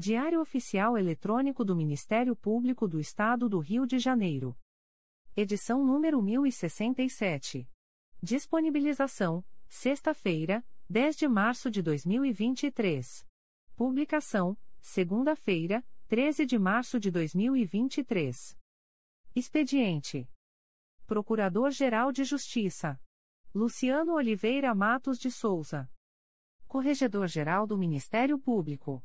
Diário Oficial Eletrônico do Ministério Público do Estado do Rio de Janeiro. Edição número 1067. Disponibilização: sexta-feira, 10 de março de 2023. Publicação: segunda-feira, 13 de março de 2023. Expediente: Procurador-Geral de Justiça Luciano Oliveira Matos de Souza. Corregedor-Geral do Ministério Público.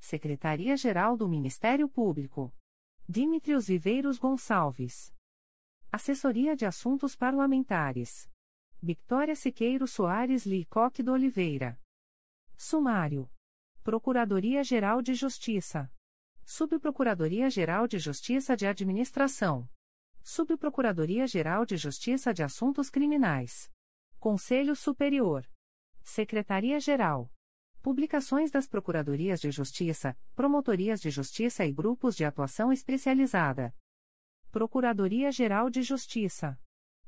Secretaria-Geral do Ministério Público. Dimitrios Viveiros Gonçalves. Assessoria de Assuntos Parlamentares. Victoria Siqueiro Soares Licoque do Oliveira. Sumário. Procuradoria-Geral de Justiça. Subprocuradoria-Geral de Justiça de Administração. Subprocuradoria-Geral de Justiça de Assuntos Criminais. Conselho Superior. Secretaria-Geral. Publicações das Procuradorias de Justiça, Promotorias de Justiça e Grupos de Atuação Especializada. Procuradoria-Geral de Justiça.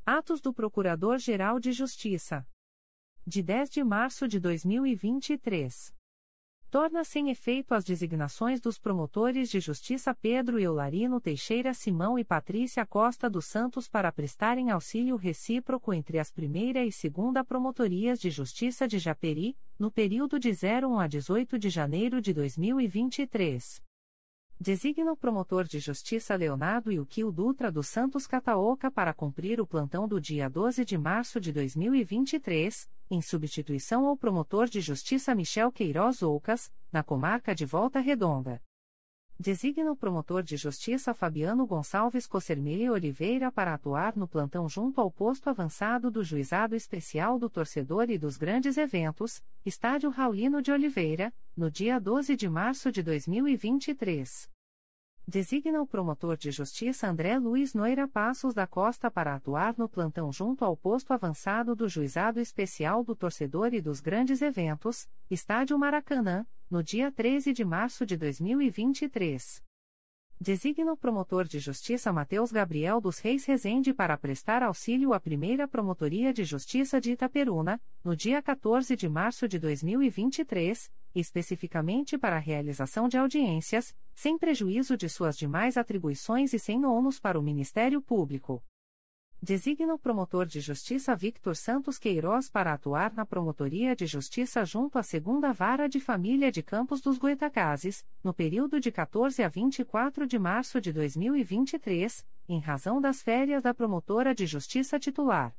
Atos do Procurador-Geral de Justiça. De 10 de março de 2023. Torna sem efeito as designações dos promotores de justiça Pedro Eularino Teixeira Simão e Patrícia Costa dos Santos para prestarem auxílio recíproco entre as primeira e segunda promotorias de justiça de Japeri, no período de 01 a 18 de janeiro de 2023. Designa o promotor de justiça Leonardo Yukio Dutra dos Santos Cataoca para cumprir o plantão do dia 12 de março de 2023, em substituição ao promotor de justiça Michel Queiroz Oucas, na comarca de Volta Redonda. Designa o promotor de justiça Fabiano Gonçalves Cossermile Oliveira para atuar no plantão junto ao posto avançado do Juizado Especial do Torcedor e dos Grandes Eventos, Estádio Raulino de Oliveira, no dia 12 de março de 2023. Designa o promotor de justiça André Luiz Noira Passos da Costa para atuar no plantão junto ao posto avançado do Juizado Especial do Torcedor e dos Grandes Eventos, Estádio Maracanã, no dia 13 de março de 2023. Designa o promotor de justiça Matheus Gabriel dos Reis Rezende para prestar auxílio à primeira Promotoria de Justiça de Itaperuna, no dia 14 de março de 2023, especificamente para a realização de audiências, sem prejuízo de suas demais atribuições e sem ônus para o Ministério Público. Designa o promotor de justiça Victor Santos Queiroz para atuar na Promotoria de Justiça junto à Segunda Vara de Família de Campos dos Goitacazes, no período de 14 a 24 de março de 2023, em razão das férias da promotora de justiça titular.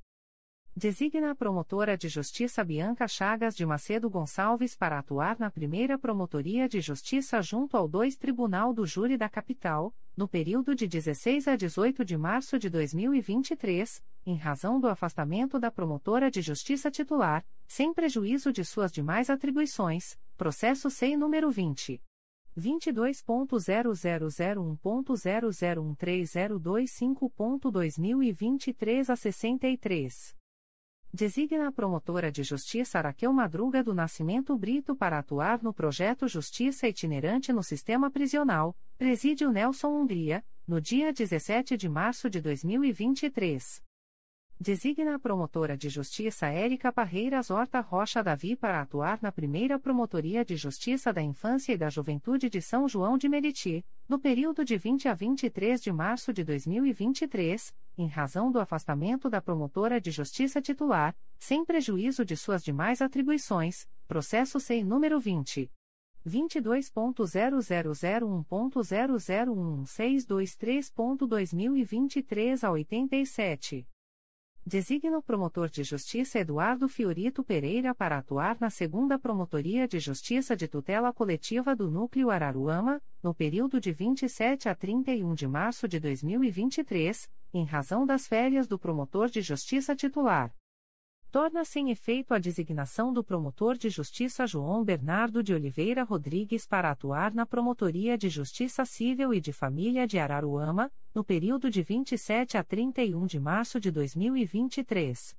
Designa a promotora de justiça Bianca Chagas de Macedo Gonçalves para atuar na primeira Promotoria de Justiça junto ao 2 Tribunal do Júri da Capital, no período de 16 a 18 de março de 2023, em razão do afastamento da promotora de justiça titular, sem prejuízo de suas demais atribuições, processo SEI número 20. 22.0001.0013025.2023 a 63. Designa a promotora de justiça Raquel Madruga do Nascimento Brito para atuar no projeto Justiça Itinerante no Sistema Prisional, Presídio Nelson Hungria, no dia 17 de março de 2023. Designa a promotora de justiça Érica Parreiras Horta Rocha Davi para atuar na primeira Promotoria de Justiça da Infância e da Juventude de São João de Meriti, no período de 20 a 23 de março de 2023, em razão do afastamento da promotora de justiça titular, sem prejuízo de suas demais atribuições, processo SEI número 20. 22.0001.0011623.2023 a 87. Designa o promotor de justiça Eduardo Fiorito Pereira para atuar na segunda Promotoria de Justiça de Tutela Coletiva do Núcleo Araruama, no período de 27 a 31 de março de 2023, em razão das férias do promotor de justiça titular torna-se em efeito a designação do promotor de justiça João Bernardo de Oliveira Rodrigues para atuar na Promotoria de Justiça Civil e de Família de Araruama, no período de 27 a 31 de março de 2023.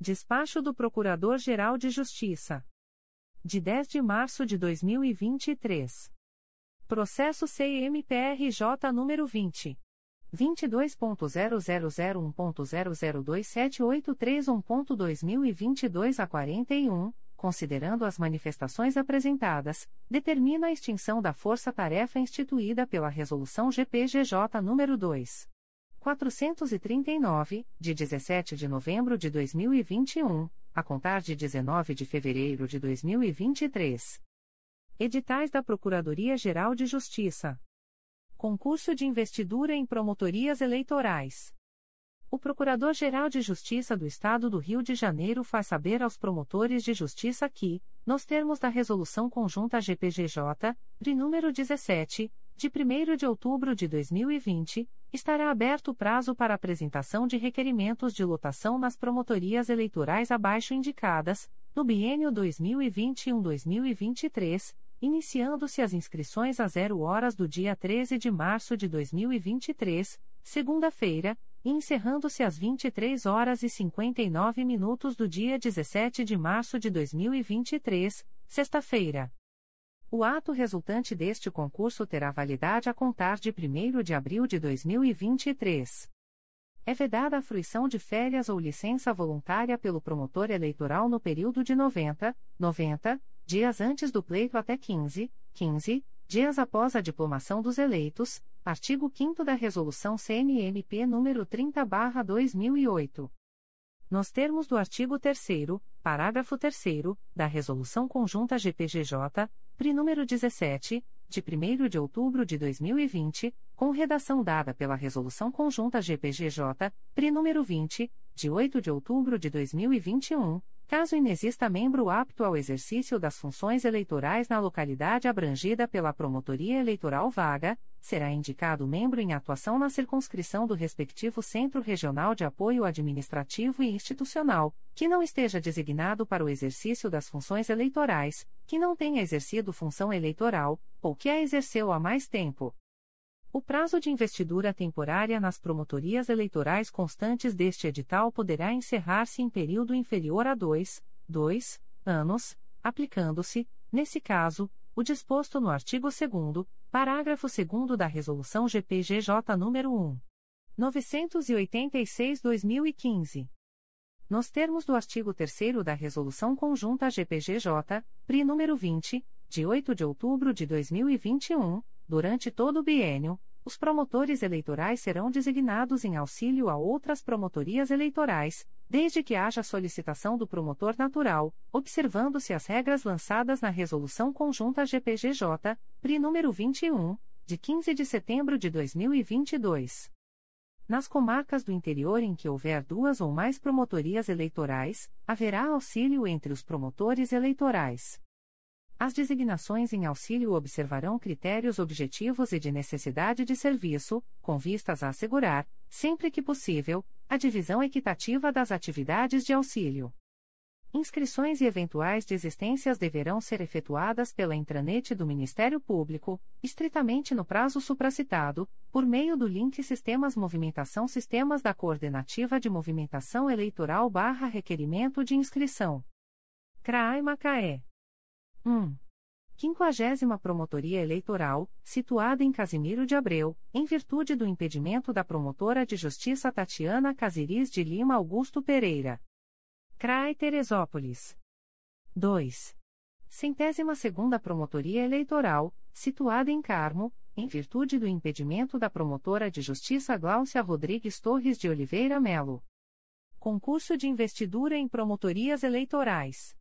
Despacho do Procurador-Geral de Justiça. De 10 de março de 2023. Processo CMPRJ número 20. 22.0001.0027831.2022 a 41, considerando as manifestações apresentadas, determina a extinção da força-tarefa instituída pela Resolução GPGJ nº 2. 439, de 17 de novembro de 2021, a contar de 19 de fevereiro de 2023. Editais da Procuradoria-Geral de Justiça. Concurso de investidura em promotorias eleitorais. O Procurador-Geral de Justiça do Estado do Rio de Janeiro faz saber aos promotores de justiça que, nos termos da Resolução Conjunta GPGJ, de número 17, de 1 de outubro de 2020, estará aberto o prazo para apresentação de requerimentos de lotação nas promotorias eleitorais abaixo indicadas, no biênio 2021-2023 iniciando-se as inscrições a zero horas do dia 13 de março de 2023, segunda-feira, e encerrando-se às 23 horas e 59 minutos do dia 17 de março de 2023, sexta-feira. O ato resultante deste concurso terá validade a contar de 1 de abril de 2023. É vedada a fruição de férias ou licença voluntária pelo promotor eleitoral no período de 90, 90 dias antes do pleito até 15, 15 dias após a diplomação dos eleitos, artigo 5 da Resolução CNMP nº 30/2008. Nos termos do artigo 3 parágrafo 3 da Resolução Conjunta GPGJ, PRI número 17, de 1 de outubro de 2020, com redação dada pela Resolução Conjunta GPGJ, PRI número 20, de 8 de outubro de 2021, Caso inexista membro apto ao exercício das funções eleitorais na localidade abrangida pela promotoria eleitoral vaga, será indicado membro em atuação na circunscrição do respectivo Centro Regional de Apoio Administrativo e Institucional, que não esteja designado para o exercício das funções eleitorais, que não tenha exercido função eleitoral, ou que a exerceu há mais tempo. O prazo de investidura temporária nas promotorias eleitorais constantes deste edital poderá encerrar-se em período inferior a dois, dois anos, aplicando-se, nesse caso, o disposto no artigo 2 parágrafo 2 da Resolução GPGJ nº 1. 986-2015. Nos termos do artigo 3 da Resolução Conjunta GPGJ, PRI número 20, de 8 de outubro de 2021, Durante todo o biênio, os promotores eleitorais serão designados em auxílio a outras promotorias eleitorais, desde que haja solicitação do promotor natural, observando-se as regras lançadas na Resolução Conjunta GPGJ, PRI número 21, de 15 de setembro de 2022. Nas comarcas do interior em que houver duas ou mais promotorias eleitorais, haverá auxílio entre os promotores eleitorais. As designações em auxílio observarão critérios objetivos e de necessidade de serviço, com vistas a assegurar, sempre que possível, a divisão equitativa das atividades de auxílio. Inscrições e eventuais desistências deverão ser efetuadas pela intranet do Ministério Público, estritamente no prazo supracitado, por meio do link Sistemas Movimentação Sistemas da Coordenativa de Movimentação Eleitoral barra Requerimento de Inscrição. CRAI Macaé. 1. 50 Promotoria Eleitoral, situada em Casimiro de Abreu, em virtude do impedimento da promotora de justiça Tatiana Casiris de Lima Augusto Pereira. CRAI Teresópolis. 2. Centésima segunda Promotoria Eleitoral, situada em Carmo, em virtude do impedimento da promotora de justiça Gláucia Rodrigues Torres de Oliveira Melo. Concurso de investidura em promotorias eleitorais.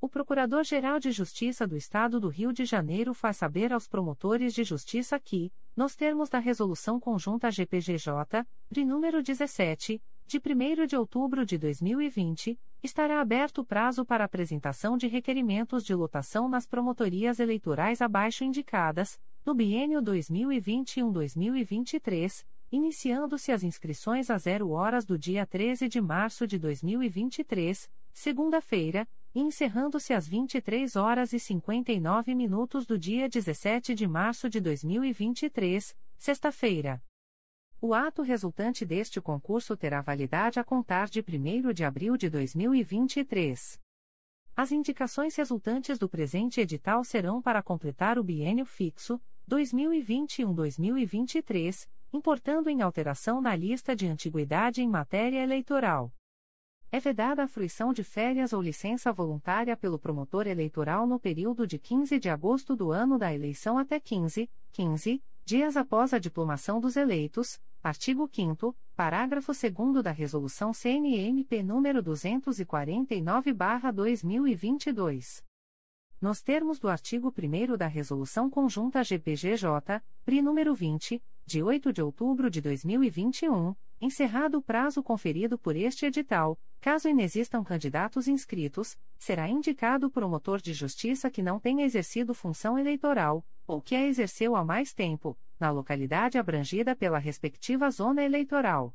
O Procurador-Geral de Justiça do Estado do Rio de Janeiro faz saber aos promotores de justiça que, nos termos da Resolução Conjunta GPGJ, de número 17, de 1 de outubro de 2020, estará aberto o prazo para apresentação de requerimentos de lotação nas promotorias eleitorais abaixo indicadas, no biênio 2021-2023, iniciando-se as inscrições a zero horas do dia 13 de março de 2023, segunda-feira, encerrando-se às 23 horas e 59 minutos do dia 17 de março de 2023, sexta-feira. O ato resultante deste concurso terá validade a contar de 1 de abril de 2023. As indicações resultantes do presente edital serão para completar o biênio fixo, 2021-2023, importando em alteração na lista de antiguidade em matéria eleitoral. É vedada a fruição de férias ou licença voluntária pelo promotor eleitoral no período de 15 de agosto do ano da eleição até 15, 15 dias após a diplomação dos eleitos, artigo 5 parágrafo 2 da Resolução CNMP nº 249/2022. Nos termos do artigo 1 da Resolução Conjunta GPGJ, PRI número 20, de 8 de outubro de 2021, encerrado o prazo conferido por este edital, caso inexistam candidatos inscritos, será indicado o promotor de justiça que não tenha exercido função eleitoral, ou que a exerceu há mais tempo, na localidade abrangida pela respectiva zona eleitoral.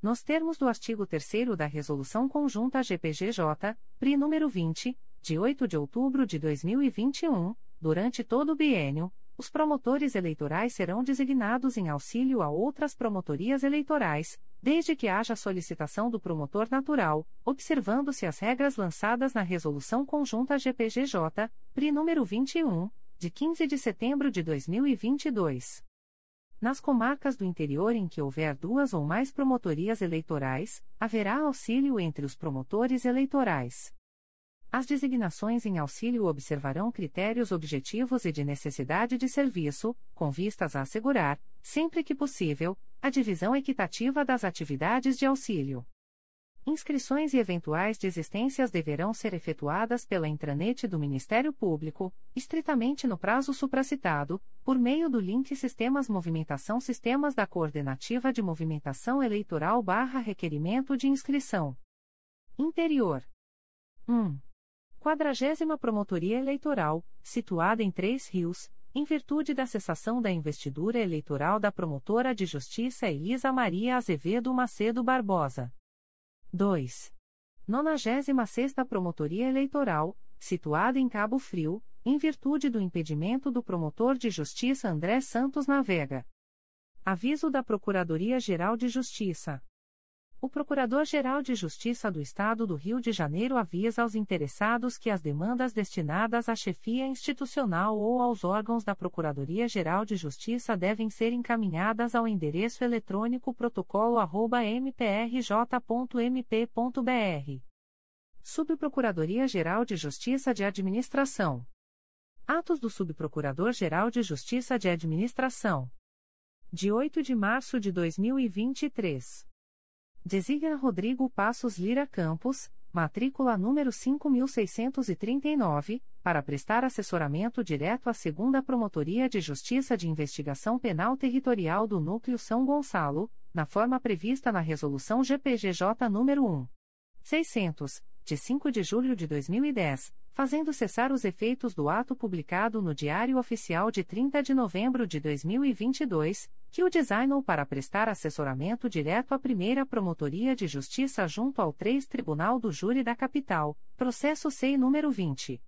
Nos termos do artigo 3 da Resolução Conjunta GPGJ, PRI número 20, de 8 de outubro de 2021, durante todo o biênio, os promotores eleitorais serão designados em auxílio a outras promotorias eleitorais, desde que haja solicitação do promotor natural, observando-se as regras lançadas na Resolução Conjunta GPGJ, PRI número 21, de 15 de setembro de 2022. Nas comarcas do interior em que houver duas ou mais promotorias eleitorais, haverá auxílio entre os promotores eleitorais. As designações em auxílio observarão critérios objetivos e de necessidade de serviço, com vistas a assegurar, sempre que possível, a divisão equitativa das atividades de auxílio. Inscrições e eventuais desistências deverão ser efetuadas pela intranet do Ministério Público, estritamente no prazo supracitado, por meio do link Sistemas Movimentação Sistemas da Coordenativa de Movimentação Eleitoral barra Requerimento de Inscrição. Interior. 1. Quadragésima Promotoria Eleitoral, situada em Três Rios, em virtude da cessação da investidura eleitoral da promotora de justiça Elisa Maria Azevedo Macedo Barbosa. 2. 96 Promotoria Eleitoral, situada em Cabo Frio, em virtude do impedimento do promotor de justiça André Santos Navega. Aviso da Procuradoria-Geral de Justiça. O Procurador-Geral de Justiça do Estado do Rio de Janeiro avisa aos interessados que as demandas destinadas à chefia institucional ou aos órgãos da Procuradoria-Geral de Justiça devem ser encaminhadas ao endereço eletrônico protocolo@mprj.mp.br. Subprocuradoria-Geral de Justiça de Administração. Atos do Subprocurador-Geral de Justiça de Administração. De 8 de março de 2023. Designa Rodrigo Passos Lira Campos, matrícula número 5639, para prestar assessoramento direto à Segunda Promotoria de Justiça de Investigação Penal Territorial do Núcleo São Gonçalo, na forma prevista na Resolução GPGJ nº 1. 600, de 5 de julho de 2010, fazendo cessar os efeitos do ato publicado no Diário Oficial de 30 de novembro de 2022, que o designou para prestar assessoramento direto à primeira Promotoria de Justiça junto ao 3 Tribunal do Júri da Capital, processo SEI número 20.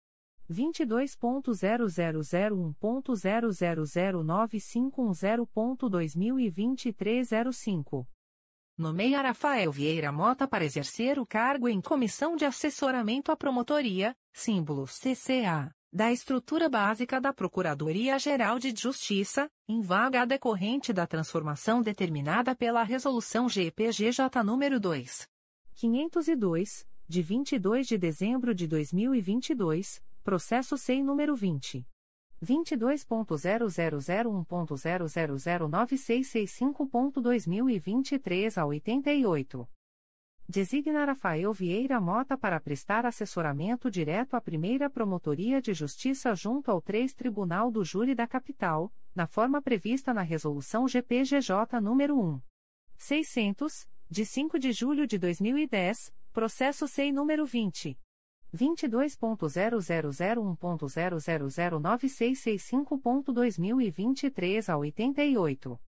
22.0001.0009510.2023 05. Nomeia Rafael Vieira Mota para exercer o cargo em Comissão de Assessoramento à Promotoria, símbolo CCA da estrutura básica da Procuradoria-Geral de Justiça, em vaga decorrente da transformação determinada pela Resolução GPGJ nº 2. 502, de 22 de dezembro de 2022, processo SEI número 20. 22.0001.0009665.2023 a 88. Designa Rafael Vieira Mota para prestar assessoramento direto à primeira Promotoria de Justiça junto ao 3 Tribunal do Júri da Capital, na forma prevista na Resolução GPGJ nº 1. 600, de 5 de julho de 2010, processo SEI número 20. 22.0001.0009665.2023 a 88.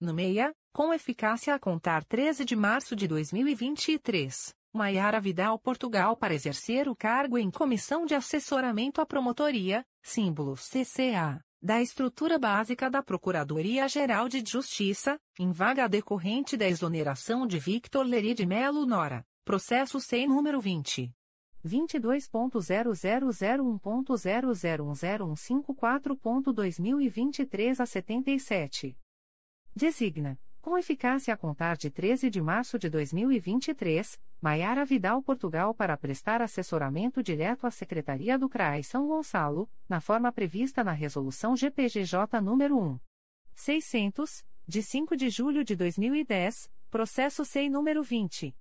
No meia, com eficácia a contar 13 de março de 2023, Maiara Vidal Portugal para exercer o cargo em Comissão de Assessoramento à Promotoria, símbolo CCA, da estrutura básica da Procuradoria-Geral de Justiça, em vaga decorrente da exoneração de Victor Leri de Melo Nora, processo sem número 20. 22.0001.0010154.2023 a 77. Designa, com eficácia a contar de 13 de março de 2023, Maiara Vidal Portugal para prestar assessoramento direto à Secretaria do CRAI São Gonçalo, na forma prevista na Resolução GPGJ nº 1. 600, de 5 de julho de 2010, processo SEI número 20.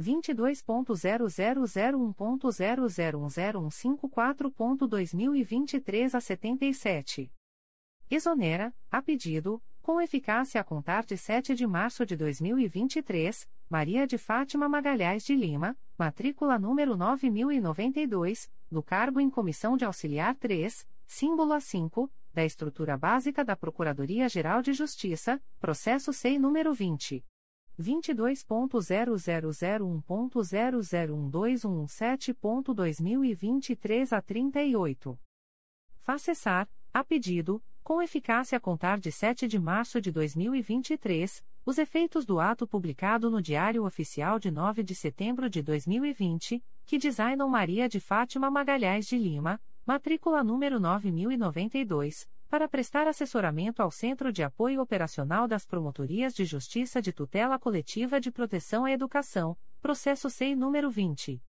22.0001.0010154.2023 a 77. Exonera, a pedido, com eficácia a contar de 7 de março de 2023, Maria de Fátima Magalhães de Lima, matrícula número 9092, do cargo em Comissão de Auxiliar 3, símbolo A5, da estrutura básica da Procuradoria-Geral de Justiça, processo SEI número 20. 22.0001.0012117.2023 a 38. Faz cessar, a pedido, com eficácia a contar de 7 de março de 2023, os efeitos do ato publicado no Diário Oficial de 9 de setembro de 2020, que designam Maria de Fátima Magalhães de Lima, matrícula número 9092, para prestar assessoramento ao Centro de Apoio Operacional das Promotorias de Justiça de Tutela Coletiva de Proteção à Educação, processo SEI número 20.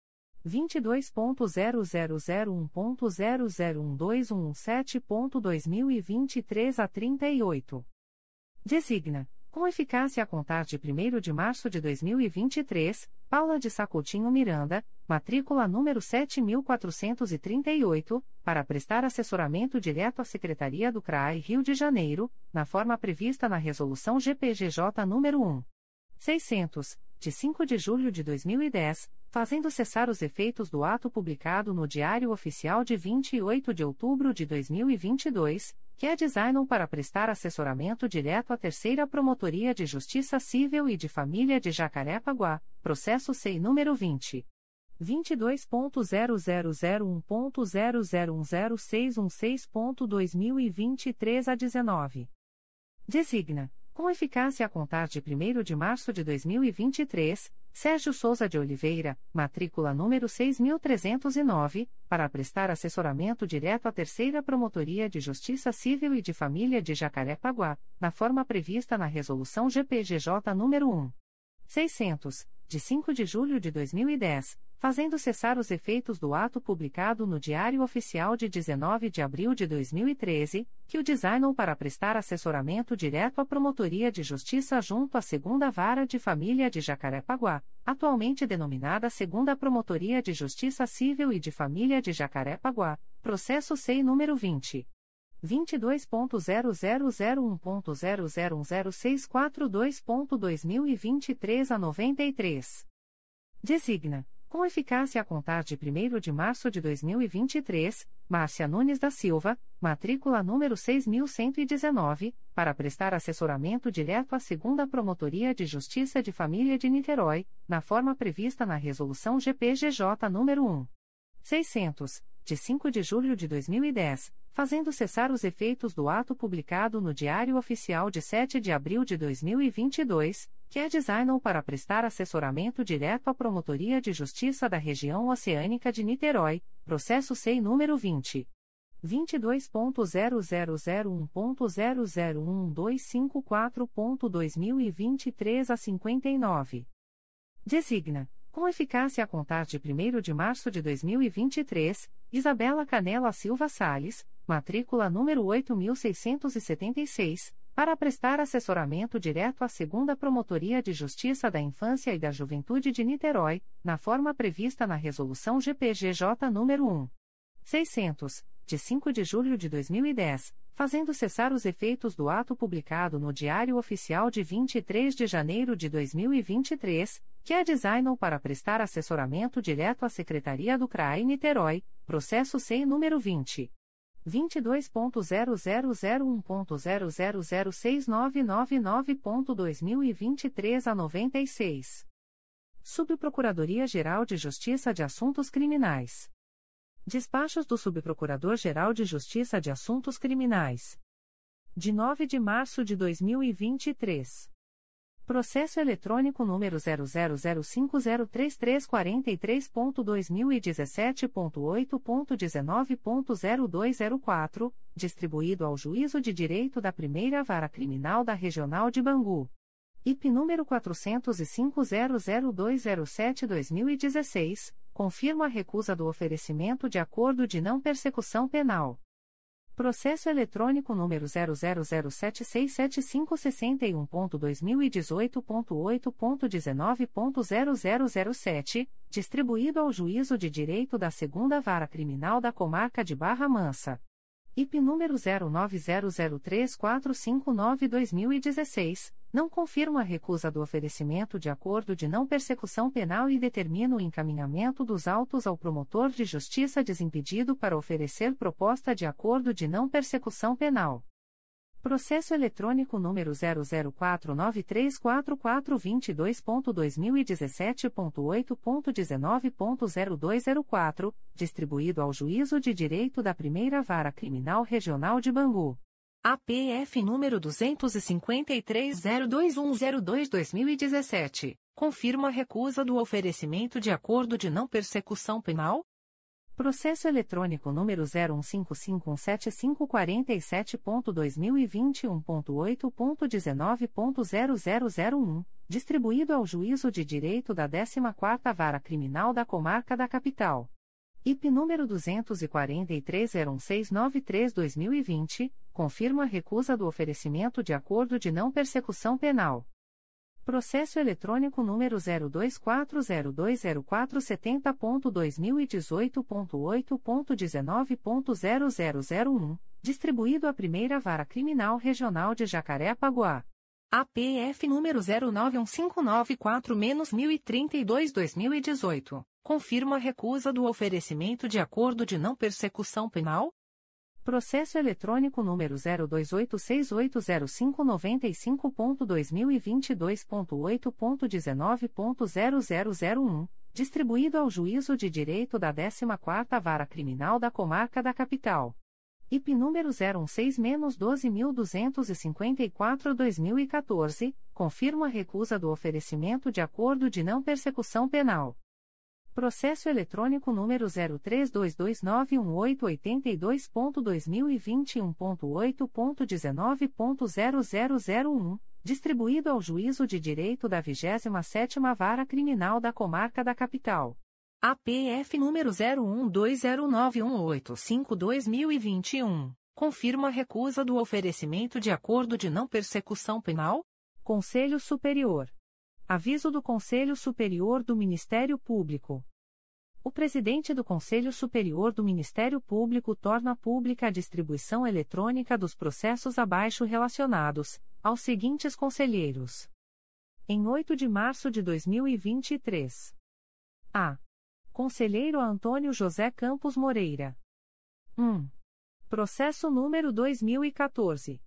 22.0001.0012117.2023 a 38. Designa, com eficácia a contar de 1 de março de 2023, Paula de Sacoutinho Miranda, matrícula número 7438, para prestar assessoramento direto à Secretaria do CRAI Rio de Janeiro, na forma prevista na Resolução GPGJ nº 1. 600, de 5 de julho de 2010, fazendo cessar os efeitos do ato publicado no Diário Oficial de 28 de outubro de 2022, que é design para prestar assessoramento direto à Terceira Promotoria de Justiça Civil e de Família de Jacarepaguá, processo SEI número 20. 22.0001.0010616.2023 a 19. Designa com eficácia a contar de 1 de março de 2023, Sérgio Souza de Oliveira, matrícula número 6309, para prestar assessoramento direto à Terceira Promotoria de Justiça Civil e de Família de Jacarepaguá, na forma prevista na Resolução GPGJ nº 1. 600, de 5 de julho de 2010 fazendo cessar os efeitos do ato publicado no Diário Oficial de 19 de abril de 2013, que o designou para prestar assessoramento direto à Promotoria de Justiça junto à Segunda Vara de Família de Jacarepaguá, atualmente denominada Segunda Promotoria de Justiça Civil e de Família de Jacarepaguá, processo SEI número 20. 22.0001.0010642.2023 a 93. Designa com eficácia a contar de 1 de março de 2023, Márcia Nunes da Silva, matrícula número 6119, para prestar assessoramento direto à Segunda Promotoria de Justiça de Família de Niterói, na forma prevista na Resolução GPGJ nº 1. 600, de 5 de julho de 2010, fazendo cessar os efeitos do ato publicado no Diário Oficial de 7 de abril de 2022, que é designou para prestar assessoramento direto à Promotoria de Justiça da Região Oceânica de Niterói, processo SEI número 20. 22.0001.0011254.2023 a 59. Designa, com eficácia a contar de 1 de março de 2023, Isabela Canela Silva Sales, matrícula número 8676, para prestar assessoramento direto à Segunda Promotoria de Justiça da Infância e da Juventude de Niterói, na forma prevista na Resolução GPGJ nº 1. 600, de 5 de julho de 2010, fazendo cessar os efeitos do ato publicado no Diário Oficial de 23 de janeiro de 2023, que é designou para prestar assessoramento direto à Secretaria do CRAI Niterói, processo SEI número 20. 22.0001.0006999.2023 a 96. Subprocuradoria-Geral de Justiça de Assuntos Criminais. Despachos do Subprocurador-Geral de Justiça de Assuntos Criminais. De 9 de março de 2023. Processo eletrônico número 000503343.2017.8.19.0204, distribuído ao Juízo de Direito da Primeira Vara Criminal da Regional de Bangu. IP número 405.00207-2016 confirma a recusa do oferecimento de acordo de não persecução penal. Processo eletrônico número 000766561.2018.8.19.0007, distribuído ao Juízo de Direito da Segunda Vara Criminal da Comarca de Barra Mansa. IP número 09003459-2016, não confirma a recusa do oferecimento de acordo de não persecução penal e determina o encaminhamento dos autos ao promotor de justiça desimpedido para oferecer proposta de acordo de não persecução penal. Processo eletrônico número 004934422.2017.8.19.0204, distribuído ao Juízo de Direito da Primeira Vara Criminal Regional de Bangu. APF número 253-02102-2017, confirma a recusa do oferecimento de acordo de não persecução penal? Processo eletrônico número 015517547.2021.8.19.0001, distribuído ao Juízo de Direito da 14ª Vara Criminal da Comarca da Capital. IP número 243-01693-2020, confirma a recusa do oferecimento de acordo de não persecução penal Processo eletrônico número 024020470.2018.8.19.0001, distribuído à primeira vara criminal regional de Jacaré-Paguá. APF número 091594-1032-2018, confirma a recusa do oferecimento de acordo de não persecução penal? Processo eletrônico número 028680595.2022.8.19.0001, distribuído ao Juízo de Direito da 14ª Vara Criminal da Comarca da Capital. IP número 016-12254-2014, confirma a recusa do oferecimento de acordo de não persecução penal Processo eletrônico número 032291882.2021.8.19.0001, distribuído ao Juízo de Direito da 27ª Vara Criminal da Comarca da Capital. APF número 01209185-2021, confirma a recusa do oferecimento de acordo de não persecução penal? Conselho Superior Aviso do Conselho Superior do Ministério Público. O presidente do Conselho Superior do Ministério Público torna pública a distribuição eletrônica dos processos abaixo relacionados, aos seguintes conselheiros. Em 8 de março de 2023. A. Conselheiro Antônio José Campos Moreira. 1. Processo número 2014.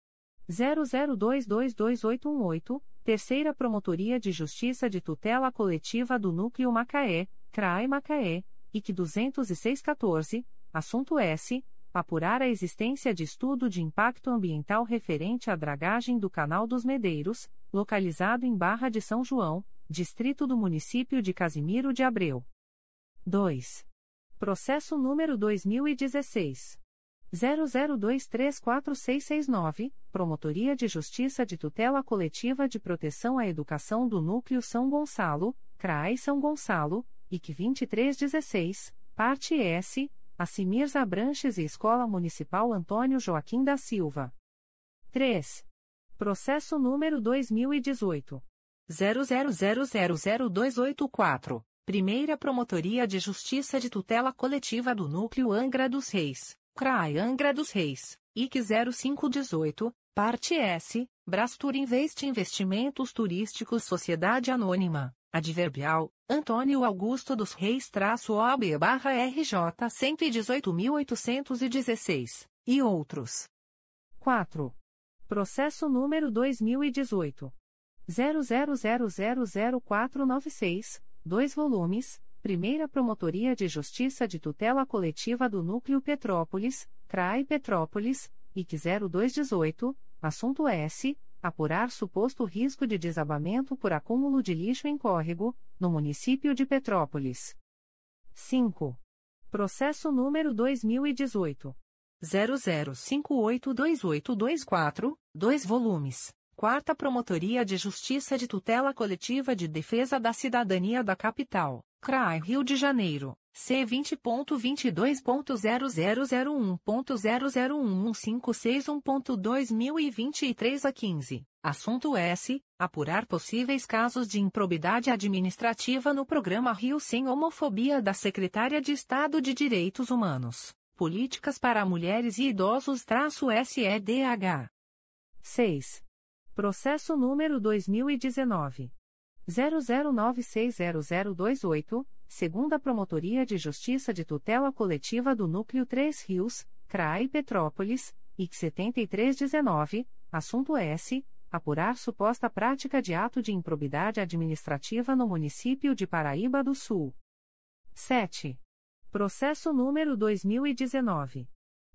00222818, Terceira Promotoria de Justiça de Tutela Coletiva do Núcleo Macaé, CRAE Macaé, IC 20614, assunto S. Apurar a existência de estudo de impacto ambiental referente à dragagem do Canal dos Medeiros, localizado em Barra de São João, distrito do município de Casimiro de Abreu. 2. Processo número 2016. 00234669, Promotoria de Justiça de Tutela Coletiva de Proteção à Educação do Núcleo São Gonçalo, CRAI São Gonçalo, IC 2316, Parte S, Assimir Abranches e Escola Municipal Antônio Joaquim da Silva. 3. Processo número 2018. 00000284. Primeira Promotoria de Justiça de Tutela Coletiva do Núcleo Angra dos Reis, CRAI Angra dos Reis, IC 0518, Parte S, Brastur Invest Investimentos Turísticos Sociedade Anônima, Adverbial, Antônio Augusto dos Reis-OB barra RJ 118.816, e outros. 4. Processo número 2018. 00000496, 2 volumes, Primeira Promotoria de Justiça de Tutela Coletiva do Núcleo Petrópolis, CRAI Petrópolis, IC 0218, assunto S. Apurar suposto risco de desabamento por acúmulo de lixo em córrego, no município de Petrópolis. 5. Processo número 2018. 00582824, 2 volumes. Quarta Promotoria de Justiça de Tutela Coletiva de Defesa da Cidadania da Capital, CRAI Rio de Janeiro, C20.22.0001.0011561.2023 a 15. Assunto S. Apurar possíveis casos de improbidade administrativa no programa Rio Sem Homofobia da Secretária de Estado de Direitos Humanos, Políticas para Mulheres e Idosos-SEDH. 6. Processo número 2019. 00960028, segunda Promotoria de Justiça de Tutela Coletiva do Núcleo 3 Rios, CRAI Petrópolis, IC 7319, assunto S. Apurar suposta prática de ato de improbidade administrativa no município de Paraíba do Sul. 7. Processo número 2019.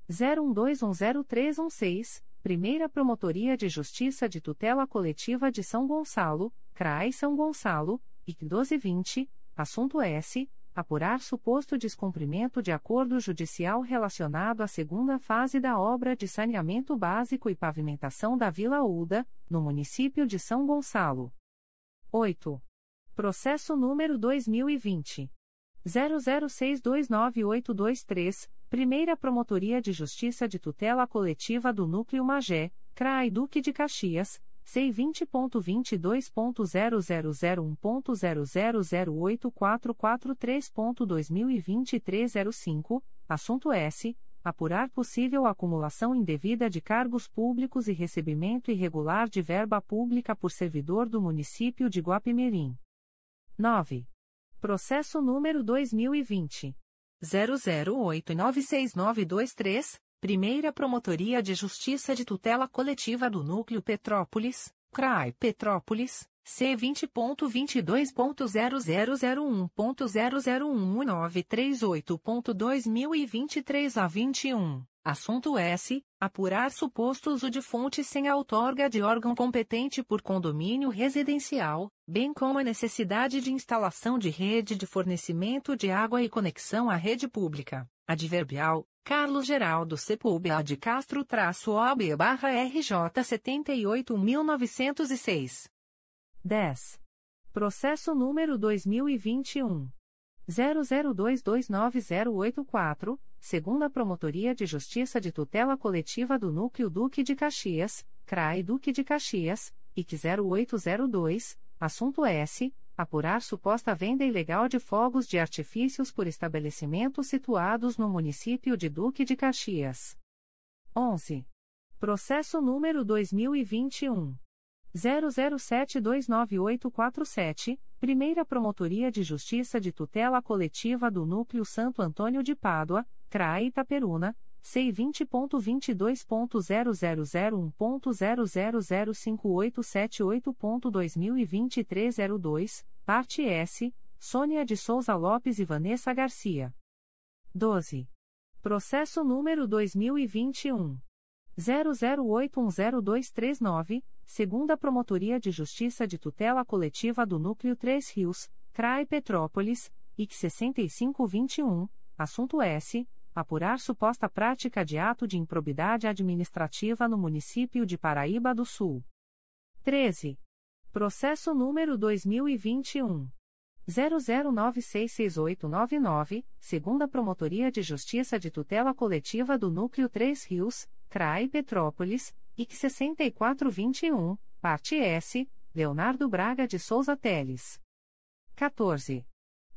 01210316 Primeira Promotoria de Justiça de Tutela Coletiva de São Gonçalo, CRAI São Gonçalo, IC 1220, assunto S. Apurar suposto descumprimento de acordo judicial relacionado à segunda fase da obra de saneamento básico e pavimentação da Vila Uda, no município de São Gonçalo. 8. Processo número 2020. 00629823, Primeira Promotoria de Justiça de Tutela Coletiva do Núcleo Magé, CRAI Duque de Caxias, C20.22.0001.0008443.2023 05, assunto S. Apurar possível acumulação indevida de cargos públicos e recebimento irregular de verba pública por servidor do município de Guapimirim. 9. Processo número 2020. 00896923, Primeira Promotoria de Justiça de Tutela Coletiva do Núcleo Petrópolis, CRAI Petrópolis, C20.22.0001.0011938.2023 a 21. Assunto S. Apurar suposto uso de fonte sem outorga de órgão competente por condomínio residencial, bem como a necessidade de instalação de rede de fornecimento de água e conexão à rede pública. Adverbial, Carlos Geraldo Sepúlveda de Castro-OB barra RJ 78.906. 10. Processo número 2021. 00229084, segunda Promotoria de Justiça de Tutela Coletiva do Núcleo Duque de Caxias, CRAI Duque de Caxias, IC 0802, assunto S. Apurar suposta venda ilegal de fogos de artifícios por estabelecimentos situados no município de Duque de Caxias. 11. Processo número 2021. 00729847, Primeira Promotoria de Justiça de Tutela Coletiva do Núcleo Santo Antônio de Pádua, CRAE Itaperuna, C20.22.0001.0005878.2023 02, parte S, Sônia de Souza Lopes e Vanessa Garcia. 12. Processo número 2021. 00810239, segunda Promotoria de Justiça de Tutela Coletiva do Núcleo 3 Rios, CRAE Petrópolis, IC 6521, assunto S. Apurar suposta prática de ato de improbidade administrativa no município de Paraíba do Sul. 13. Processo número 2021. 00966899, segunda Promotoria de Justiça de Tutela Coletiva do Núcleo 3 Rios, CRAI Petrópolis, IC 6421, parte S, Leonardo Braga de Souza Teles. 14.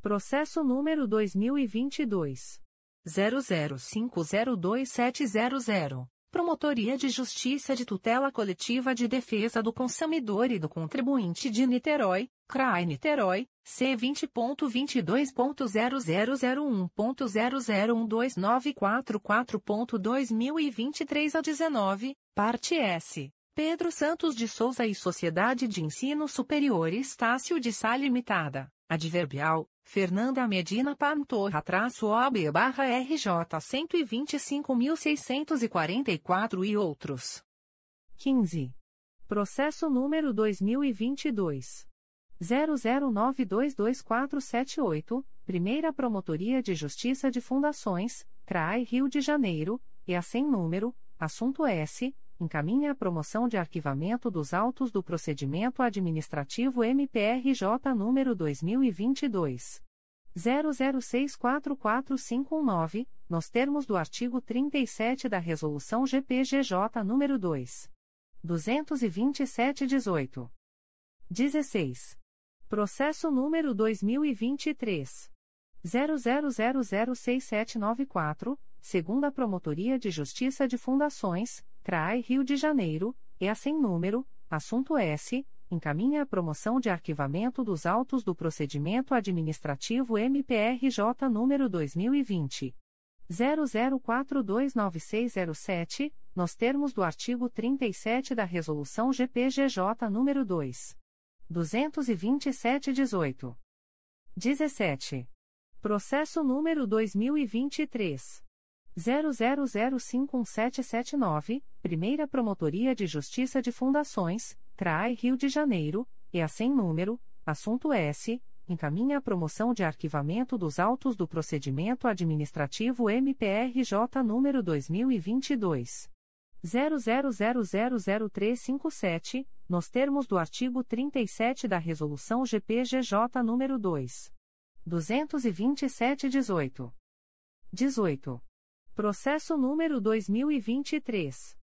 Processo número 2022. 00502700. Promotoria de Justiça de Tutela Coletiva de Defesa do Consumidor e do Contribuinte de Niterói, CRAI Niterói, C20.22.0001.0012944.2023 a 19, parte S. Pedro Santos de Souza e Sociedade de Ensino Superior Estácio de Sá Limitada, Adverbial, Fernanda Medina Pantorra traço OB barra RJ 125.644 e outros. 15. Processo número 2022. 00922478, Primeira Promotoria de Justiça de Fundações, CRAI Rio de Janeiro, e a sem número, assunto S, encaminha a promoção de arquivamento dos autos do procedimento administrativo MPRJ número 2022 00644519, nos termos do artigo 37 da Resolução GPGJ número 2 227/18. 16. Processo número 2023 00006794, segunda Promotoria de Justiça de Fundações, CRAI Rio de Janeiro, e a sem número, assunto S, encaminha a promoção de arquivamento dos autos do procedimento administrativo MPRJ número 2020 00429607, nos termos do artigo 37 da Resolução GPGJ número 2 227/18. 17. Processo número 2023 00051779, Primeira Promotoria de Justiça de Fundações, CRAI Rio de Janeiro, e a sem número, assunto S, encaminha a promoção de arquivamento dos autos do procedimento administrativo MPRJ número 2022 00000357, nos termos do artigo 37 da Resolução GPGJ nº 2. 227-18. 18. Processo número 2023.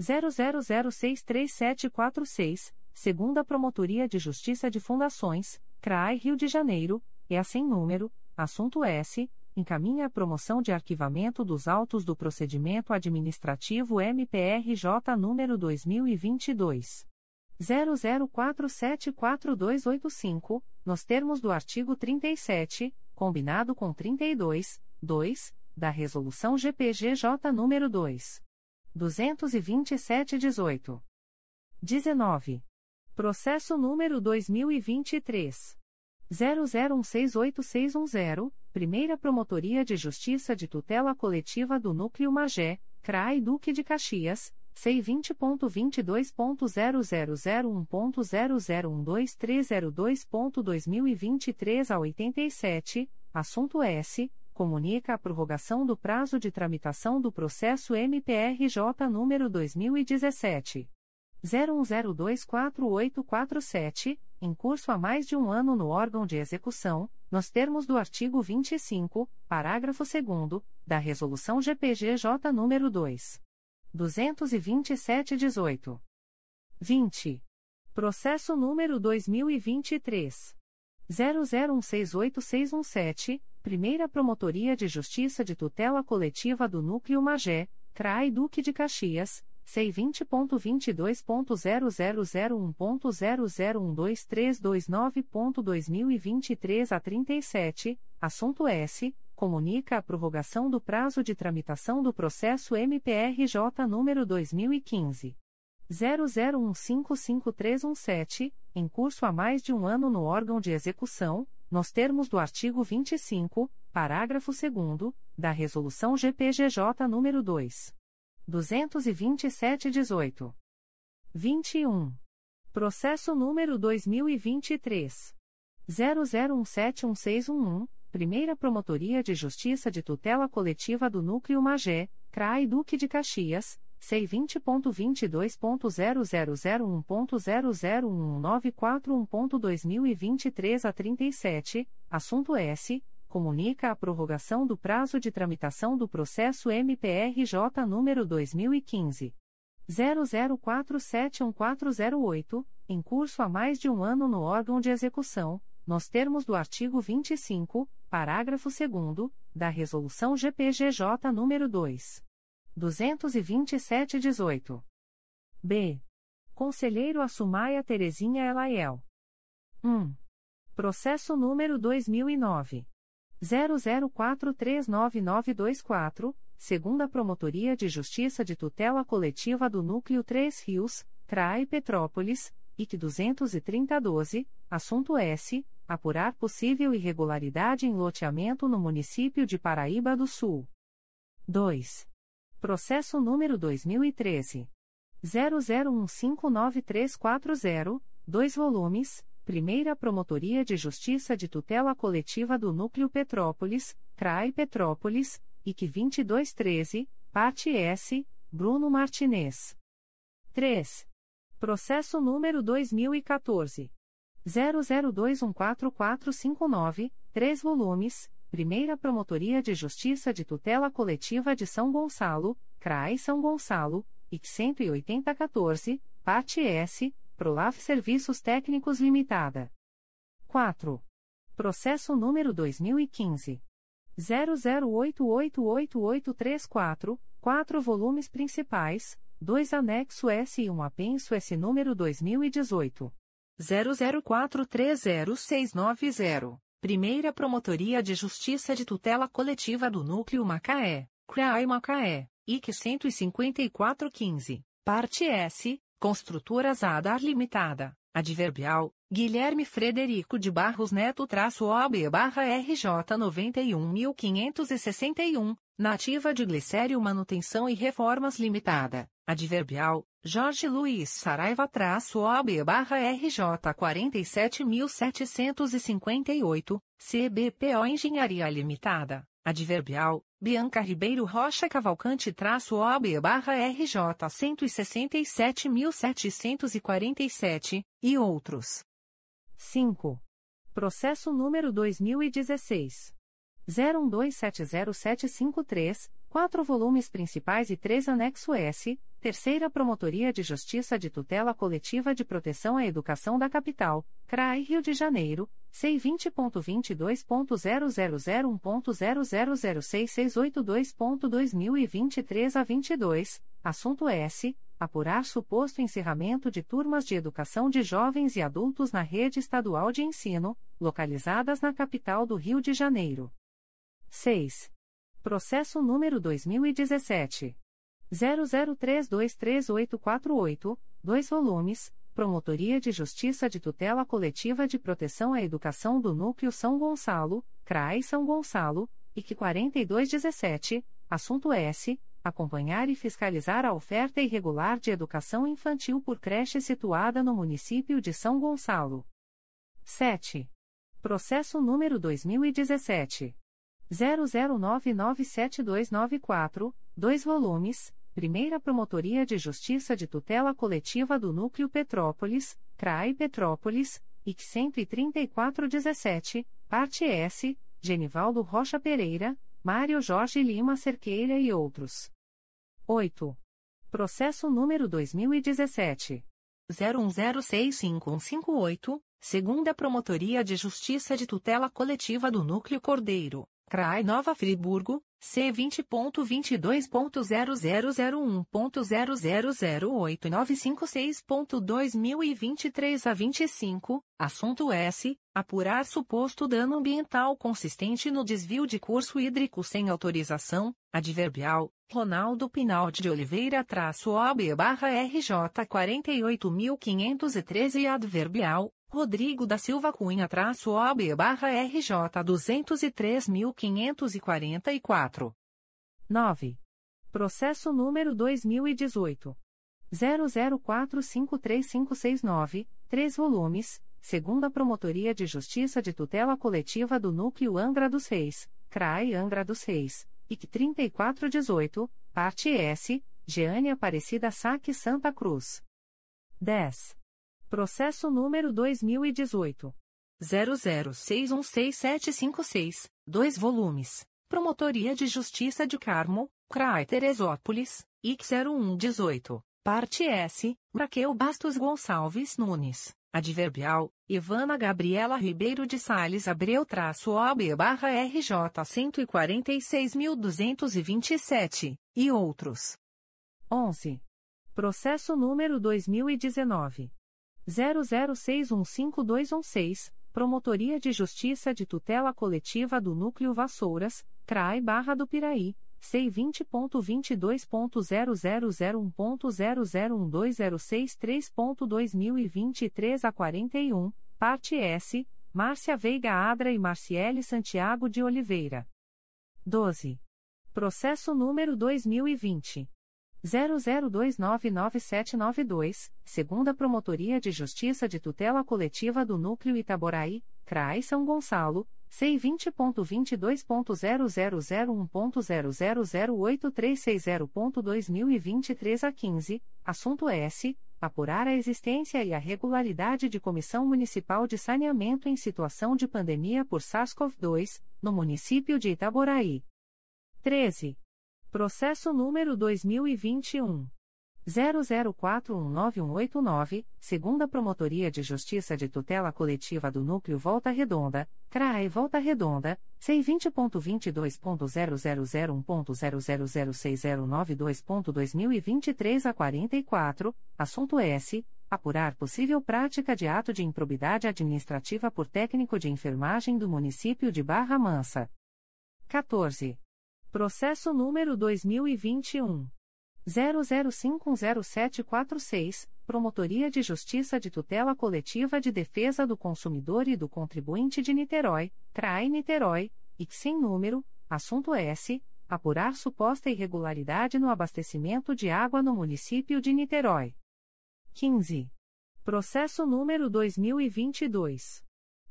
00063746, segunda Promotoria de Justiça de Fundações, CRAI Rio de Janeiro, e a sem número, assunto S, encaminha a promoção de arquivamento dos autos do procedimento administrativo MPRJ número 2022 00474285, nos termos do artigo 37, combinado com 32, 2, da resolução GPGJ número 2 227/18. 19. Processo número 2023 00168610, Primeira Promotoria de Justiça de Tutela Coletiva do Núcleo Magé, CRAI Duque de Caxias, C20.22.0001.0012302.2023 a 87, assunto S. Comunica a prorrogação do prazo de tramitação do processo MPRJ número 2017. 01024847, em curso há mais de um ano no órgão de execução, nos termos do artigo 25, parágrafo 2 da Resolução GPGJ nº 2. 227-18. 20. Processo número 2023. 00168617, Primeira Promotoria de Justiça de Tutela Coletiva do Núcleo Magé, CRAI Duque de Caxias, C20.22.0001.0012329.2023 a 37, assunto S. Comunica a prorrogação do prazo de tramitação do processo MPRJ número 2015. 00155317, em curso há mais de um ano no órgão de execução, nos termos do artigo 25, parágrafo 2 da Resolução GPGJ nº 2. 227-18. 21. Processo número 2023. 00171611, Primeira Promotoria de Justiça de Tutela Coletiva do Núcleo Magé, CRAI Duque de Caxias, C20.22.0001.0011941.2023 a 37, assunto S. Comunica a prorrogação do prazo de tramitação do processo MPRJ número 2015. 00471408, em curso há mais de um ano no órgão de execução, nos termos do artigo 25, parágrafo 2 da Resolução GPGJ nº 2. 227-18. B. Conselheiro Assumaia Terezinha Elaiel. 1. Processo número 2009. 00439924, segunda Promotoria de Justiça de Tutela Coletiva do Núcleo 3 Rios, CRAE Petrópolis, IC 23012, assunto S. Apurar possível irregularidade em loteamento no município de Paraíba do Sul. 2. Processo número 2013. 00159340, 2 volumes, Primeira Promotoria de Justiça de Tutela Coletiva do Núcleo Petrópolis, CRAI Petrópolis, IC 2213, Parte S, Bruno Martinez. 3. Processo número 2014. 00214459, 3 volumes, Primeira Promotoria de Justiça de Tutela Coletiva de São Gonçalo, CRAI São Gonçalo, IC 18014, Parte S, Prolaf Serviços Técnicos Limitada. 4. Processo número 2015. 00888834, 4 volumes principais, 2 anexo S e 1 apenso S número 2018. 00430690. Primeira Promotoria de Justiça de Tutela Coletiva do Núcleo Macaé, CRAI Macaé, IC 15415, Parte S, Construtoras Adar Limitada, Adverbial, Guilherme Frederico de Barros Neto traço OB barra RJ 91.561, Nativa de Glicério Manutenção e Reformas Limitada, Adverbial, Jorge Luiz Saraiva traço OB barra RJ 47.758, CBPO Engenharia Limitada, Adverbial, Bianca Ribeiro Rocha Cavalcante traço OB barra RJ 167.747, e outros. 5. Processo número 2016. 01270753, 4 volumes principais e 3 anexo S, Terceira Promotoria de Justiça de Tutela Coletiva de Proteção à Educação da Capital, CRAI Rio de Janeiro, C20.22.0001.0006682.2023 a 22, assunto S. Apurar suposto encerramento de turmas de educação de jovens e adultos na rede estadual de ensino, localizadas na capital do Rio de Janeiro. 6. Processo número 2017. 00323848, 2 volumes, Promotoria de Justiça de Tutela Coletiva de Proteção à Educação do Núcleo São Gonçalo, CRAI São Gonçalo, IC 4217, assunto S. Acompanhar e fiscalizar a oferta irregular de educação infantil por creche situada no município de São Gonçalo. 7. Processo número 2017. 00997294, 2 volumes, Primeira Promotoria de Justiça de Tutela Coletiva do Núcleo Petrópolis, CRAI Petrópolis, IC 13417, Parte S, Genivaldo Rocha Pereira, Mário Jorge Lima Cerqueira e outros. 8. Processo número 2017. 01065158, Segunda Promotoria de Justiça de Tutela Coletiva do Núcleo Cordeiro, CRAI Nova Friburgo, C vinte ponto vinte dois ponto zero zero zero um ponto zero zero zero oito nove cinco seis ponto dois mil e vinte e três a vinte e cinco. Assunto S apurar suposto dano ambiental consistente no desvio de curso hídrico sem autorização adverbial Ronaldo Pinaldi de Oliveira traço OB barra RJ quarenta e oito mil quinhentos e treze adverbial Rodrigo da Silva Cunha traço OB barra RJ 203.544. 9. Processo número 2018. 00453569, 3 volumes, segunda Promotoria de Justiça de Tutela Coletiva do Núcleo Angra dos Reis, CRAI Angra dos Reis, IC 3418, parte S, Jeane Aparecida Saque Santa Cruz. 10. Processo número 2018. 00616756, 2 volumes. Promotoria de Justiça de Carmo, CRAI Teresópolis, IC 0118. Parte S, Raquel Bastos Gonçalves Nunes. Adverbial, Ivana Gabriela Ribeiro de Sales Abreu traço OB barra RJ 146.227, e outros. 11. Processo número 2019. 00615216, Promotoria de Justiça de Tutela Coletiva do Núcleo Vassouras, CRAI Barra do Piraí, C20.22.0001.0012063.2023 a 41, parte S, Márcia Veiga Adra e Marciele Santiago de Oliveira. 12. Processo número 2020. 00299792, segunda Promotoria de Justiça de Tutela Coletiva do Núcleo Itaboraí, CRAI São Gonçalo, C20.22.0001.0008360.2023 a 15, assunto S. Apurar a existência e a regularidade de Comissão Municipal de Saneamento em situação de pandemia por SARS-CoV-2, no município de Itaboraí. 13. Processo número 2021. 00419189, segunda Promotoria de Justiça de Tutela Coletiva do Núcleo Volta Redonda, CRAE Volta Redonda, C20.22.0001.0006092.2023 a 44, assunto S. Apurar possível prática de ato de improbidade administrativa por técnico de enfermagem do município de Barra Mansa. 14. Processo número 2021. 00510746, Promotoria de Justiça de Tutela Coletiva de Defesa do Consumidor e do Contribuinte de Niterói, CRAI Niterói, e sem número, assunto S. Apurar suposta irregularidade no abastecimento de água no município de Niterói. 15. Processo número 2022.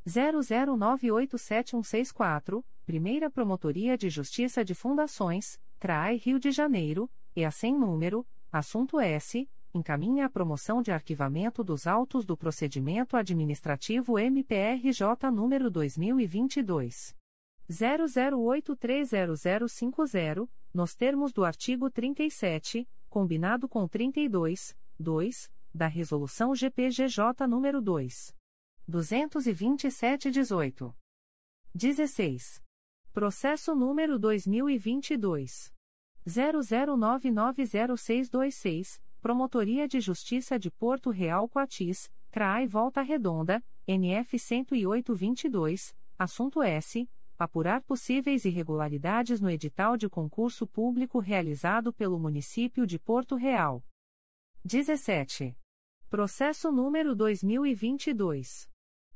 00987164, Primeira Promotoria de Justiça de Fundações, CRAI Rio de Janeiro, e a sem número, assunto S, encaminha a promoção de arquivamento dos autos do procedimento administrativo MPRJ número 2022 00830050, nos termos do artigo 37, combinado com 32, 2, da resolução GPGJ número 2 22718. 16. Processo número 2022. 00990626, Promotoria de Justiça de Porto Real Coatis, CRAI Volta Redonda, NF 10822, assunto S. Apurar possíveis irregularidades no edital de concurso público realizado pelo município de Porto Real. 17. Processo número 2022.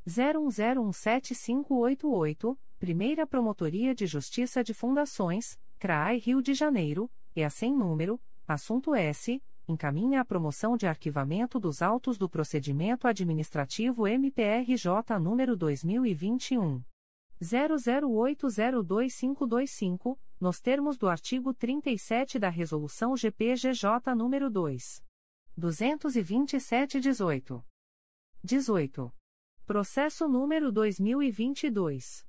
01017588, Primeira Promotoria de Justiça de Fundações, CRAI Rio de Janeiro, e a sem número, assunto S, encaminha a promoção de arquivamento dos autos do procedimento administrativo MPRJ número 2021 00802525, nos termos do artigo 37 da Resolução GPGJ número 2 227/18. 18. Processo número 2022.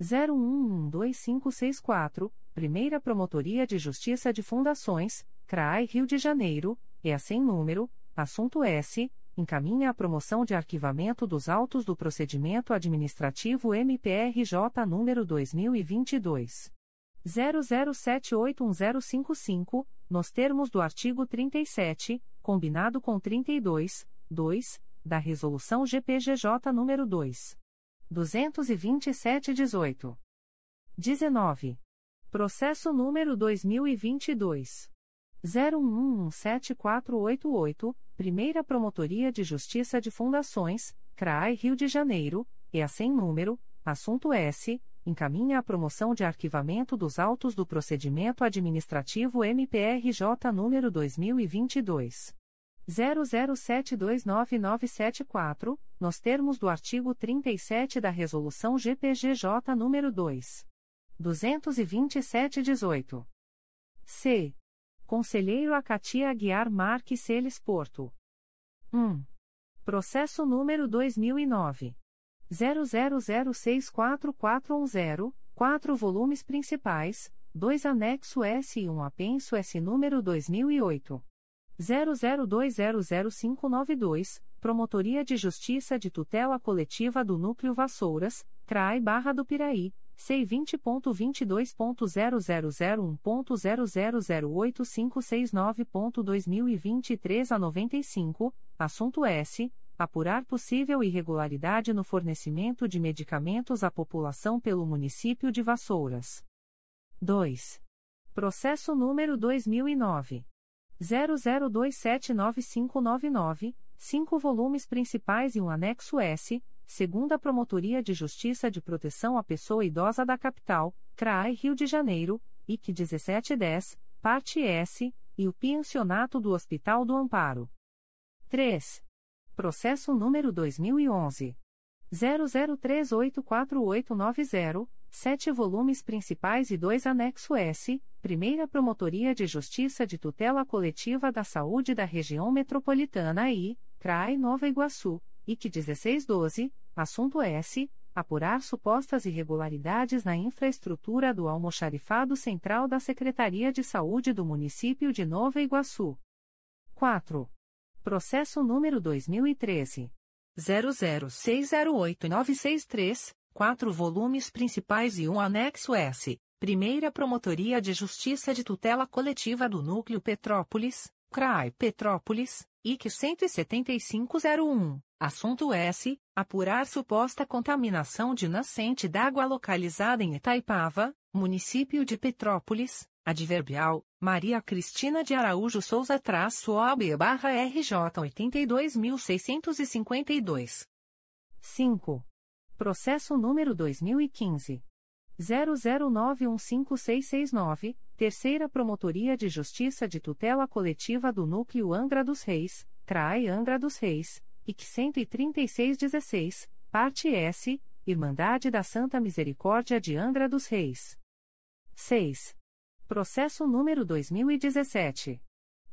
01125564, Primeira Promotoria de Justiça de Fundações, CRAI Rio de Janeiro, a sem número, assunto S, encaminha a promoção de arquivamento dos autos do procedimento administrativo MPRJ número 2022. 00781055, nos termos do artigo 37, combinado com 32, 2, da Resolução GPGJ nº 2. 227-18. 19. Processo número 2022. 01117488, Primeira Promotoria de Justiça de Fundações, CRAI Rio de Janeiro, e a sem número, assunto S, encaminha a promoção de arquivamento dos autos do procedimento administrativo MPRJ número 2022 00729974, nos termos do artigo 37 da resolução GPGJ número 2 227/18. C. Conselheiro Acatia Aguiar Marques Celes Porto. 1. Processo número 2009 00064410, 4 volumes principais, 2 anexo S e 1 apenso S número 2008 00200592, Promotoria de Justiça de Tutela Coletiva do Núcleo Vassouras, CRAI Barra do Piraí, C20.22.0001.0008569.2023 a 95, assunto S apurar possível irregularidade no fornecimento de medicamentos à população pelo município de Vassouras. 2. Processo número 2009 00279599, 5 volumes principais e um anexo S, segunda Promotoria de Justiça de Proteção à Pessoa Idosa da Capital, CRAI Rio de Janeiro, IC 1710, parte S, e o Pensionato do Hospital do Amparo. 3. Processo número 2011. 00384890, sete volumes principais e dois anexo S, Primeira Promotoria de Justiça de Tutela Coletiva da Saúde da Região Metropolitana I, CRAI Nova Iguaçu, IC 1612, assunto S. Apurar supostas irregularidades na infraestrutura do almoxarifado central da Secretaria de Saúde do município de Nova Iguaçu. 4. Processo número 2013. 00608963, quatro volumes principais e um anexo S. Primeira Promotoria de Justiça de Tutela Coletiva do Núcleo Petrópolis, CRAI Petrópolis, IC 17501. Assunto S. Apurar suposta contaminação de nascente d'água localizada em Itaipava, município de Petrópolis, adverbial, Maria Cristina de Araújo Souza traço OB barra RJ 82.652. 5. Processo número 2015. 00915669, Terceira Promotoria de Justiça de Tutela Coletiva do Núcleo Angra dos Reis, CRAE Angra dos Reis, IC 13616, Parte S, Irmandade da Santa Misericórdia de Angra dos Reis. 6. Processo número 2017.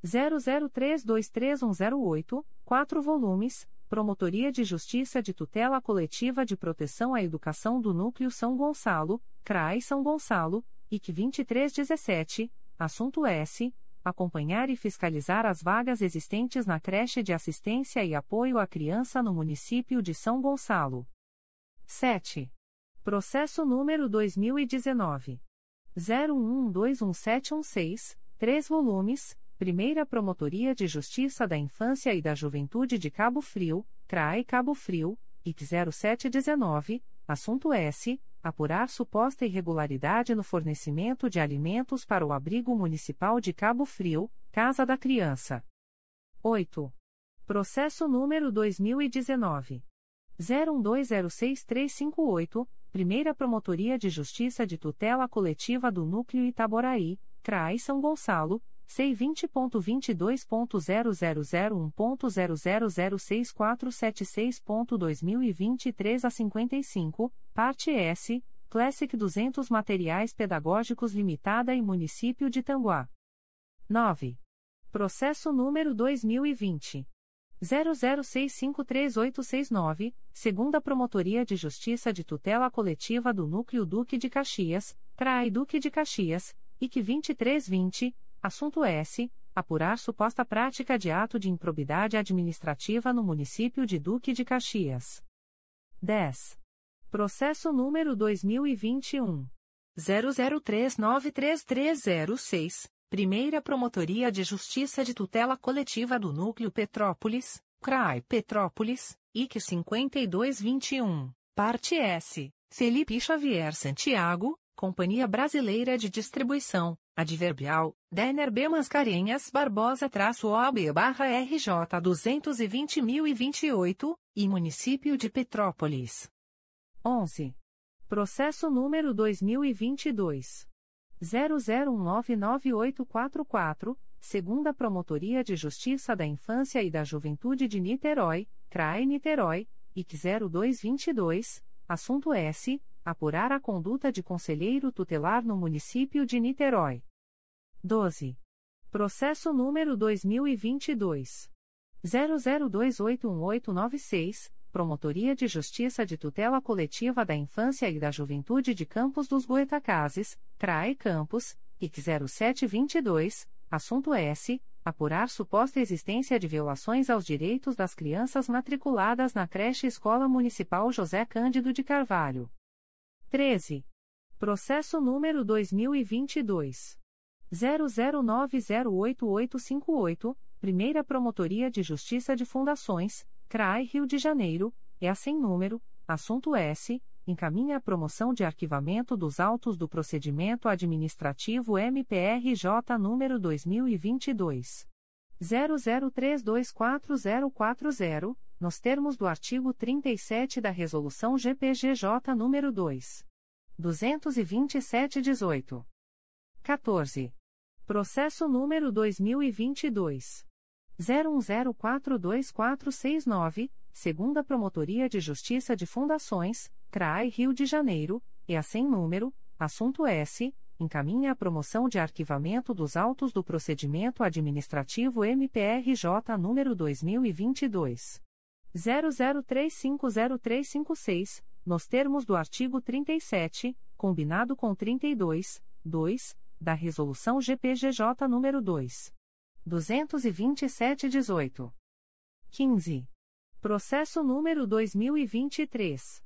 00323108, 4 volumes, Promotoria de Justiça de Tutela Coletiva de Proteção à Educação do Núcleo São Gonçalo, CRAI São Gonçalo, IC 2317, assunto S. Acompanhar e fiscalizar as vagas existentes na creche de assistência e apoio à criança no município de São Gonçalo. 7. Processo número 2019. 01121716, 3 volumes, Primeira Promotoria de Justiça da Infância e da Juventude de Cabo Frio, CRAE Cabo Frio, IC 0719, assunto S. Apurar suposta irregularidade no fornecimento de alimentos para o Abrigo Municipal de Cabo Frio, Casa da Criança. 8. Processo número 2019. 01206358, Primeira Promotoria de Justiça de Tutela Coletiva do Núcleo Itaboraí, CRAI São Gonçalo, C20.22.0001.0006476.2023 a 55, parte S, Classic 200 Materiais Pedagógicos Limitada e Município de Tanguá. 9. Processo número 2020. 00653869, segunda Promotoria de Justiça de Tutela Coletiva do Núcleo Duque de Caxias, CRAI Duque de Caxias, IC 2320, Assunto S. Apurar suposta prática de ato de improbidade administrativa no município de Duque de Caxias. 10. Processo número 2021. 00393306, Primeira Promotoria de Justiça de Tutela Coletiva do Núcleo Petrópolis, CRAI Petrópolis, IC 5221, Parte S, Felipe Xavier Santiago, Companhia Brasileira de Distribuição, Adverbial, Denner B. Mascarenhas Barbosa-OB barra RJ 220.028, e Município de Petrópolis. 11. Processo número 2022. 00199844, segunda Promotoria de Justiça da Infância e da Juventude de Niterói, CRAE Niterói, IC 0222, assunto S. Apurar a conduta de conselheiro tutelar no município de Niterói. 12. Processo número 2022. 00281896, Promotoria de Justiça de Tutela Coletiva da Infância e da Juventude de Campos dos Goitacazes, CRAE Campos, IC 0722, assunto S. Apurar suposta existência de violações aos direitos das crianças matriculadas na creche Escola Municipal José Cândido de Carvalho. 13. Processo número 2022. 00908858, Primeira Promotoria de Justiça de Fundações, CRAI Rio de Janeiro, é sem número, assunto S, encaminha a promoção de arquivamento dos autos do procedimento administrativo MPRJ número 2022 00324040, nos termos do artigo 37 da resolução GPGJ número 2 227/18. 14. Processo número 2022 01042469, segunda Promotoria de Justiça de Fundações, CRAI Rio de Janeiro, e a sem número, assunto S, encaminha a promoção de arquivamento dos autos do procedimento administrativo MPRJ número 2022 00350356, nos termos do artigo 37, combinado com 32, 2, da resolução GPGJ número 2 227/18. 15. Processo número 2023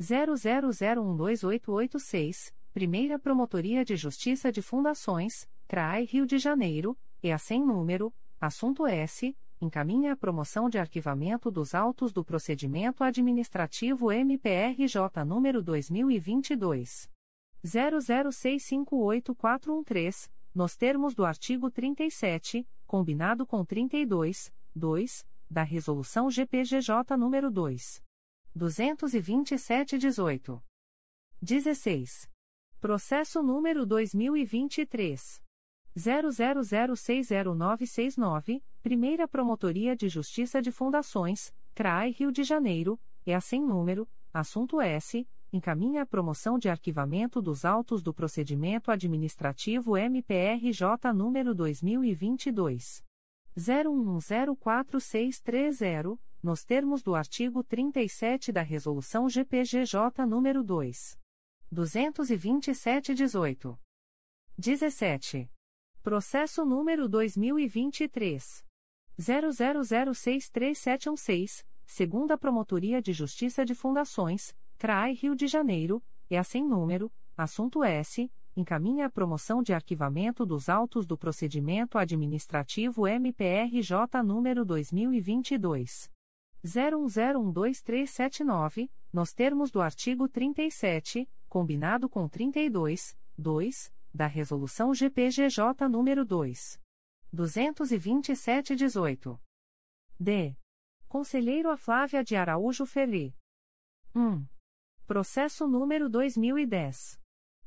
00012886, Primeira Promotoria de Justiça de Fundações, CRAI Rio de Janeiro, e a sem número, assunto S, encaminha a promoção de arquivamento dos autos do procedimento administrativo MPRJ número 2022 00658413, nos termos do artigo 37, combinado com 32, 2, da Resolução GPGJ nº 2. 227-18. 16. Processo número 2023. 00060969, Primeira Promotoria de Justiça de Fundações, CRAI Rio de Janeiro, é a sem número, assunto S, encaminha a promoção de arquivamento dos autos do procedimento administrativo MPRJ número 2022 01104630, nos termos do artigo 37 da resolução GPGJ número 2 227/18. 17. Processo número 2023 00063716, segunda Promotoria de Justiça de Fundações CRAI Rio de Janeiro, é a sem número, assunto S, encaminha a promoção de arquivamento dos autos do procedimento administrativo MPRJ número 2022 01012379, nos termos do artigo 37, combinado com 32, 2, da resolução GPGJ número 2 227/18. D. Conselheiro a Flávia de Araújo Ferri. 1. Processo número 2010.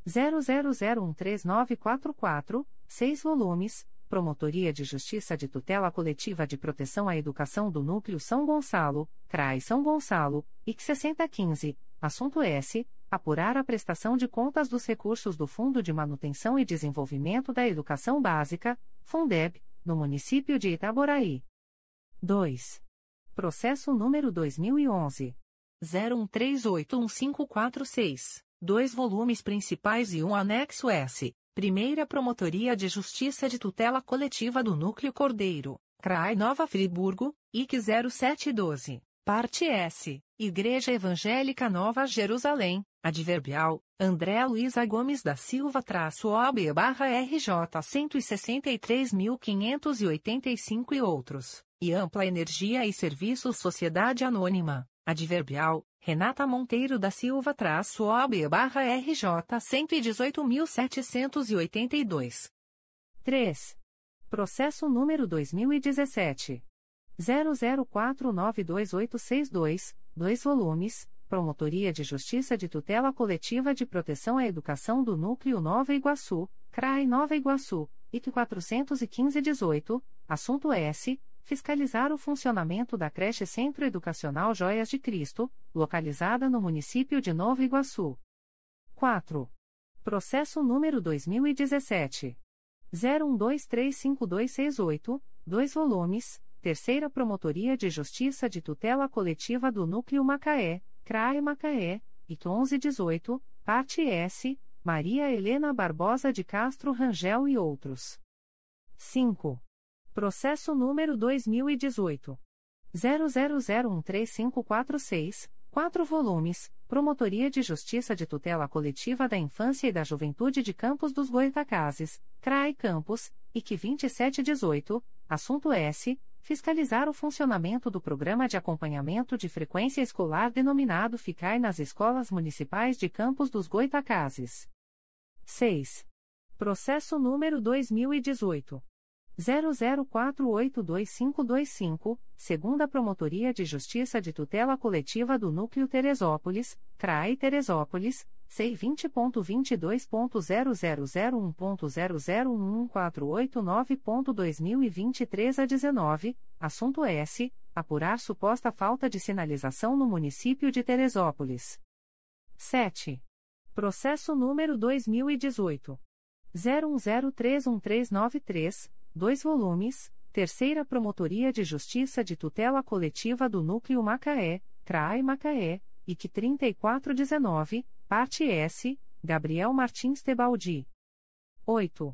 00013944, 6 volumes, Promotoria de Justiça de Tutela Coletiva de Proteção à Educação do Núcleo São Gonçalo, CRAI São Gonçalo, IC 6015, assunto S. Apurar a prestação de contas dos recursos do Fundo de Manutenção e Desenvolvimento da Educação Básica, Fundeb, no município de Itaboraí. 2. Processo número 2011. 01381546, dois volumes principais e um anexo S. Primeira Promotoria de Justiça de Tutela Coletiva do Núcleo Cordeiro, CRAI Nova Friburgo, IC 0712, Parte S, Igreja Evangélica Nova Jerusalém, adverbial, André Luiza Gomes da Silva traço OB barra RJ 163.585 e outros, e Ampla Energia e Serviços Sociedade Anônima, adverbial, Renata Monteiro da Silva traço OB barra RJ 118.782. 3. Processo número 2017. 00492862, 2 volumes, Promotoria de Justiça de Tutela Coletiva de Proteção à Educação do Núcleo Nova Iguaçu, CRAI Nova Iguaçu, IC 415-18, assunto S. Fiscalizar o funcionamento da creche Centro Educacional Joias de Cristo, localizada no município de Nova Iguaçu. 4. Processo número 2017. 01235268, 2 volumes, Terceira Promotoria de Justiça de Tutela Coletiva do Núcleo Macaé, CRAE Macaé, IT 1118, Parte S, Maria Helena Barbosa de Castro Rangel e outros. 5. Processo número 2018. 00013546, 4 volumes, Promotoria de Justiça de Tutela Coletiva da Infância e da Juventude de Campos dos Goitacazes, CRAE Campos, IC 2718, assunto S fiscalizar o funcionamento do Programa de Acompanhamento de Frequência Escolar denominado Ficar nas Escolas Municipais de Campos dos Goitacazes. 6. Processo número 2018. 00482525, segunda Promotoria de Justiça de Tutela Coletiva do Núcleo Teresópolis, CRAE Teresópolis, C20.22.0001.0011489.2023 a 19, assunto S. Apurar suposta falta de sinalização no município de Teresópolis. 7. Processo número 2018. 01031393, 2 volumes, Terceira Promotoria de Justiça de Tutela Coletiva do Núcleo Macaé, CRAI Macaé, IC 3419, Parte S, Gabriel Martins Tebaldi. 8.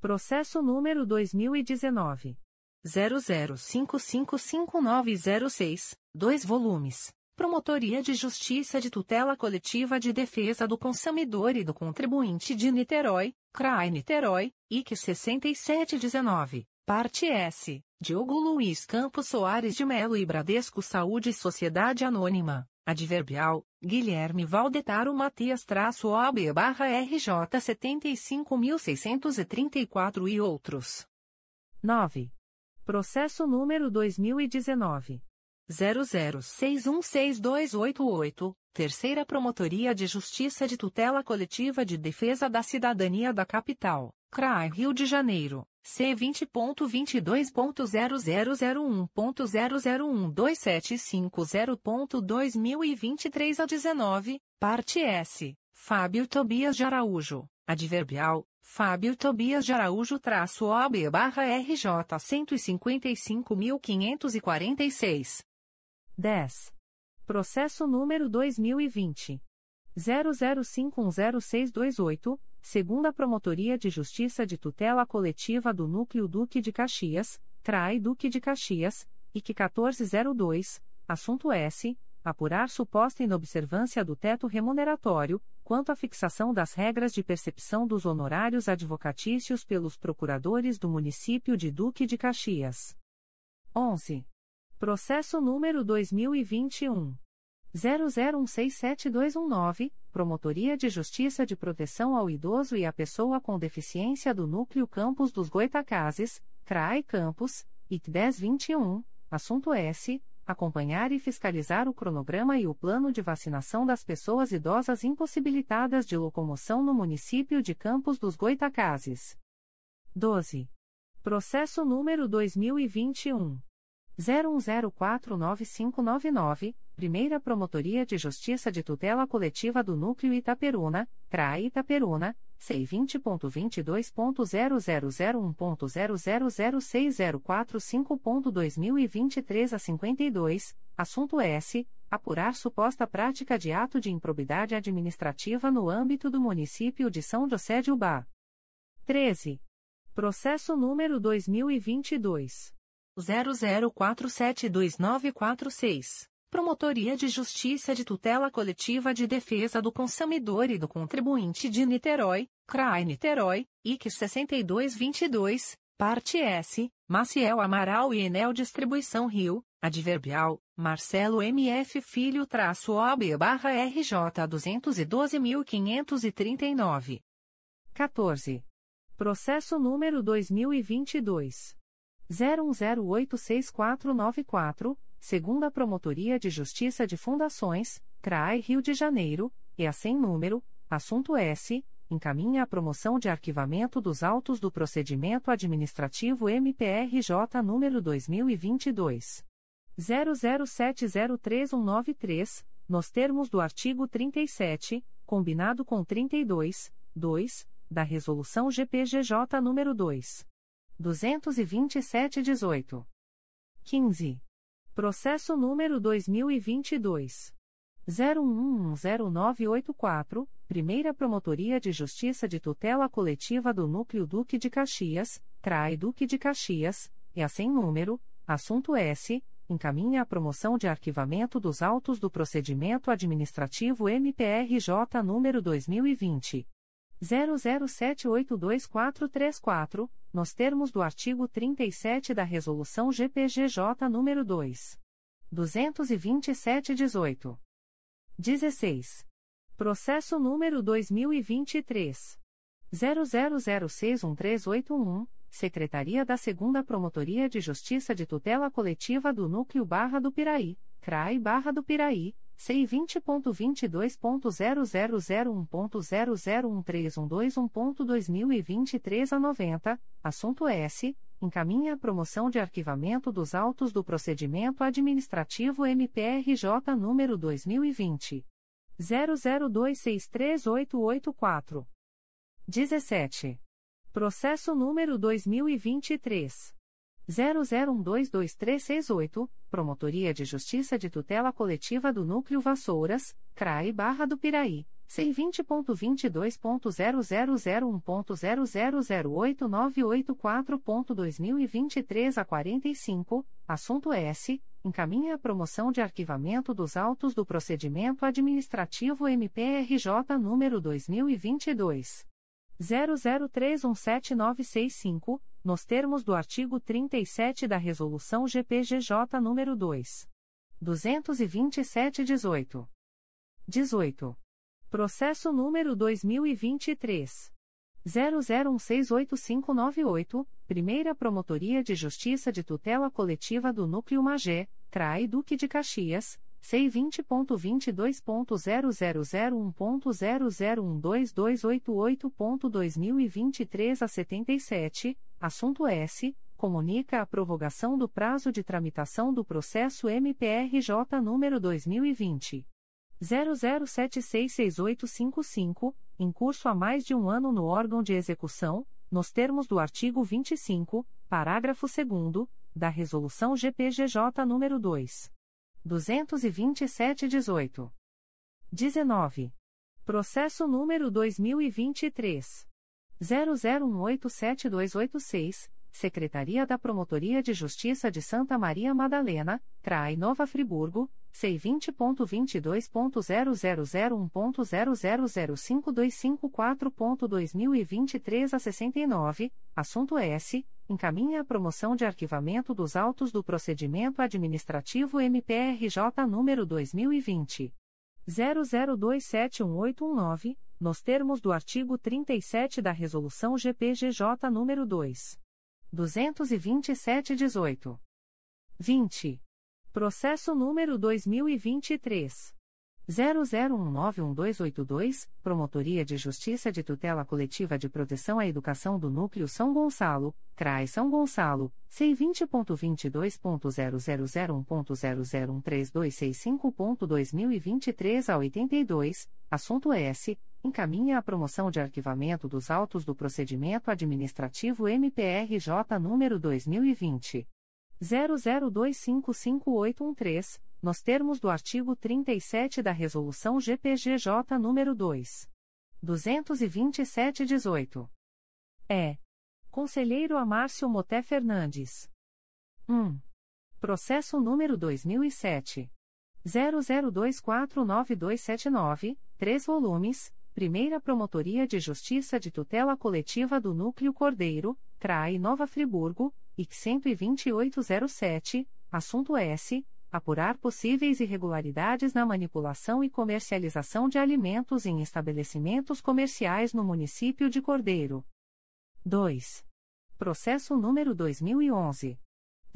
Processo número 2019. 00555906, 2 volumes. Promotoria de Justiça de Tutela Coletiva de Defesa do Consumidor e do Contribuinte de Niterói, CRAI Niterói, IC 6719, Parte S, Diogo Luiz Campos Soares de Melo e Bradesco Saúde Sociedade Anônima. Adverbial, Guilherme Valdetaro Matias traço OB barra RJ 75.634 e outros. 9. Processo número 2019. 00616288, Terceira Promotoria de Justiça de Tutela Coletiva de Defesa da Cidadania da Capital, CRAI Rio de Janeiro. C vinte ponto vinte dois ponto zero zero zero um ponto zero zero um dois sete cinco zero ponto dois mil e vinte três a dezenove parte S. Fábio Tobias de Araújo. Adverbial Fábio Tobias de Araújo traço OB barra RJ cento e cinquenta e cinco mil quinhentos e quarenta e seis dez processo número dois mil e vinte zero zero cinco um zero seis dois oito segunda Promotoria de Justiça de Tutela Coletiva do Núcleo Duque de Caxias, CRAI Duque de Caxias, IC 1402, assunto S. Apurar suposta inobservância do teto remuneratório, quanto à fixação das regras de percepção dos honorários advocatícios pelos procuradores do município de Duque de Caxias. 11. Processo número 2021. 00167219, Promotoria de Justiça de Proteção ao Idoso e à Pessoa com Deficiência do Núcleo Campos dos Goitacazes, CRAE Campos, IT 1021, assunto S. Acompanhar e fiscalizar o cronograma e o plano de vacinação das pessoas idosas impossibilitadas de locomoção no município de Campos dos Goitacazes. 12. Processo número 2021. 01049599, Primeira Promotoria de Justiça de Tutela Coletiva do Núcleo Itaperuna, CRAI Itaperuna, C20.22.0001.0006045.2023 a 52, assunto S. Apurar suposta prática de ato de improbidade administrativa no âmbito do município de São José de Ubá. 13. Processo número 2022. 00472946. Promotoria de Justiça de Tutela Coletiva de Defesa do Consumidor e do Contribuinte de Niterói, CRAI Niterói, IC 6222, Parte S, Maciel Amaral e Enel Distribuição Rio, Adverbial, Marcelo MF Filho traço OB barra RJ 212.539. 14. Processo número 2022. 01086494 segunda Promotoria de Justiça de Fundações, CRAI Rio de Janeiro, e a sem número, assunto S, encaminha a promoção de arquivamento dos autos do procedimento administrativo MPRJ número 2022 00703193, nos termos do artigo 37, combinado com 32, 2, da resolução GPGJ número 2 227/18. 15. Processo número 2022. 01100984, Primeira Promotoria de Justiça de Tutela Coletiva do Núcleo Duque de Caxias, CRAI Duque de Caxias, e a sem número, assunto S, encaminha a promoção de arquivamento dos autos do procedimento administrativo MPRJ número 2020. 00782434, nos termos do artigo 37 da Resolução GPGJ nº 2. 227-18. 16. Processo número 2023. 00061381, Secretaria da 2 Promotoria de Justiça de Tutela Coletiva do Núcleo Barra do Piraí, CRAI Barra do Piraí, C20.22.0001.0013121.2023 a 90, assunto S. Encaminha a promoção de arquivamento dos autos do procedimento administrativo MPRJ número 2020. 00263884. 17. Processo número 2023. 00122368, Promotoria de Justiça de Tutela Coletiva do Núcleo Vassouras, CRAE Barra do Piraí, C20.22.0001.0008984.2023 a 45, assunto S. Encaminha a promoção de arquivamento dos autos do procedimento administrativo MPRJ número 2022. 00317965 nos termos do artigo 37 da Resolução GPGJ nº 2. 227-18. 18. Processo número 2023. 00168598, Primeira Promotoria de Justiça de Tutela Coletiva do Núcleo Magé, CRAI Duque de Caxias, C20.22.0001.0012288.2023 a 77, assunto S. Comunica a prorrogação do prazo de tramitação do processo MPRJ número 2020. 00766855, em curso há mais de um ano no órgão de execução, nos termos do artigo 25, parágrafo 2 da Resolução GPGJ nº 2. 227-18. 19. Processo número 2023. 00187286, Secretaria da Promotoria de Justiça de Santa Maria Madalena, CRAI Nova Friburgo, C20.22.0001.0005254.2023 a 69, assunto S. Encaminha a promoção de arquivamento dos autos do procedimento administrativo MPRJ número 2020. 00271819, nos termos do artigo 37 da Resolução GPGJ nº 2. 227-18. 20. Processo número 2023. 00191282, Promotoria de Justiça de Tutela Coletiva de Proteção à Educação do Núcleo São Gonçalo, CRAI São Gonçalo, C20.22.0001.0013265.2023 a 82, assunto S. Encaminha a promoção de arquivamento dos autos do procedimento administrativo MPRJ número 2020. 00255813, nos termos do artigo 37 da Resolução GPGJ nº 2. 227-18. É. Conselheiro Amárcio Moté Fernandes. 1. Processo número 2007. 00249279, 3 volumes, Primeira Promotoria de Justiça de Tutela Coletiva do Núcleo Cordeiro, CRAI Nova Friburgo, IC 12807, assunto S. Apurar possíveis irregularidades na manipulação e comercialização de alimentos em estabelecimentos comerciais no município de Cordeiro. 2. Processo número 2011.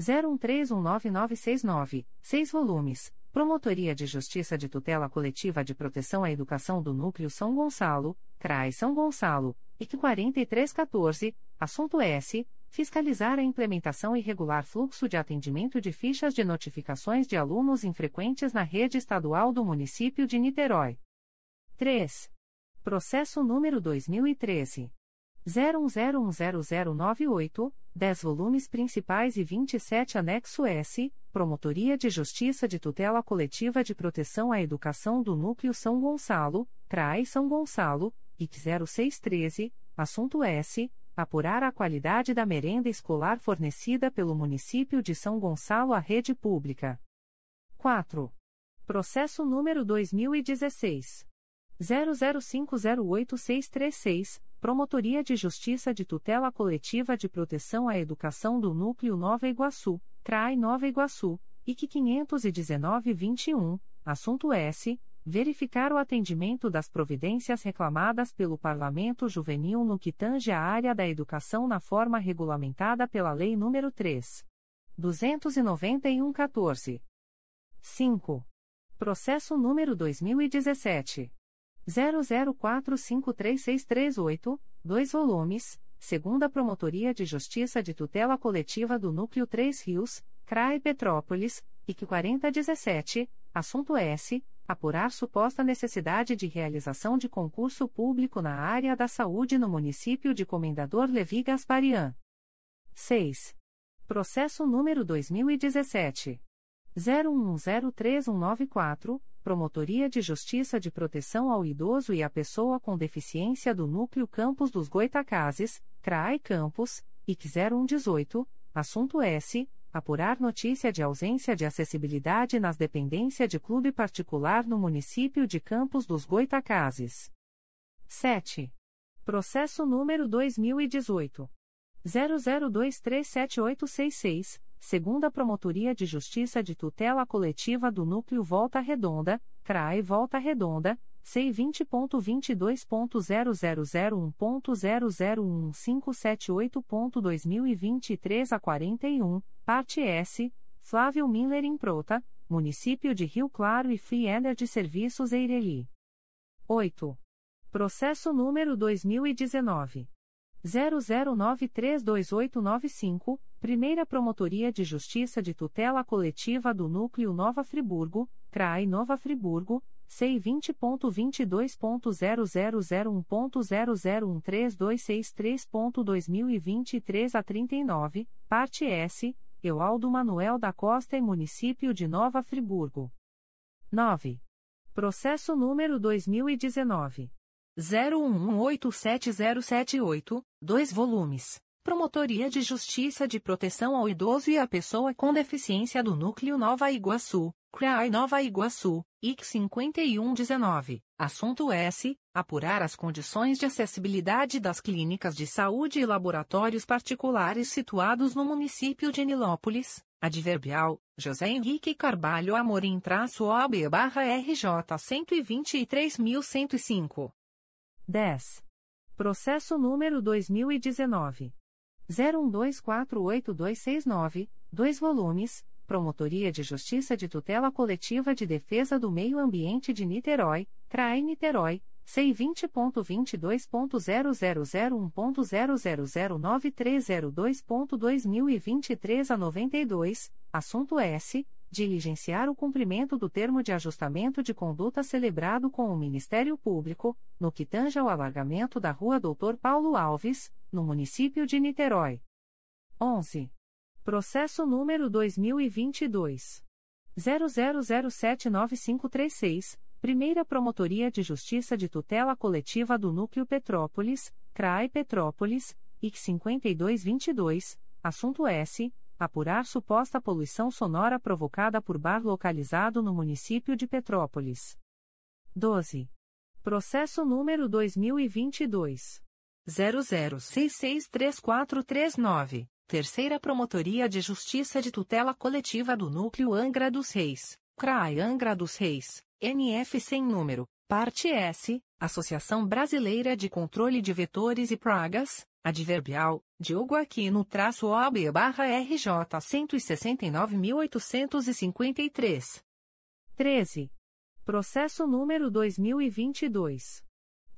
01319969, 6 volumes. Promotoria de Justiça de Tutela Coletiva de Proteção à Educação do Núcleo São Gonçalo, CRAI São Gonçalo, IC 4314, assunto S. Fiscalizar a implementação e regular fluxo de atendimento de fichas de notificações de alunos infrequentes na rede estadual do município de Niterói. 3. Processo número 2013. 01010098, 10 volumes principais e 27 anexo S, Promotoria de Justiça de Tutela Coletiva de Proteção à Educação do Núcleo São Gonçalo, CRAI São Gonçalo, IC 0613, assunto S. Apurar a qualidade da merenda escolar fornecida pelo município de São Gonçalo à rede pública. 4. Processo número 2016. 00508636, Promotoria de Justiça de Tutela Coletiva de Proteção à Educação do Núcleo Nova Iguaçu, CRAI Nova Iguaçu, IC 51921, assunto S. Verificar o atendimento das providências reclamadas pelo Parlamento Juvenil no que tange à área da educação na forma regulamentada pela Lei nº 3. 291-14. 5. Processo número 2017. 00453638, 2 volumes, segunda Promotoria de Justiça de Tutela Coletiva do Núcleo 3 Rios, CRAE Petrópolis, IC 4017, assunto S. Apurar suposta necessidade de realização de concurso público na área da saúde no município de Comendador Levi Gasparian. 6. Processo número 2017. 01103194, Promotoria de Justiça de Proteção ao Idoso e à Pessoa com Deficiência do Núcleo Campos dos Goitacazes, CRAI Campos, IC 0118, assunto S. Apurar notícia de ausência de acessibilidade nas dependências de clube particular no município de Campos dos Goitacazes. 7. Processo número 2018. 00237866 segunda Promotoria de Justiça de Tutela Coletiva do Núcleo Volta Redonda, CRAE Volta Redonda, C20.22.0001.0011578.2023 a 41, parte S, Flávio Miller Improta, Município de Rio Claro e Free Energy Serviços Eireli. 8. Processo número 2019. 00932895, Primeira Promotoria de Justiça de Tutela Coletiva do Núcleo Nova Friburgo, CRAI Nova Friburgo, C20.22.0001.0013263.2023 a 39, parte S, Eualdo Manuel da Costa e Município de Nova Friburgo. 9. Processo número 2019. 01187078, 2 volumes. Promotoria de Justiça de Proteção ao Idoso e à Pessoa com Deficiência do Núcleo Nova Iguaçu, CRAI Nova Iguaçu, IC 5119. Assunto S. Apurar as condições de acessibilidade das clínicas de saúde e laboratórios particulares situados no município de Nilópolis. Adverbial, José Henrique Carvalho Amorim-OB-RJ 123.105. 10. Processo número 2019. 01248269, 2 volumes, Promotoria de Justiça de Tutela Coletiva de Defesa do Meio Ambiente de Niterói, CRAE Niterói, C20.22.0001.0009302.2023 a 92, assunto S diligenciar o cumprimento do termo de ajustamento de conduta celebrado com o Ministério Público, no que tange ao alargamento da Rua Doutor Paulo Alves, no município de Niterói. 11. Processo número 2022 00079536, Primeira Promotoria de Justiça de Tutela Coletiva do Núcleo Petrópolis, CRAI Petrópolis, IC 5222, assunto S apurar suposta poluição sonora provocada por bar localizado no município de Petrópolis. 12. Processo número 2022 00663439, Terceira Promotoria de Justiça de Tutela Coletiva do Núcleo Angra dos Reis, CRAI Angra dos Reis, NF sem número, parte S, Associação Brasileira de Controle de Vetores e Pragas, Adverbial, Diogo Aquino traço OAB barra RJ 169.853. 13. Processo número 2022.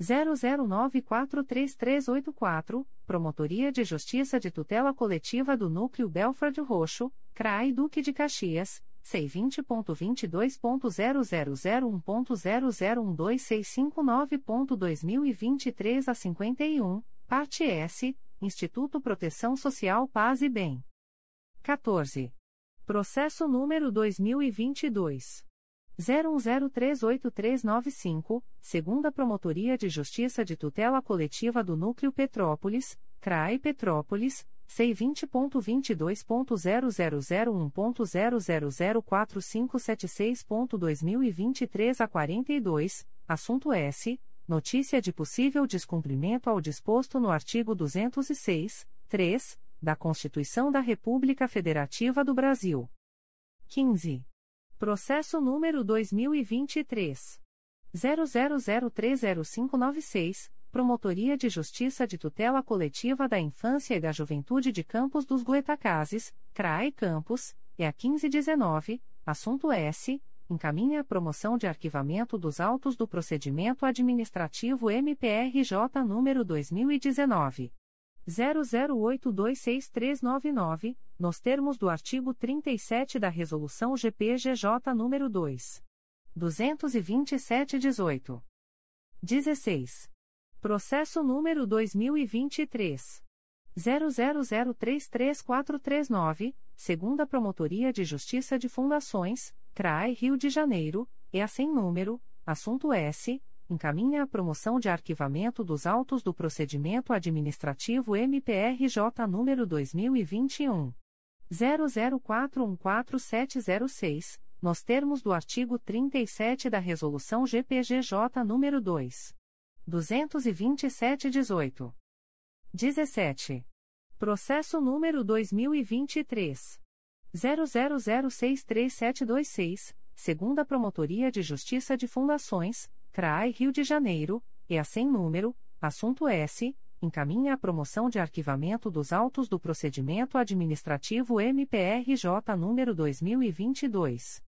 00943384, Promotoria de Justiça de Tutela Coletiva do Núcleo Belford Roxo, CRAI Duque de Caxias, C20.22.0001.0012659.2023 a 51, parte S, Instituto Proteção Social Paz e Bem. 14. Processo número 2022. 01038395, segunda Promotoria de Justiça de Tutela Coletiva do Núcleo Petrópolis, CRAE Petrópolis, C20.22.0001.0004576.2023 a 42, assunto S. Notícia de possível descumprimento ao disposto no artigo 206, 3, da Constituição da República Federativa do Brasil. 15. Processo número 2023. 00030596, Promotoria de Justiça de Tutela Coletiva da Infância e da Juventude de Campos dos Goetacazes, CRAE Campos, e a 1519, assunto S. Encaminha a promoção de arquivamento dos autos do procedimento administrativo MPRJ número 2019. 00826399, nos termos do artigo 37 da Resolução GPGJ nº 2. 227-18. 16. Processo número 2023. 00033439, segunda Promotoria de Justiça de Fundações, CRAI Rio de Janeiro, a sem número, assunto S encaminha a promoção de arquivamento dos autos do procedimento administrativo MPRJ número 2021 00414706, nos termos do artigo 37 da resolução GPGJ número 2 227/18. 17. Processo número 2023 00063726, segunda Promotoria de Justiça de Fundações CRAI Rio de Janeiro, e a sem número, assunto S, encaminha a promoção de arquivamento dos autos do procedimento administrativo MPRJ número 2022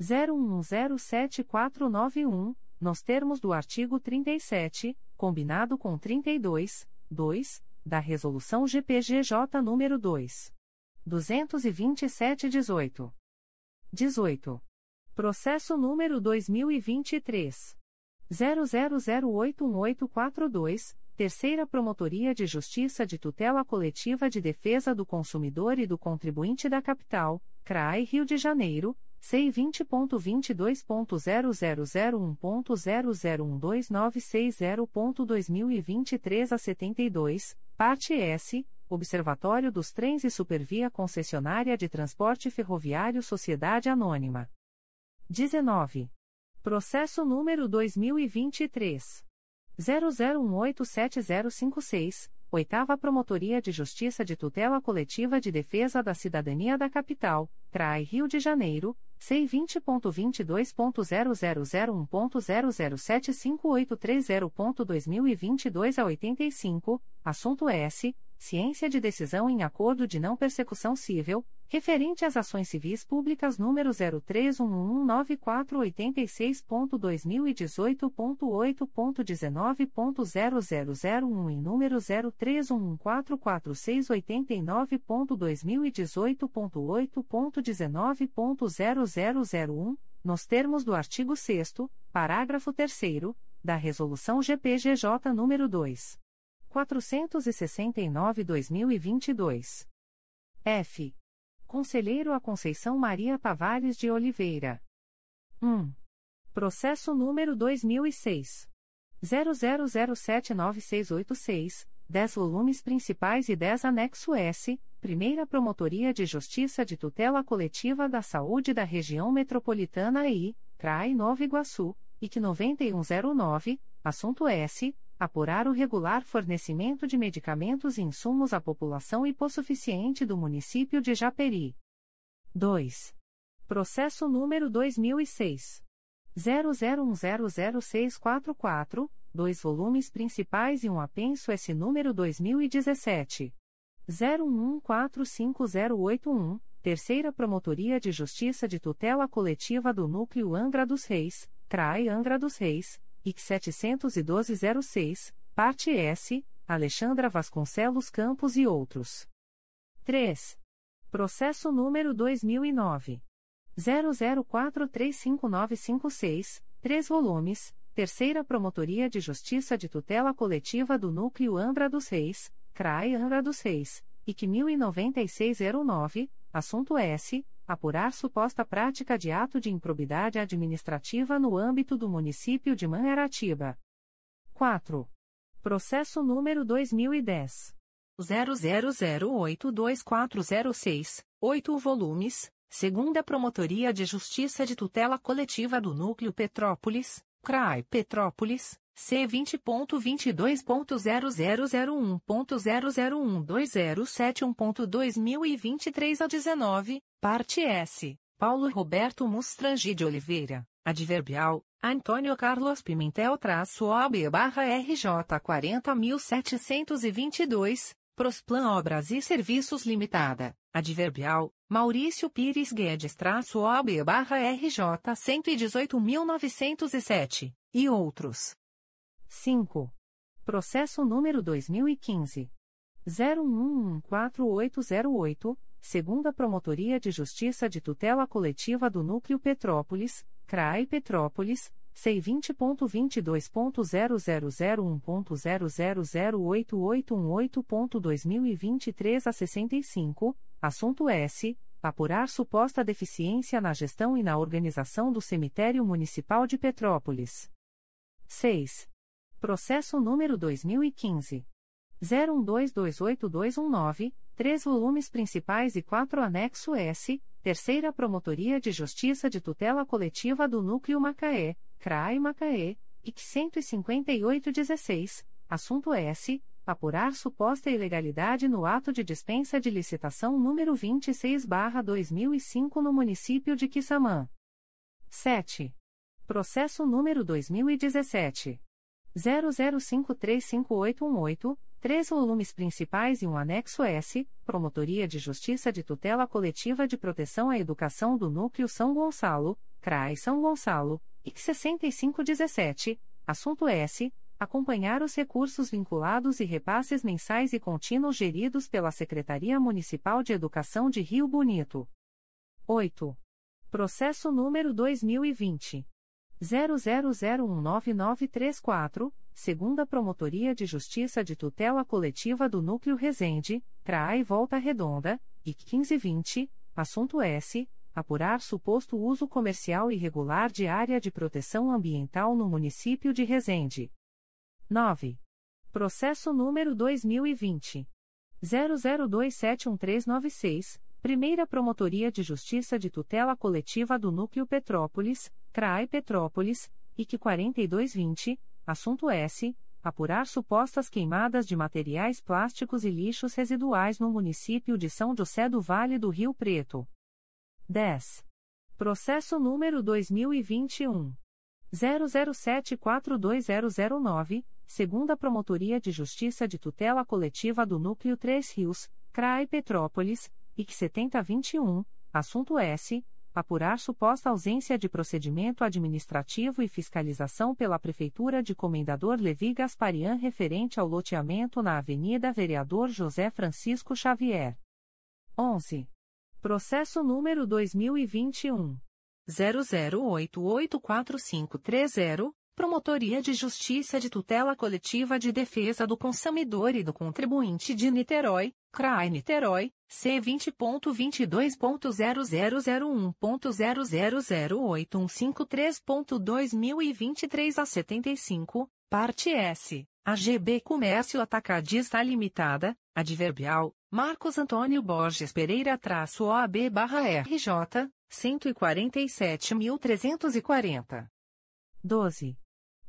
01107491, nos termos do artigo 37, combinado com 32, 2, da resolução GPGJ número 2 227/18. 18. Processo número 2023 00081842, Terceira Promotoria de Justiça de Tutela Coletiva de Defesa do Consumidor e do Contribuinte da Capital, CRAI Rio de Janeiro, C20.22.0001.0012960.2023 a 72, parte S, Observatório dos Trens e Supervia Concessionária de Transporte Ferroviário Sociedade Anônima. 19. Processo número 2023. 00187056, Oitava Promotoria de Justiça de Tutela Coletiva de Defesa da Cidadania da Capital, CRAI Rio de Janeiro, C20.22.0001.0075830.2022 a 85, assunto S. Ciência de decisão em acordo de não persecução civil, referente às ações civis públicas número 03119486.2018.8.19.0001 e número 0311446889.2018.8.19.0001, nos termos do artigo 6 parágrafo 3 da Resolução GPGJ nº 2. 469-2022. F. Conselheiro a Conceição Maria Tavares de Oliveira. 1. Processo número 2006. 00079686, 10 volumes principais e 10 anexo S, Primeira Promotoria de Justiça de Tutela Coletiva da Saúde da Região Metropolitana I, CRAI Nova Iguaçu, IC 9109, assunto S. Apurar o regular fornecimento de medicamentos e insumos à população hipossuficiente do município de Japeri. 2. Processo número 2006. 00100644, dois volumes principais e um apenso S número 2017. 01145081, Terceira Promotoria de Justiça de Tutela Coletiva do Núcleo Angra dos Reis, CRAI Angra dos Reis, IC 71206, Parte S, Alexandra Vasconcelos Campos e outros. 3. Processo número 2009. 00435956, 3 volumes, Terceira Promotoria de Justiça de Tutela Coletiva do Núcleo Angra dos Reis, CRAI Angra dos Reis, IC 109609, assunto S. Apurar suposta prática de ato de improbidade administrativa no âmbito do município de Mangaratiba. 4. Processo número 2010. 00082406, 8 volumes, Segunda Promotoria de Justiça de Tutela Coletiva do Núcleo Petrópolis, CRAI Petrópolis, C20.22.0001.0012071.2023 a 19, parte S, Paulo Roberto Mustrangi de Oliveira, adverbial, Antônio Carlos Pimentel traço OB barra RJ 40.722, Prosplan Obras e Serviços Limitada, adverbial, Maurício Pires Guedes traço OB barra RJ 118.907, e outros. 5. Processo número 2015. 01148808, segunda Promotoria de Justiça de Tutela Coletiva do Núcleo Petrópolis, CRAI Petrópolis, C20.22.0001.0008818.2023 a 65, assunto S. Apurar suposta deficiência na gestão e na organização do Cemitério Municipal de Petrópolis. 6. Processo número 2015. 01228219, três volumes principais e quatro anexo S, Terceira Promotoria de Justiça de Tutela Coletiva do Núcleo Macaé, CRAI Macaé, IC 15816, assunto S. Apurar suposta ilegalidade no ato de dispensa de licitação número 26-2005 no município de Quissamã. 7. Processo número 2017. 00535818, três volumes principais e um anexo S, Promotoria de Justiça de Tutela Coletiva de Proteção à Educação do Núcleo São Gonçalo, CRAI São Gonçalo, IC 6517, assunto S. Acompanhar os recursos vinculados e repasses mensais e contínuos geridos pela Secretaria Municipal de Educação de Rio Bonito. 8. Processo número 2020. 00019934, segunda Promotoria de Justiça de Tutela Coletiva do Núcleo Resende, CRAI Volta Redonda, IC 1520, assunto S. Apurar suposto uso comercial irregular de área de proteção ambiental no município de Resende. 9. Processo número 2020. 00271396, Primeira Promotoria de Justiça de Tutela Coletiva do Núcleo Petrópolis, CRAI Petrópolis, IC 4220, assunto S. Apurar supostas queimadas de materiais plásticos e lixos residuais no município de São José do Vale do Rio Preto. 10. Processo número 2021. 00742009, segunda Promotoria de Justiça de Tutela Coletiva do Núcleo 3 Rios, CRAI Petrópolis, IC 7021, assunto S apurar suposta ausência de procedimento administrativo e fiscalização pela Prefeitura de Comendador Levi Gasparian referente ao loteamento na Avenida Vereador José Francisco Xavier. 11. Processo número 2021. 00884530, Promotoria de Justiça de Tutela Coletiva de Defesa do Consumidor e do Contribuinte de Niterói, CRAI Niterói, C20.22.0001.0008153.2023 a 75, parte S, AGB Comércio Atacadista Limitada, Adverbial, Marcos Antônio Borges Pereira traço OAB barra RJ, 147.340. 12.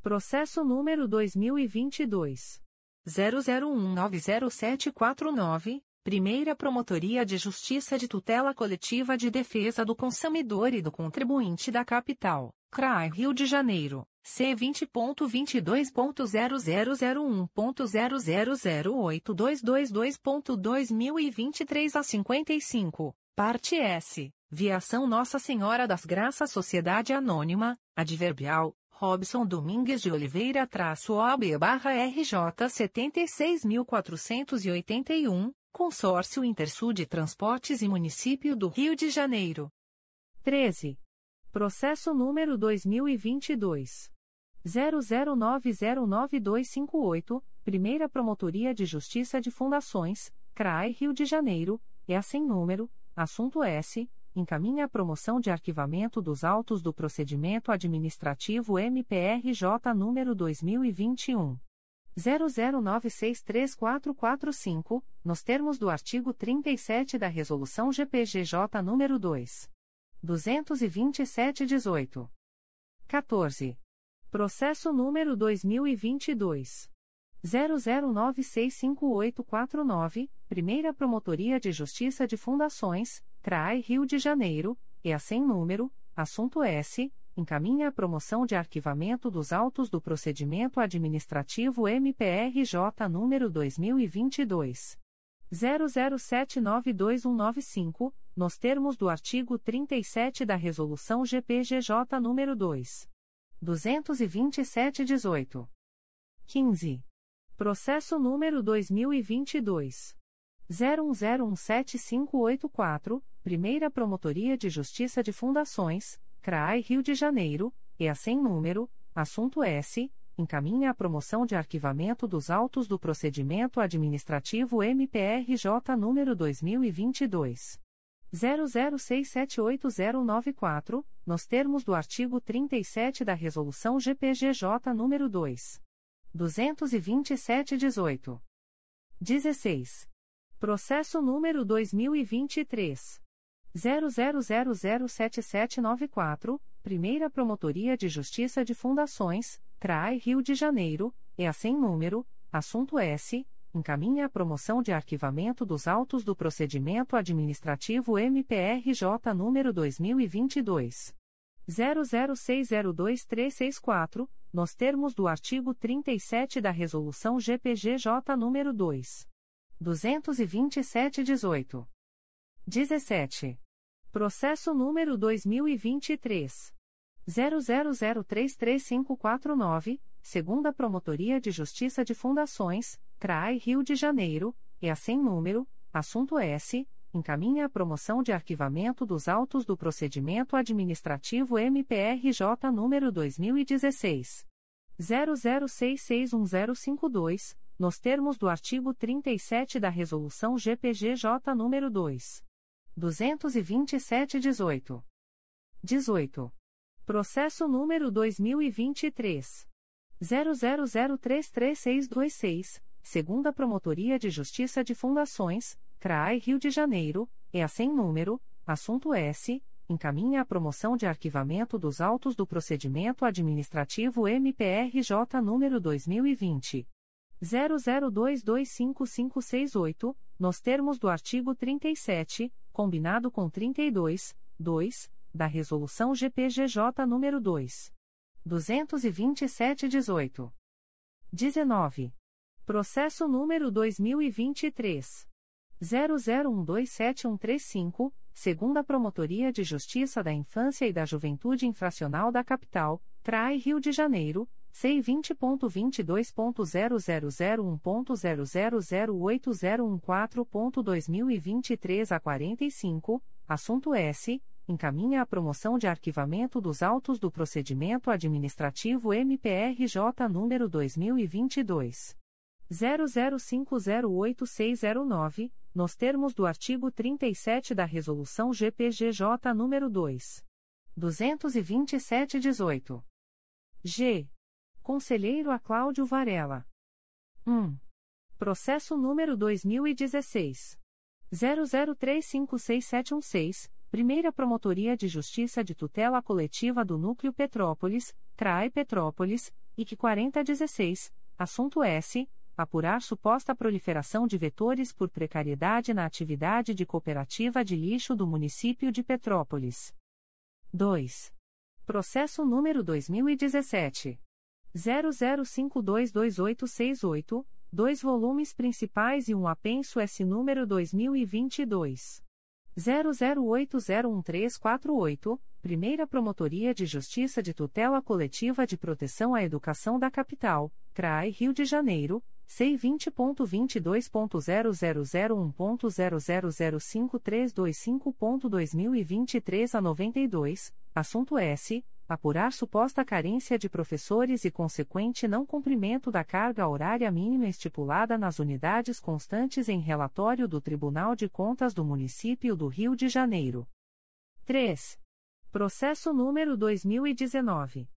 Processo número 2022. 00190749, Primeira Promotoria de Justiça de Tutela Coletiva de Defesa do Consumidor e do Contribuinte da Capital, CRAI Rio de Janeiro, C20.22.0001.0008222.2023 a 55, parte S, Viação Nossa Senhora das Graças Sociedade Anônima, Adverbial, Robson Domingues de Oliveira traço OAB barra RJ 76.481, Consórcio Intersul de Transportes e Município do Rio de Janeiro. 13. Processo número 2022. 00909258, Primeira Promotoria de Justiça de Fundações, CRAI Rio de Janeiro, é sem número, assunto S, encaminha a promoção de arquivamento dos autos do procedimento administrativo MPRJ número 2021 00963445, nos termos do artigo 37 da Resolução GPGJ nº 2. 227-18. 14. Processo número 2022. 00965849, Primeira Promotoria de Justiça de Fundações, CRAI Rio de Janeiro, e a sem número, assunto S encaminha a promoção de arquivamento dos autos do procedimento administrativo MPRJ número 2022 00792195, nos termos do artigo 37 da resolução GPGJ número 2 227/18. 15. Processo número 2022 01017584, Primeira Promotoria de Justiça de Fundações CRAI Rio de Janeiro, e a sem número, assunto S, encaminha a promoção de arquivamento dos autos do procedimento administrativo MPRJ número 2022 00678094, nos termos do artigo 37 da resolução GPGJ número 2 227/18. 16. Processo número 2023 00007794, Primeira Promotoria de Justiça de Fundações, CRAI Rio de Janeiro, e a sem número, assunto S, encaminha a promoção de arquivamento dos autos do procedimento administrativo MPRJ número 2022 00602364, nos termos do artigo 37 da Resolução GPGJ número 2. 227-18. 17. Processo número 2023. 00033549, segunda Promotoria de Justiça de Fundações, CRAI Rio de Janeiro, e a sem número, assunto S, encaminha a promoção de arquivamento dos autos do procedimento administrativo MPRJ número 2016. 00661052, nos termos do artigo 37 da Resolução GPGJ número 2. 227-18. 18. Processo número 2023. 00033626, segunda Promotoria de Justiça de Fundações, CRAI Rio de Janeiro, e a sem número, assunto S, encaminha a promoção de arquivamento dos autos do procedimento administrativo MPRJ número 2020. 00225568, nos termos do artigo 37, combinado com 32, 2, da Resolução GPGJ nº 2. 227-18. 19. Processo número 2023. 00127135, segunda Promotoria de Justiça da Infância e da Juventude Infracional da Capital, CRAI Rio de Janeiro, C20.22.0001.0008014.2023 a 45, assunto S. Encaminha a promoção de arquivamento dos autos do procedimento administrativo MPRJ número 2022. 00508609, nos termos do artigo 37 da Resolução GPGJ número 2. 227-18. G. Conselheiro a Cláudio Varela. 1. Processo número 2016. 00356716, Primeira Promotoria de Justiça de Tutela Coletiva do Núcleo Petrópolis, CRAE Petrópolis, IC 4016, assunto S. Apurar suposta proliferação de vetores por precariedade na atividade de cooperativa de lixo do município de Petrópolis. 2. Processo número 2017. 00522868 dois volumes principais e um apenso S número 2022 00801348, Primeira Promotoria de Justiça de Tutela Coletiva de Proteção à Educação da Capital, CRAI Rio de Janeiro, C20.22.0001.0005325.2023 a 92, assunto S apurar suposta carência de professores e consequente não cumprimento da carga horária mínima estipulada nas unidades constantes em relatório do Tribunal de Contas do Município do Rio de Janeiro. 3. Processo número 2019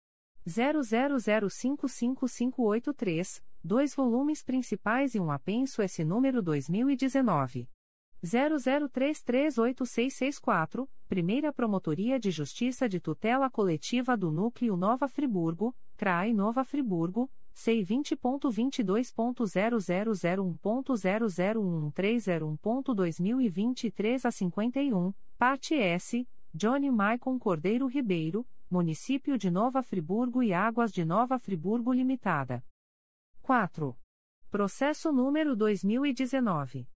00055583, dois volumes principais e um apenso S número 2019 00338664, Primeira Promotoria de Justiça de Tutela Coletiva do Núcleo Nova Friburgo, CRAI Nova Friburgo, C20.22.0001.0011301.2023 a 51, parte S, Johnny Maicon Cordeiro Ribeiro, Município de Nova Friburgo e Águas de Nova Friburgo Limitada. 4. Processo número 2019.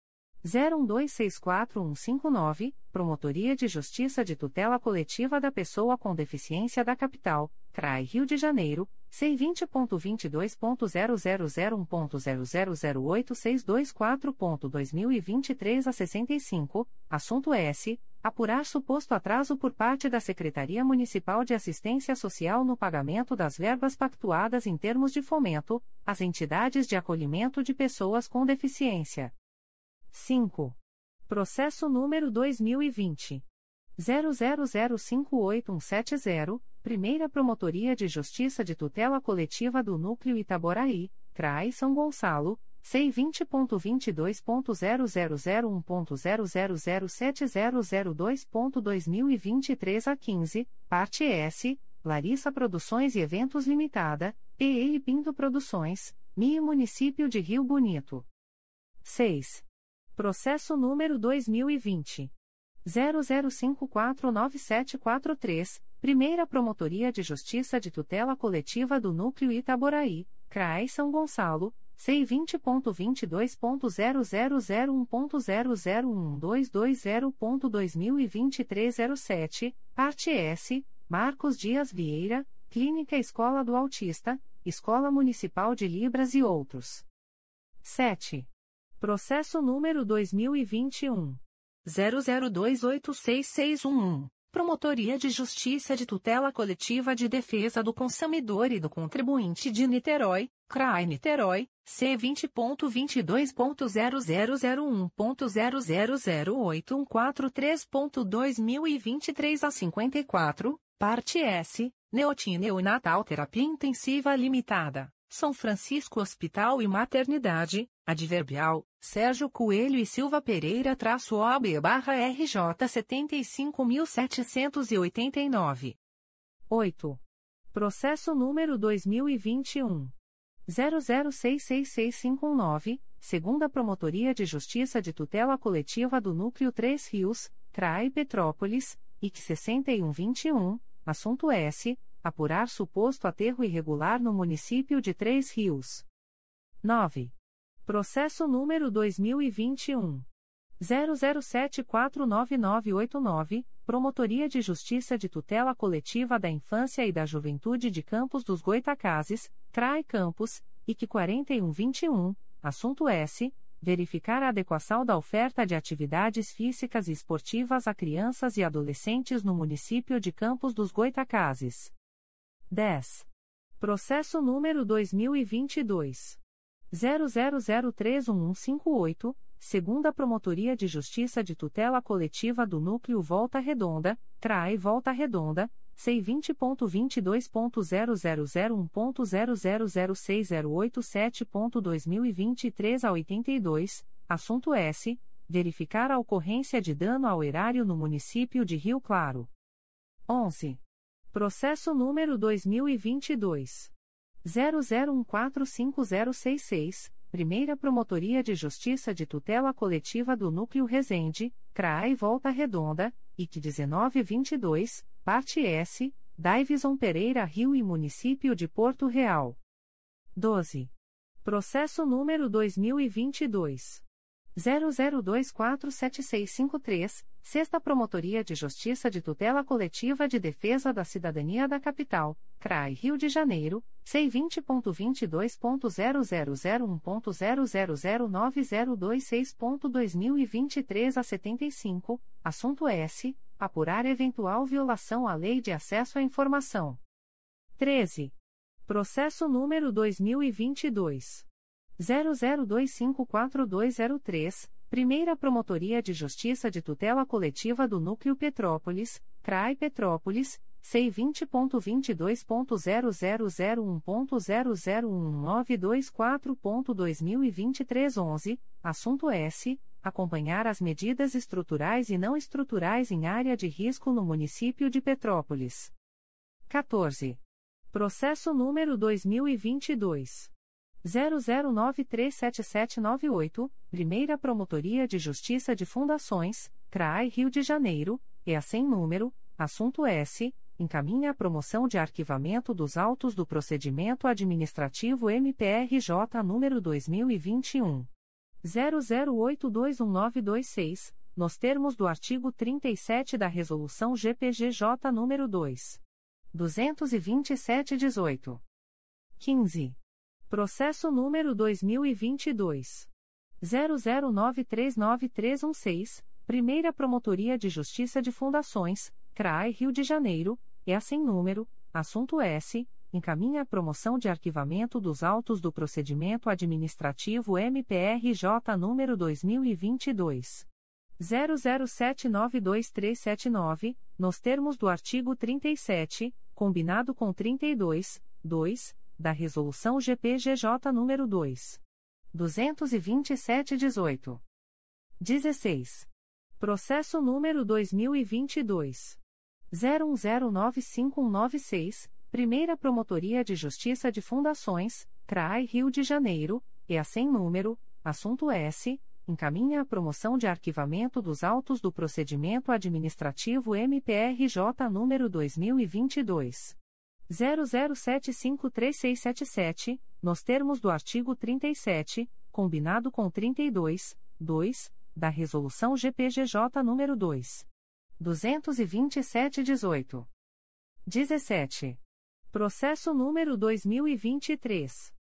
01264159, Promotoria de Justiça de Tutela Coletiva da Pessoa com Deficiência da Capital, CRAI Rio de Janeiro, C20.22.0001.0008624.2023 a 65, assunto S. Apurar suposto atraso por parte da Secretaria Municipal de Assistência Social no pagamento das verbas pactuadas em termos de fomento, às entidades de acolhimento de pessoas com deficiência. 5. Processo número 2020. 00058170, Primeira Promotoria de Justiça de Tutela Coletiva do Núcleo Itaboraí, CRAI São Gonçalo, C20.22.0001.0007002.2023 a 15, parte S, Larissa Produções e Eventos Limitada, PE Pinto Produções, MI Município de Rio Bonito. 6. Processo número 2020. 00549743, Primeira Promotoria de Justiça de Tutela Coletiva do Núcleo Itaboraí, CRAI São Gonçalo, C20.22.0001.0012220.2023 07, parte S, Marcos Dias Vieira, Clínica Escola do Autista, Escola Municipal de Libras e outros. 7. Processo número 2021. 00286611. Promotoria de Justiça de Tutela Coletiva de Defesa do Consumidor e do Contribuinte de Niterói, CRAI Niterói, C20.22.0001.0008143.2023 a 54, parte S, Neotin Neonatal Terapia Intensiva Limitada. São Francisco Hospital e Maternidade, Adverbial, Sérgio Coelho e Silva Pereira traço OB barra RJ 75.789. 8. Processo número 2021. 00666519, segunda Promotoria de Justiça de Tutela Coletiva do Núcleo 3 Rios, CRAI Petrópolis, IC 6121, assunto S apurar suposto aterro irregular no município de Três Rios. 9. Processo número 2021 00749989, Promotoria de Justiça de Tutela Coletiva da Infância e da Juventude de Campos dos Goitacazes, CRAE Campos, IC 4121, assunto S. Verificar a adequação da oferta de atividades físicas e esportivas a crianças e adolescentes no município de Campos dos Goitacazes. 10. Processo número 2022. 00031158, segunda Promotoria de Justiça de Tutela Coletiva do Núcleo Volta Redonda, CRAE Volta Redonda, C20.22.0001.0006087.2023 a 82, assunto S. Verificar a ocorrência de dano ao erário no município de Rio Claro. 11. Processo número 2022. 00145066, Primeira Promotoria de Justiça de Tutela Coletiva do Núcleo Resende, CRAI Volta Redonda, IC 1922, Parte S, Daivison Pereira Rio e Município de Porto Real. 12. Processo número 2022. 00247653, Sexta Promotoria de Justiça de Tutela Coletiva de Defesa da Cidadania da Capital, CRAI Rio de Janeiro, C20.22.0001.0009026.2023 a 75, assunto S. Apurar eventual violação à Lei de Acesso à Informação. 13. Processo número 2022. 00254203, Primeira Promotoria de Justiça de Tutela Coletiva do Núcleo Petrópolis, CRAI Petrópolis, C20.22.0001.0019224.2023 11, assunto S. Acompanhar as medidas estruturais e não estruturais em área de risco no município de Petrópolis. 14. Processo número 2022. 00937798, Primeira Promotoria de Justiça de Fundações, CRAI Rio de Janeiro, e a sem número, assunto S, encaminha a promoção de arquivamento dos autos do procedimento administrativo MPRJ número 2021 00821926, nos termos do artigo 37 da Resolução GPGJ número 2 227/18. 15. Processo número 2022. 00939316, Primeira Promotoria de Justiça de Fundações, CRAI Rio de Janeiro, e a sem número, assunto S, encaminha a promoção de arquivamento dos autos do procedimento administrativo MPRJ número 2022. 00792379, nos termos do artigo 37, combinado com 32, 2, da Resolução GPGJ nº 2. 227-18. 16. Processo número 2022. 01095196, Primeira Promotoria de Justiça de Fundações, CRAI Rio de Janeiro, e a sem número, assunto S, encaminha a promoção de arquivamento dos autos do procedimento administrativo MPRJ número 2022 00753677, nos termos do artigo 37, combinado com 32, 2, da Resolução GPGJ nº 2. 227-18. 17. Processo número 2023.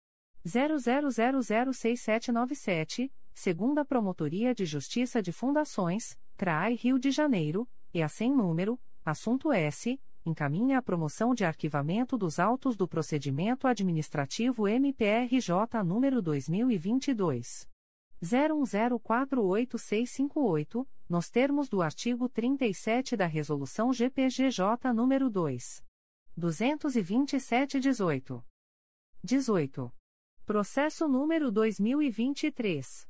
00006797, segunda Promotoria de Justiça de Fundações, CRAI Rio de Janeiro, e a sem número, assunto S encaminha a promoção de arquivamento dos autos do procedimento administrativo MPRJ número 2022 01048658, nos termos do artigo 37 da resolução GPGJ número 2 227/18. 18. Processo número 2023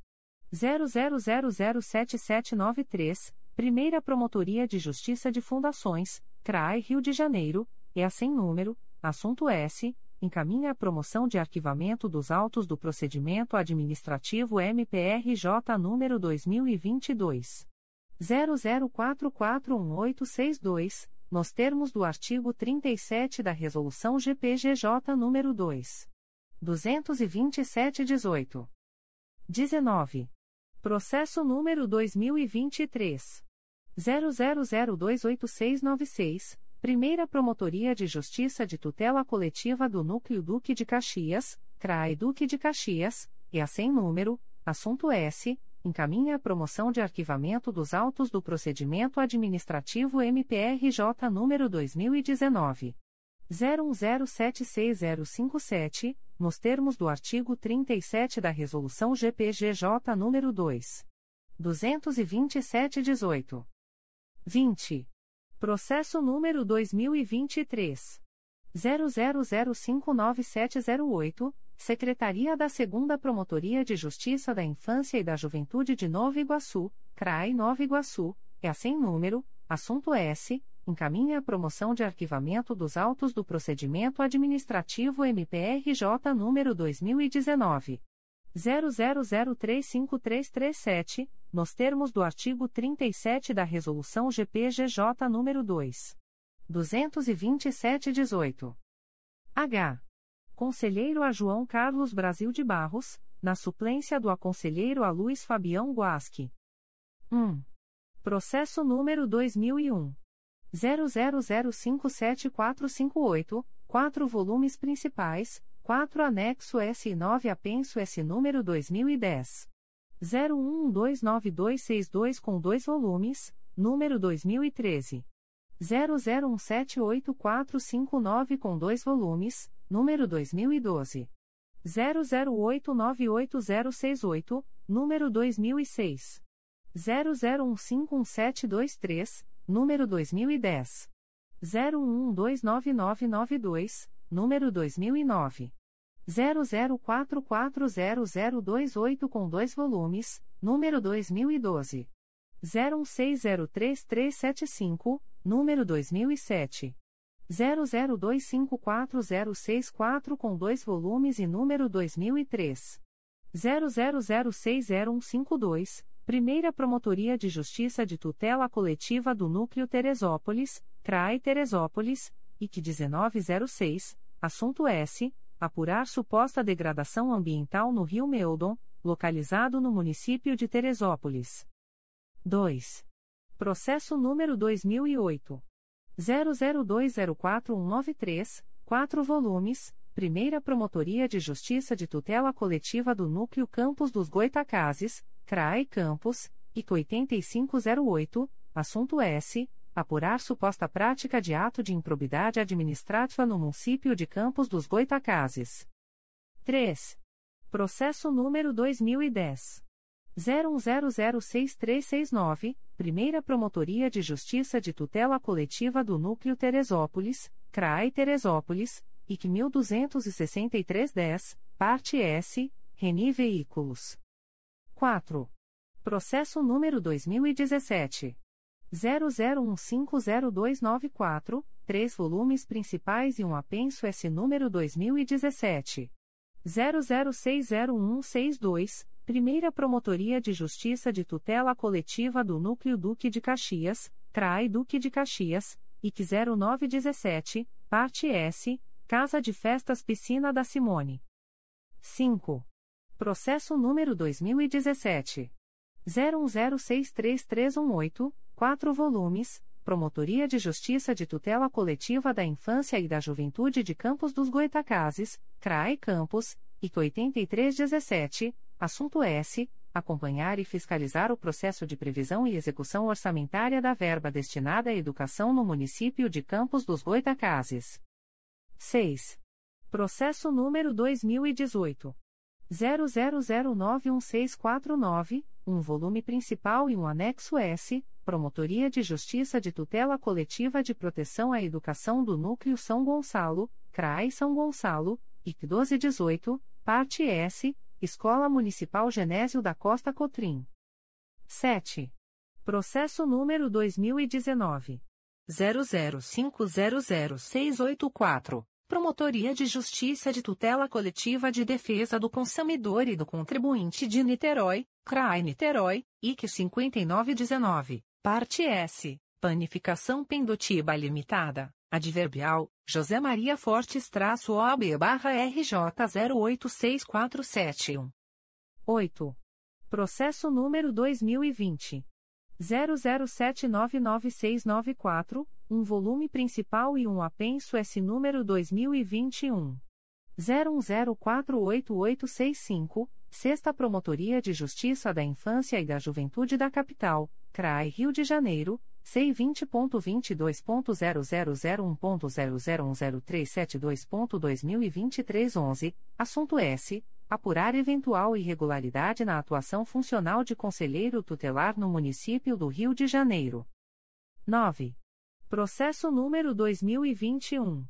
00007793, Primeira Promotoria de Justiça de Fundações CRAI Rio de Janeiro, e a sem número, assunto S, encaminha a promoção de arquivamento dos autos do procedimento administrativo MPRJ número 2022 00441862, nos termos do artigo 37 da Resolução GPGJ número 2 227/18. 19. Processo número 2023 00028696, Primeira Promotoria de Justiça de Tutela Coletiva do Núcleo Duque de Caxias, CRAE Duque de Caxias, e a sem número, assunto S, encaminha a promoção de arquivamento dos autos do procedimento administrativo MPRJ número 2019 01076057, nos termos do artigo 37 da Resolução GPGJ número 2. 227-18. 20. Processo número 2023. 00059708, Secretaria da 2 Promotoria de Justiça da Infância e da Juventude de Nova Iguaçu, CRAI Nova Iguaçu, é sem número, assunto S, encaminha a promoção de arquivamento dos autos do procedimento administrativo MPRJ número 2019. 00035337, nos termos do artigo 37 da Resolução GPGJ nº 2. 227-18. H. Conselheiro a João Carlos Brasil de Barros, na suplência do aconselheiro a Luiz Fabião Guasque. 1. Processo número 2001. 00057458, 4 volumes principais, 4 anexo S e 9 apenso S número 2010. 01129262 com 2 volumes, número 2013. 00178459 com 2 volumes, número 2012. 00898068, número 2006. 00151723, número 2010. 01129992, número 2009. 00440028 com 2 volumes, número 2012. 01603375, número 2007. 00254064 com dois volumes e número 2003. 00060152, Primeira Promotoria de Justiça de Tutela Coletiva do Núcleo Teresópolis, CRAE Teresópolis, IC 1906, assunto S. Apurar suposta degradação ambiental no Rio Meudon, localizado no município de Teresópolis. 2. Processo número 2008. 00204193, 4 volumes, Primeira Promotoria de Justiça de Tutela Coletiva do Núcleo Campos dos Goitacazes, CRAE Campos, IC 8508, assunto S. Apurar suposta prática de ato de improbidade administrativa no município de Campos dos Goitacazes. 3. Processo número 2010. 01006369, Primeira Promotoria de Justiça de Tutela Coletiva do Núcleo Teresópolis, CRAI Teresópolis, IC 126310, Parte S, Reni Veículos. 4. Processo número 2017. 00150294, 3 volumes principais e um apenso S número 2017. 00601162, Primeira Promotoria de Justiça de Tutela Coletiva do Núcleo Duque de Caxias, CRAI Duque de Caxias, IC 0917, Parte S, Casa de Festas Piscina da Simone. 5. Processo número 2017. 01063318, 4 volumes, Promotoria de Justiça de Tutela Coletiva da Infância e da Juventude de Campos dos Goitacazes, CRAE Campos, IC 8317, Assunto S. Acompanhar e fiscalizar o processo de previsão e execução orçamentária da verba destinada à educação no município de Campos dos Goitacazes. 6. Processo número 2018. 00091649, um volume principal e um anexo S, Promotoria de Justiça de Tutela Coletiva de Proteção à Educação do Núcleo São Gonçalo, CRAI São Gonçalo, IC 1218, parte S, Escola Municipal Genésio da Costa Cotrim. 7. Processo número 2019. 00500684. Promotoria de Justiça de Tutela Coletiva de Defesa do Consumidor e do Contribuinte de Niterói, CRAI Niterói, IC 5919, Parte S. Panificação Pendotiba Limitada. Adverbial, José Maria Fortes-OAB barra RJ 086471. 8. Processo número 2020. 00799694, um volume principal e um apenso S número 2021. 01048865, Sexta Promotoria de Justiça da Infância e da Juventude da Capital, CRAI Rio de Janeiro, C20.22.0001.0010372.2023 11, assunto S. Apurar eventual irregularidade na atuação funcional de conselheiro tutelar no município do Rio de Janeiro. 9. Processo número 2021.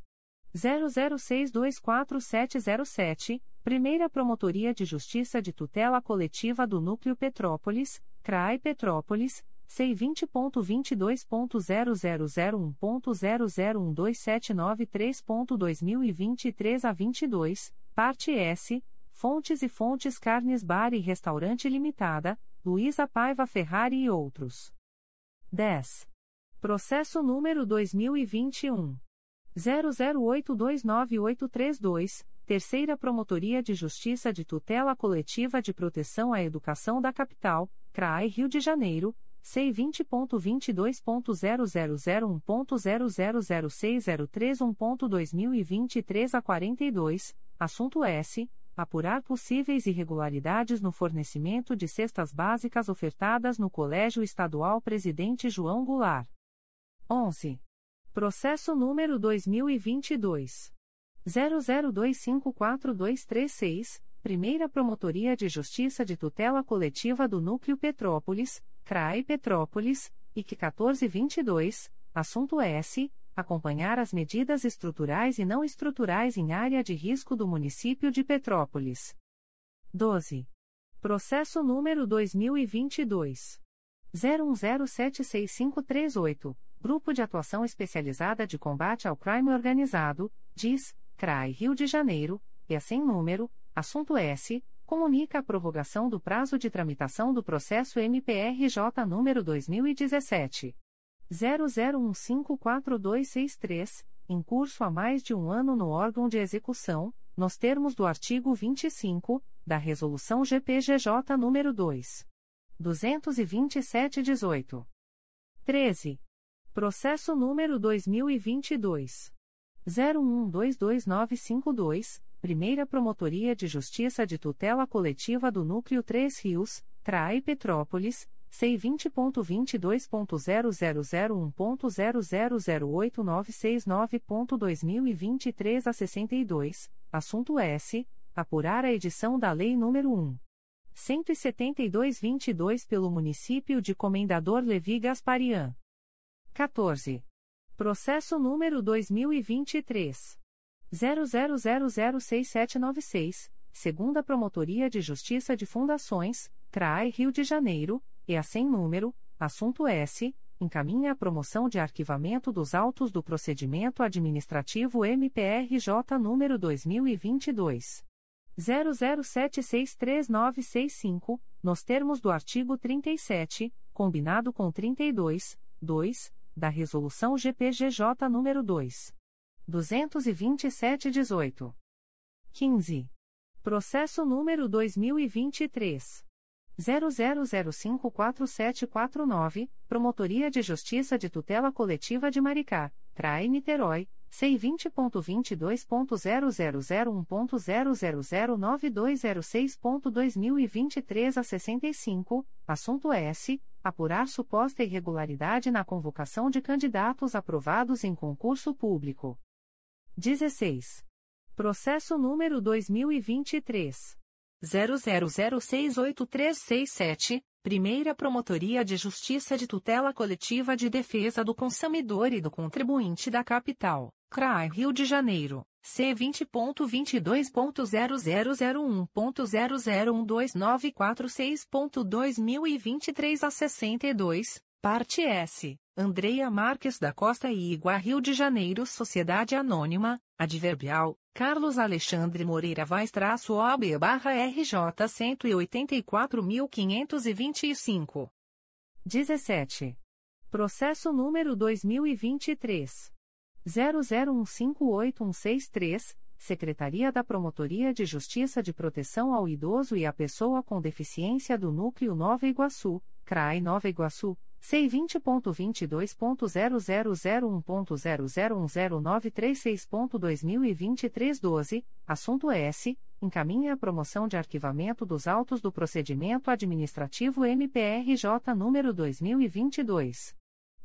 00624707, Primeira Promotoria de Justiça de Tutela Coletiva do Núcleo Petrópolis, CRAI Petrópolis, C20.22.0001.0012793.2023 a 22, parte S, Fontes e Fontes Carnes Bar e Restaurante Limitada, Luísa Paiva Ferrari e outros. 10. Processo número 2021. 00829832, Terceira Promotoria de Justiça de Tutela Coletiva de Proteção à Educação da Capital, CRAI Rio de Janeiro, C20.22.0001.0006031.2023 a 42, assunto S. Apurar possíveis irregularidades no fornecimento de cestas básicas ofertadas no Colégio Estadual Presidente João Goulart. 11. Processo número 2022. 00254236, Primeira Promotoria de Justiça de Tutela Coletiva do Núcleo Petrópolis, CRAI Petrópolis, IC 1422, assunto S. Acompanhar as medidas estruturais e não estruturais em área de risco do município de Petrópolis. 12. Processo número 2022. 01076538, Grupo de Atuação Especializada de Combate ao Crime Organizado, DIS, CRAI Rio de Janeiro, e sem número, assunto S comunica a prorrogação do prazo de tramitação do processo MPRJ número 2017 00154263, em curso há mais de um ano no órgão de execução, nos termos do artigo 25 da Resolução GPGJ número 2 227/18. 13. Processo número 2022 01122952 Primeira Promotoria de Justiça de Tutela Coletiva do Núcleo 3 Rios, CRAI Petrópolis, C20.22.0001.0008969.2023 a 62, assunto S. Apurar a edição da Lei nº 1. 172-22 pelo município de Comendador Levi Gasparian. 14. Processo número 2023. 00006796, segunda Promotoria de Justiça de Fundações, CRAI Rio de Janeiro, e a sem número, assunto S, encaminha a promoção de arquivamento dos autos do procedimento administrativo MPRJ número 2022 00763965, nos termos do artigo 37, combinado com 32, 2, da Resolução GPGJ número 2. 227-18. 15. Processo número 2023. 00054749, Promotoria de Justiça de Tutela Coletiva de Maricá, CRAI Niterói, C20.22.0001.0009206.2023 a 65, assunto S. Apurar suposta irregularidade na convocação de candidatos aprovados em concurso público. 16. Processo número 2023. 00068367, Primeira Promotoria de Justiça de Tutela Coletiva de Defesa do Consumidor e do Contribuinte da Capital, CRAI Rio de Janeiro, C20.22.0001.0012946.2023 a 62, parte S. Andreia Marques da Costa e Igua Rio de Janeiro Sociedade Anônima, Adverbial, Carlos Alexandre Moreira Vaz traço OB barra RJ 184.525. 17. Processo número 2023. 00158163, Secretaria da Promotoria de Justiça de Proteção ao Idoso e à Pessoa com Deficiência do Núcleo Nova Iguaçu, CRAI Nova Iguaçu, C20.22.0001.0010936.2023 12, assunto S. Encaminha a promoção de arquivamento dos autos do procedimento administrativo MPRJ número 2022.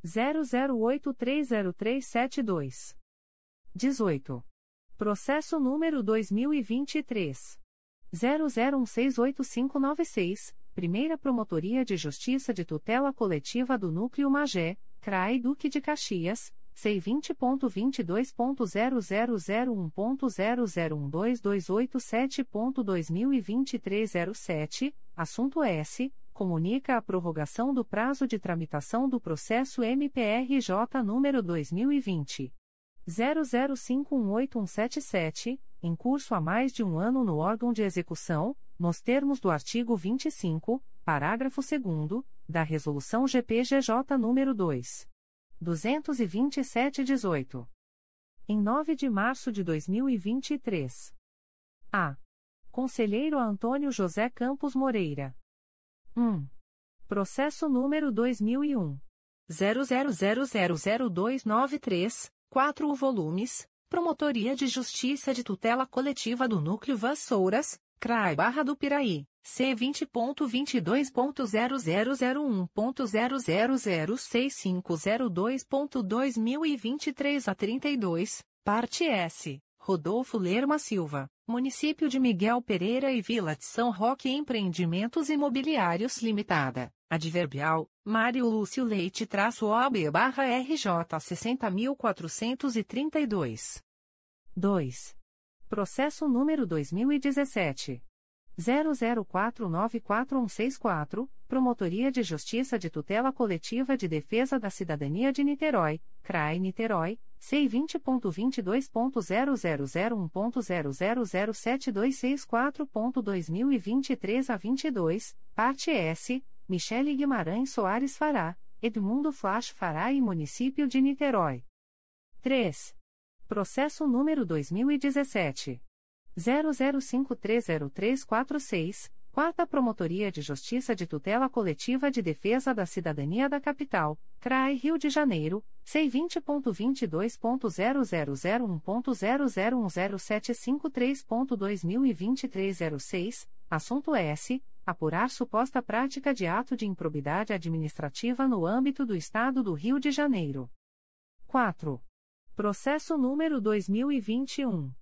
00830372. 18. Processo número 2023. 00168596. Primeira Promotoria de Justiça de Tutela Coletiva do Núcleo Magé, CRAI Duque de Caxias, C20.22.0001.0012287.2023 07, assunto S. Comunica a prorrogação do prazo de tramitação do processo MPRJ número 2020. 00518177, em curso há mais de um ano no órgão de execução, nos termos do artigo 25, parágrafo 2 da Resolução GPGJ nº 2. 227-18. Em 9 de março de 2023. A. Conselheiro Antônio José Campos Moreira. 1. Processo número 2001. 00000293, 4 volumes, Promotoria de Justiça de Tutela Coletiva do Núcleo Vassouras, CRAI Barra do Piraí, C20.22.0001.0006502.2023 a 32, parte S. Rodolfo Lerma Silva, Município de Miguel Pereira e Vila de São Roque Empreendimentos Imobiliários Limitada, Adverbial, Mário Lúcio Leite traço OAB barra RJ 60.432. 2. Processo número 2017. 00494164, Promotoria de Justiça de Tutela Coletiva de Defesa da Cidadania de Niterói, CRAE Niterói, C20.22.0001.0007264.2023 a 22, parte S, Michele Guimarães Soares Fará, Edmundo Flash Fará e Município de Niterói. 3. Processo número 2017. 00530346, Quarta Promotoria de Justiça de Tutela Coletiva de Defesa da Cidadania da Capital, CRAI Rio de Janeiro, C20.22.0001.0010753.2023 06, assunto S. Apurar suposta prática de ato de improbidade administrativa no âmbito do Estado do Rio de Janeiro. 4. Processo número 2021.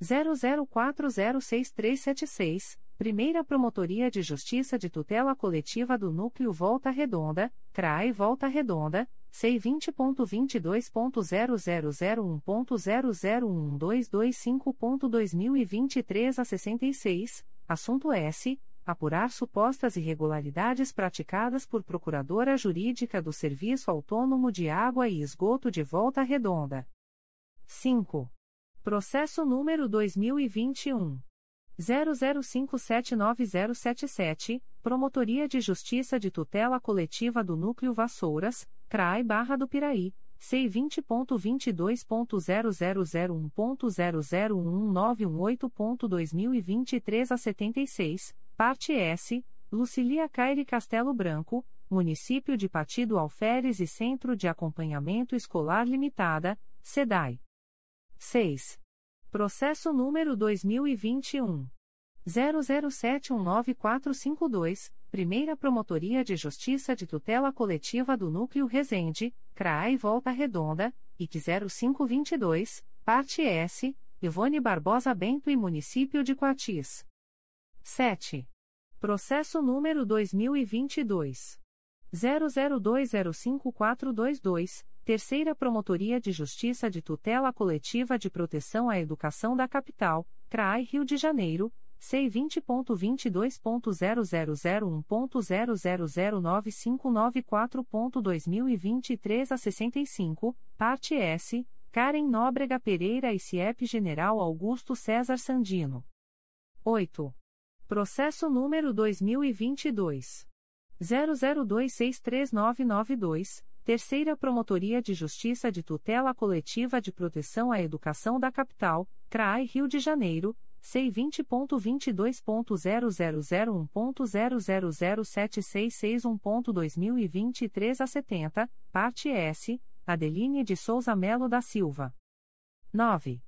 00406376, Primeira Promotoria de Justiça de Tutela Coletiva do Núcleo Volta Redonda, CRAE Volta Redonda, C20.22.0001.0012225.2023 a 66, assunto S. Apurar supostas irregularidades praticadas por Procuradora Jurídica do Serviço Autônomo de Água e Esgoto de Volta Redonda. 5. Processo número 2021. 00579077, Promotoria de Justiça de Tutela Coletiva do Núcleo Vassouras, CRAI Barra do Piraí, C20.22.0001.0011918.2023 a 76, parte S, Lucilia Caire Castelo Branco, Município de Partido Alferes e Centro de Acompanhamento Escolar Limitada, SEDAI. 6. Processo número 2021. 00719452, Primeira Promotoria de Justiça de Tutela Coletiva do Núcleo Resende, CRAI Volta Redonda, IC 0522, Parte S, Ivone Barbosa Bento e Município de Coatis. 7. Processo número 2022. 00205422, Terceira Promotoria de Justiça de Tutela Coletiva de Proteção à Educação da Capital, CRAI Rio de Janeiro, C20.22.0001.0009594.2023 a 65, parte S, Karen Nóbrega Pereira e CIEP General Augusto César Sandino. 8. Processo número 2022. 00263992, Terceira Promotoria de Justiça de Tutela Coletiva de Proteção à Educação da Capital, CRAI Rio de Janeiro, C20.22.0001.0007661.2023 a 70, parte S, Adeline de Souza Melo da Silva. 9.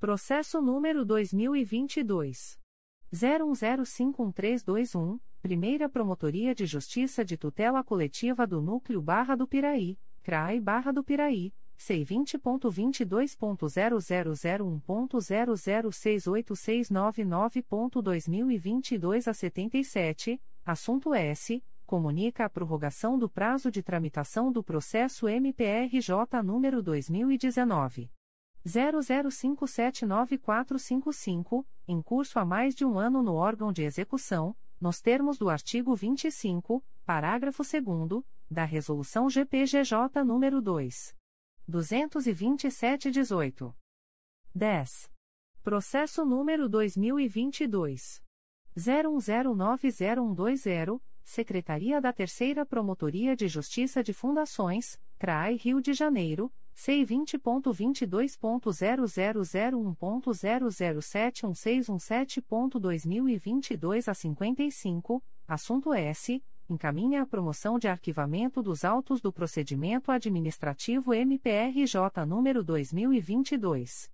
Processo número 2022. 01051321, Primeira Promotoria de Justiça de Tutela Coletiva do Núcleo Barra do Piraí, CRAI Barra do Piraí, C20.22.0001.0068699.2022 a 77, assunto S. comunica a prorrogação do prazo de tramitação do processo MPRJ número 2019 00579455, em curso há mais de um ano no órgão de execução, nos termos do artigo 25, parágrafo 2 da Resolução GPGJ nº 2. 227-18. 10. Processo número 2022. 01090120, Secretaria da Terceira Promotoria de Justiça de Fundações, CRAI Rio de Janeiro, C20.22.0001.0071617.2022 a 55, assunto S. Encaminha a promoção de arquivamento dos autos do procedimento administrativo MPRJ número 2022.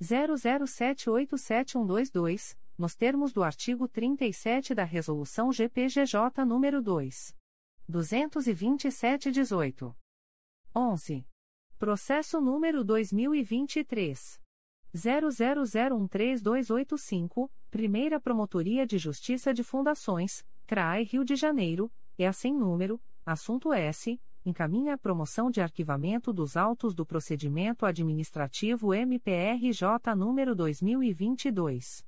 00787122, nos termos do artigo 37 da Resolução GPGJ número 2. 227-18. 11. Processo número 2023. 00013285, Primeira Promotoria de Justiça de Fundações, CRAI Rio de Janeiro, é sem número, assunto S, encaminha a promoção de arquivamento dos autos do procedimento administrativo MPRJ número 2022.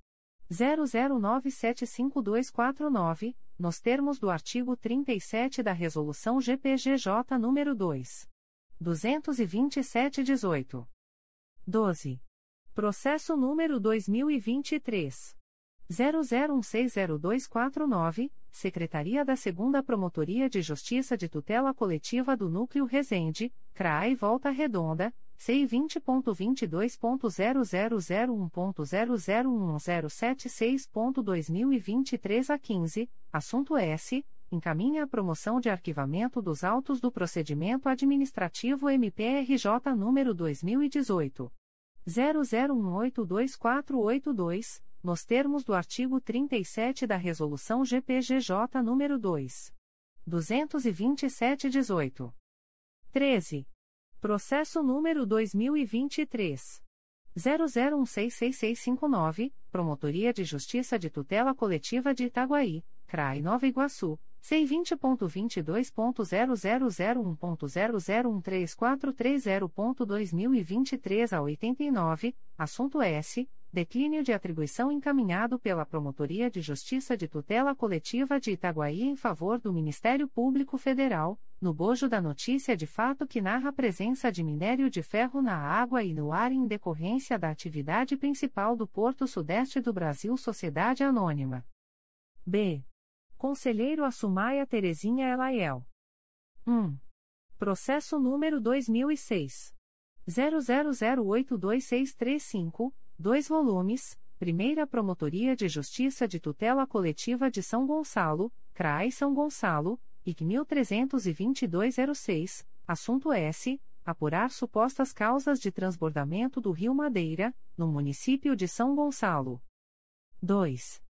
00975249, nos termos do artigo 37 da Resolução GPGJ número 2. 227-18. 12. Processo número 2023. 00160249, Secretaria da 2 Promotoria de Justiça de Tutela Coletiva do Núcleo Resende, CRAI Volta Redonda, C20.22.0001.0011076.2023 a 15, assunto S encaminha a promoção de arquivamento dos autos do procedimento administrativo MPRJ número 2018 00182482, nos termos do artigo 37 da resolução GPGJ número 2 227/18. 13. Processo número 2023 00166659, Promotoria de Justiça de Tutela Coletiva de Itaguaí, CRAI Nova Iguaçu C20.22.0001.0013430.2023 a 89, assunto S. Declínio de atribuição encaminhado pela Promotoria de Justiça de Tutela Coletiva de Itaguaí em favor do Ministério Público Federal, no bojo da notícia de fato que narra a presença de minério de ferro na água e no ar em decorrência da atividade principal do Porto Sudeste do Brasil Sociedade Anônima. B. Conselheiro Assumaia Terezinha Elaiel. 1. Processo número 2006. 00082635, 2 volumes, Primeira Promotoria de Justiça de Tutela Coletiva de São Gonçalo, CRAI São Gonçalo, IC 132206, assunto S. Apurar supostas causas de transbordamento do Rio Madeira, no município de São Gonçalo. 2.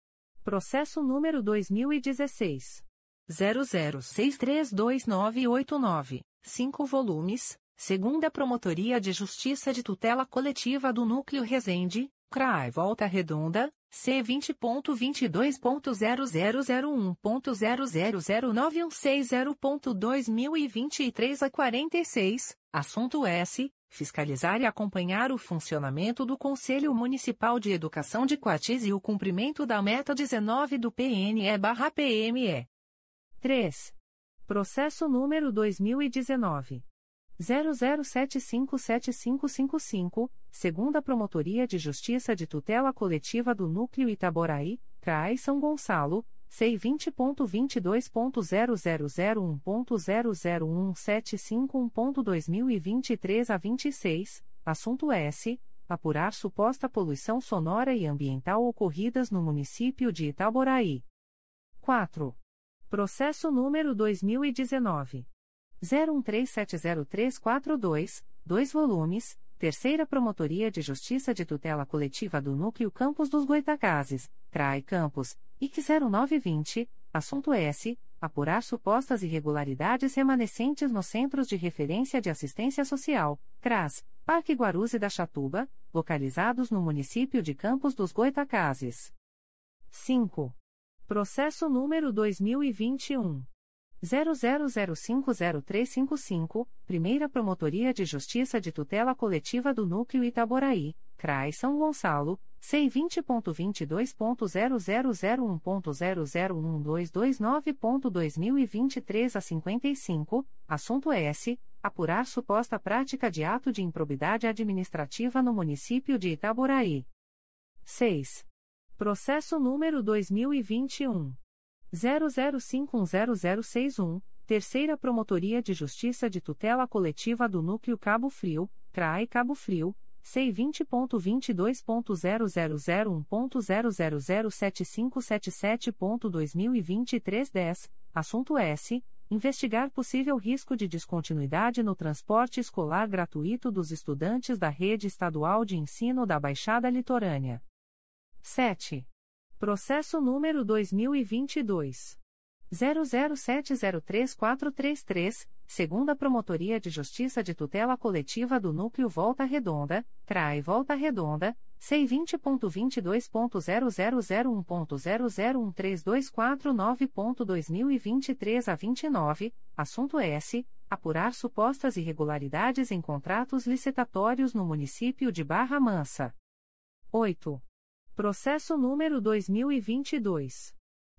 Processo número 2016. 00632989, 5 volumes, segunda Promotoria de Justiça de Tutela Coletiva do Núcleo Resende, CRAI Volta Redonda, C20.22.0001.0009160.2023 a 46, assunto S fiscalizar e acompanhar o funcionamento do Conselho Municipal de Educação de Coatis e o cumprimento da meta 19 do PNE/PME. 3. Processo número 2019 00757555, segunda Promotoria de Justiça de Tutela Coletiva do Núcleo Itaboraí, CRAI São Gonçalo C20.22.0001.00175.2023 a 26, assunto S. Apurar suposta poluição sonora e ambiental ocorridas no município de Itaboraí. 4. Processo número 2019. 01370342, 2 volumes, Terceira Promotoria de Justiça de Tutela Coletiva do Núcleo Campos dos Goitacazes, CRAI Campos, IC 0920, assunto S. Apurar supostas irregularidades remanescentes nos Centros de Referência de Assistência Social, CRAS, Parque Guaruzzi da Chatuba, localizados no município de Campos dos Goitacazes. 5. Processo número 2021. 00050355, Primeira Promotoria de Justiça de Tutela Coletiva do Núcleo Itaboraí, CRAI São Gonçalo, C20.22.0001.0012229.2023 a 55, assunto S. Apurar suposta prática de ato de improbidade administrativa no município de Itaboraí. 6. Processo número 2021. 00510061, Terceira Promotoria de Justiça de Tutela Coletiva do Núcleo Cabo Frio, CRAE Cabo Frio, C20.22.0001.0007577.2023 10, assunto S. Investigar possível risco de descontinuidade no transporte escolar gratuito dos estudantes da Rede Estadual de Ensino da Baixada Litorânea. 7. Processo número 2022. 00703433, segunda Promotoria de Justiça de Tutela Coletiva do Núcleo Volta Redonda, CRAI Volta Redonda, C20.22.0001.0013249.2023 a 29, assunto S. Apurar supostas irregularidades em contratos licitatórios no município de Barra Mansa. 8. Processo número 2022.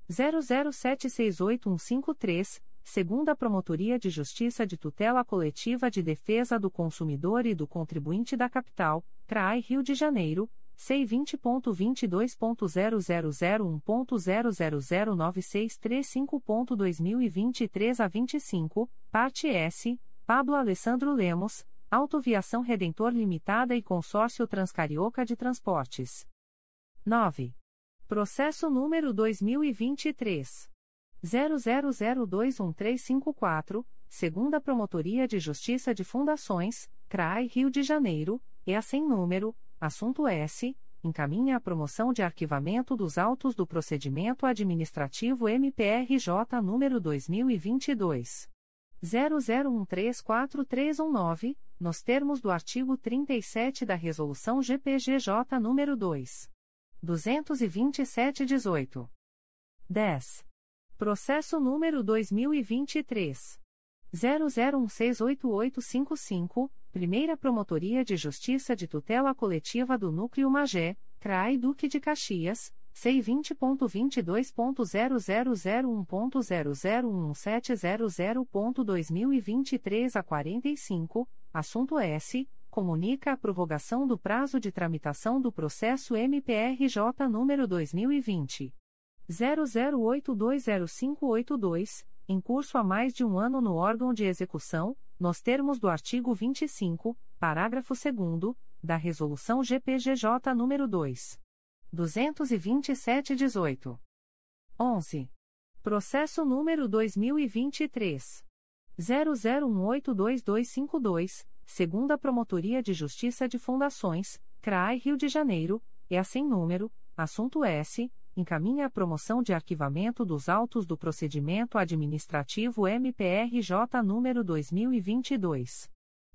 00768153, segunda Promotoria de Justiça de Tutela Coletiva de Defesa do Consumidor e do Contribuinte da Capital, CRAI Rio de Janeiro, C20.22.0001.0009635.2023 a 25, parte S, Pablo Alessandro Lemos, Autoviação Redentor Limitada e Consórcio Transcarioca de Transportes. 9. Processo número 2023. 00021354, segunda Promotoria de Justiça de Fundações, CRAI Rio de Janeiro, e a sem número, assunto S, encaminha a promoção de arquivamento dos autos do procedimento administrativo MPRJ número 2022. 00134319, nos termos do artigo 37 da Resolução GPGJ número 2. 227-18. 10. Processo número 2023. 00168855, Primeira Promotoria de Justiça de Tutela Coletiva do Núcleo Magé, CRAI Duque de Caxias, C20.22.0001.0011700.2023 a 45, assunto S comunica a prorrogação do prazo de tramitação do processo MPRJ número 2020 00820582, em curso há mais de um ano no órgão de execução, nos termos do artigo 25, parágrafo 2 da Resolução GPGJ número 2. 227-18. 11. Processo número 2023 00182252 segunda Promotoria de Justiça de Fundações, CRAI Rio de Janeiro, é assim número, assunto S, encaminha a promoção de arquivamento dos autos do procedimento administrativo MPRJ número 2022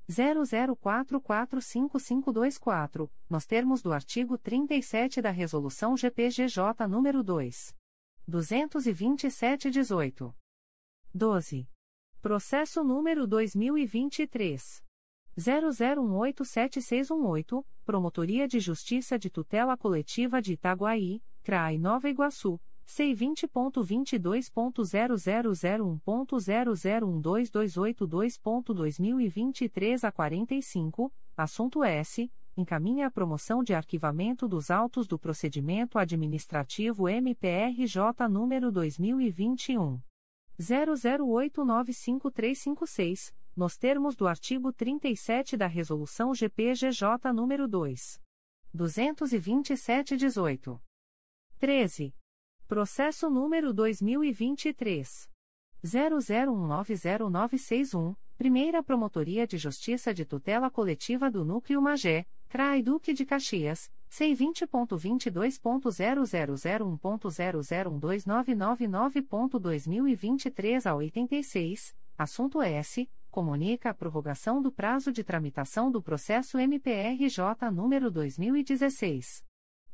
00445524, nos termos do artigo 37 da Resolução GPGJ número 2. 227-18. 12. Processo número 2023 00187618, Promotoria de Justiça de Tutela Coletiva de Itaguaí, CRAI Nova Iguaçu, C20.22.0001.0012282.2023 a 45, assunto S. Encaminha a promoção de arquivamento dos autos do procedimento administrativo MPRJ número 2021. 00895356 nos termos do artigo 37 da Resolução GPGJ nº 2. 227-18. 13. Processo número 2023. 00190961, Primeira Promotoria de Justiça de Tutela Coletiva do Núcleo Magé, CRAI Duque de Caxias, C20.22.0001.0012999.2023 a 86, assunto S comunica a prorrogação do prazo de tramitação do processo MPRJ número 2016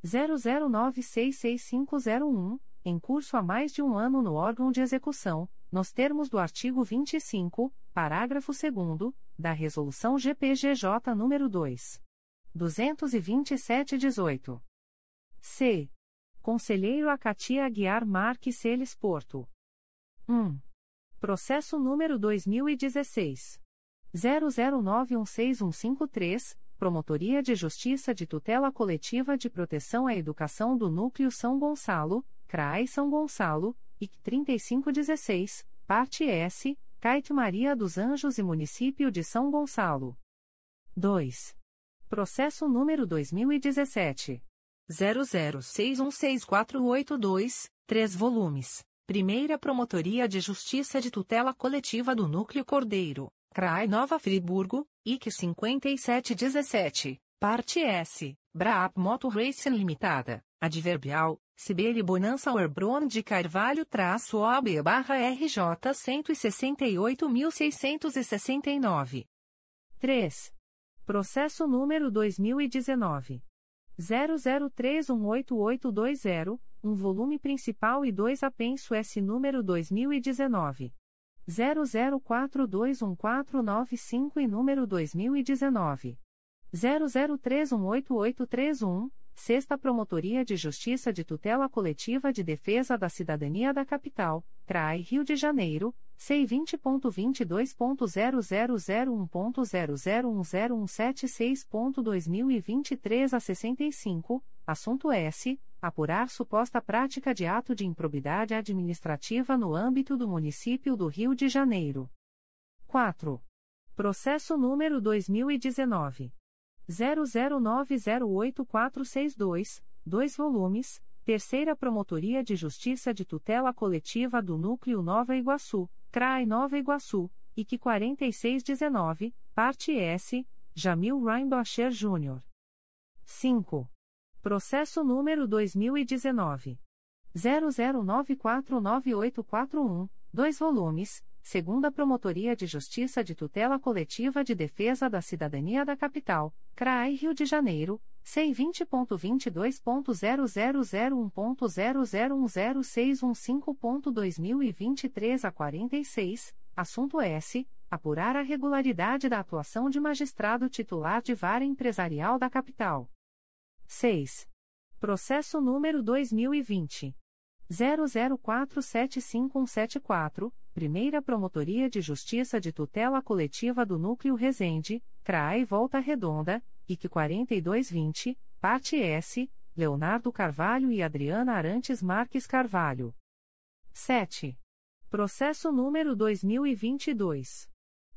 00966501, em curso há mais de um ano no órgão de execução, nos termos do artigo 25, parágrafo 2 da Resolução GPGJ nº 2. 227-18. C. Conselheiro Acatia Aguiar Marques Celes Porto. 1. Processo número 2016. 00916153, Promotoria de Justiça de Tutela Coletiva de Proteção à Educação do Núcleo São Gonçalo, CRAI São Gonçalo, IC 3516, Parte S, Caite Maria dos Anjos e Município de São Gonçalo. 2. Processo número 2017. 00616482, 3 volumes. Primeira Promotoria de Justiça de Tutela Coletiva do Núcleo Cordeiro, CRAI Nova Friburgo, IC 5717, Parte S, Brap Moto Racing Limitada, Adverbial, Sibeli Bonança Orbron de Carvalho traço OB barra RJ 168.669. 3. Processo número 2019. 00318820, um volume principal e dois apenso S número 2019. 00421495 e número 2019. 00318831, Sexta Promotoria de Justiça de Tutela Coletiva de Defesa da Cidadania da Capital, CRAI Rio de Janeiro, C20.22.0001.00176.2023 a 65, assunto S. Apurar suposta prática de ato de improbidade administrativa no âmbito do município do Rio de Janeiro. 4. Processo número 2019. 00908462, 2 volumes, Terceira Promotoria de Justiça de Tutela Coletiva do Núcleo Nova Iguaçu, CRAI Nova Iguaçu, IC 4619, Parte S, Jamil Rainbacher Jr. 5. Processo número 2019. 00949841, 2 volumes, Segunda Promotoria de Justiça de Tutela Coletiva de Defesa da Cidadania da Capital, CRAI Rio de Janeiro, C20.22.0001.0010615.2023 a 46, assunto S. Apurar a regularidade da atuação de magistrado titular de vara empresarial da capital. 6. Processo número 2020. 00475174, Primeira Promotoria de Justiça de Tutela Coletiva do Núcleo Resende, CRAE Volta Redonda, IC 4220, Parte S, Leonardo Carvalho e Adriana Arantes Marques Carvalho. 7. Processo número 2022.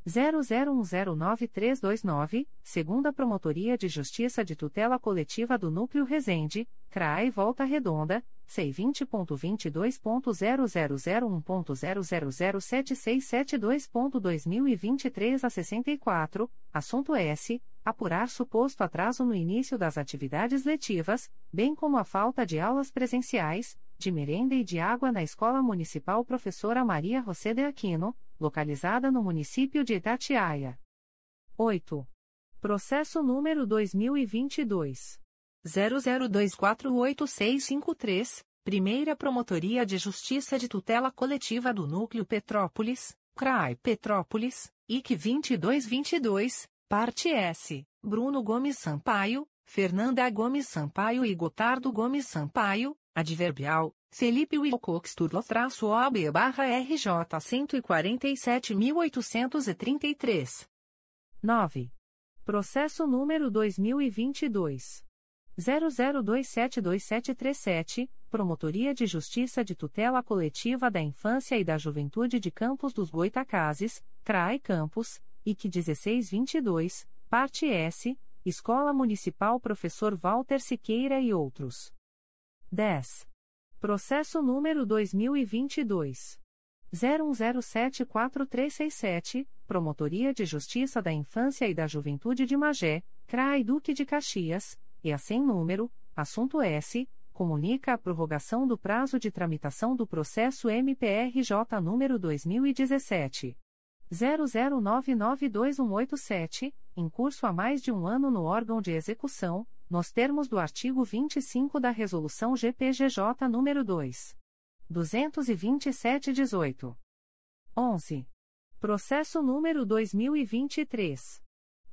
00109329, Segunda Promotoria de Justiça de Tutela Coletiva do Núcleo Resende, CRAE Volta Redonda, C20.22.0001.0007672.2023 a 64, assunto S. Apurar suposto atraso no início das atividades letivas, bem como a falta de aulas presenciais, de merenda e de água na Escola Municipal Professora Maria José de Aquino, localizada no município de Itatiaia. 8. Processo número 2022. 00248653, Primeira Promotoria de Justiça de Tutela Coletiva do Núcleo Petrópolis, CRAI Petrópolis, IC 2222, Parte S, Bruno Gomes Sampaio, Fernanda Gomes Sampaio e Gotardo Gomes Sampaio, Adverbial, Felipe Wilcox Turlo-OB barra RJ 147.833. 9. Processo número 2022. 00272737, Promotoria de Justiça de Tutela Coletiva da Infância e da Juventude de Campos dos Goitacazes, CRAE Campos, IC 1622, Parte S, Escola Municipal Professor Walter Siqueira e outros. 10. Processo número 2022. 01074367, Promotoria de Justiça da Infância e da Juventude de Magé, CRAI Duque de Caxias, e a sem número, assunto S, comunica a prorrogação do prazo de tramitação do processo MPRJ número 2017 00992187, em curso há mais de um ano no órgão de execução, nos termos do artigo 25 da resolução GPGJ número 2. 22718. 11. Processo número 2023.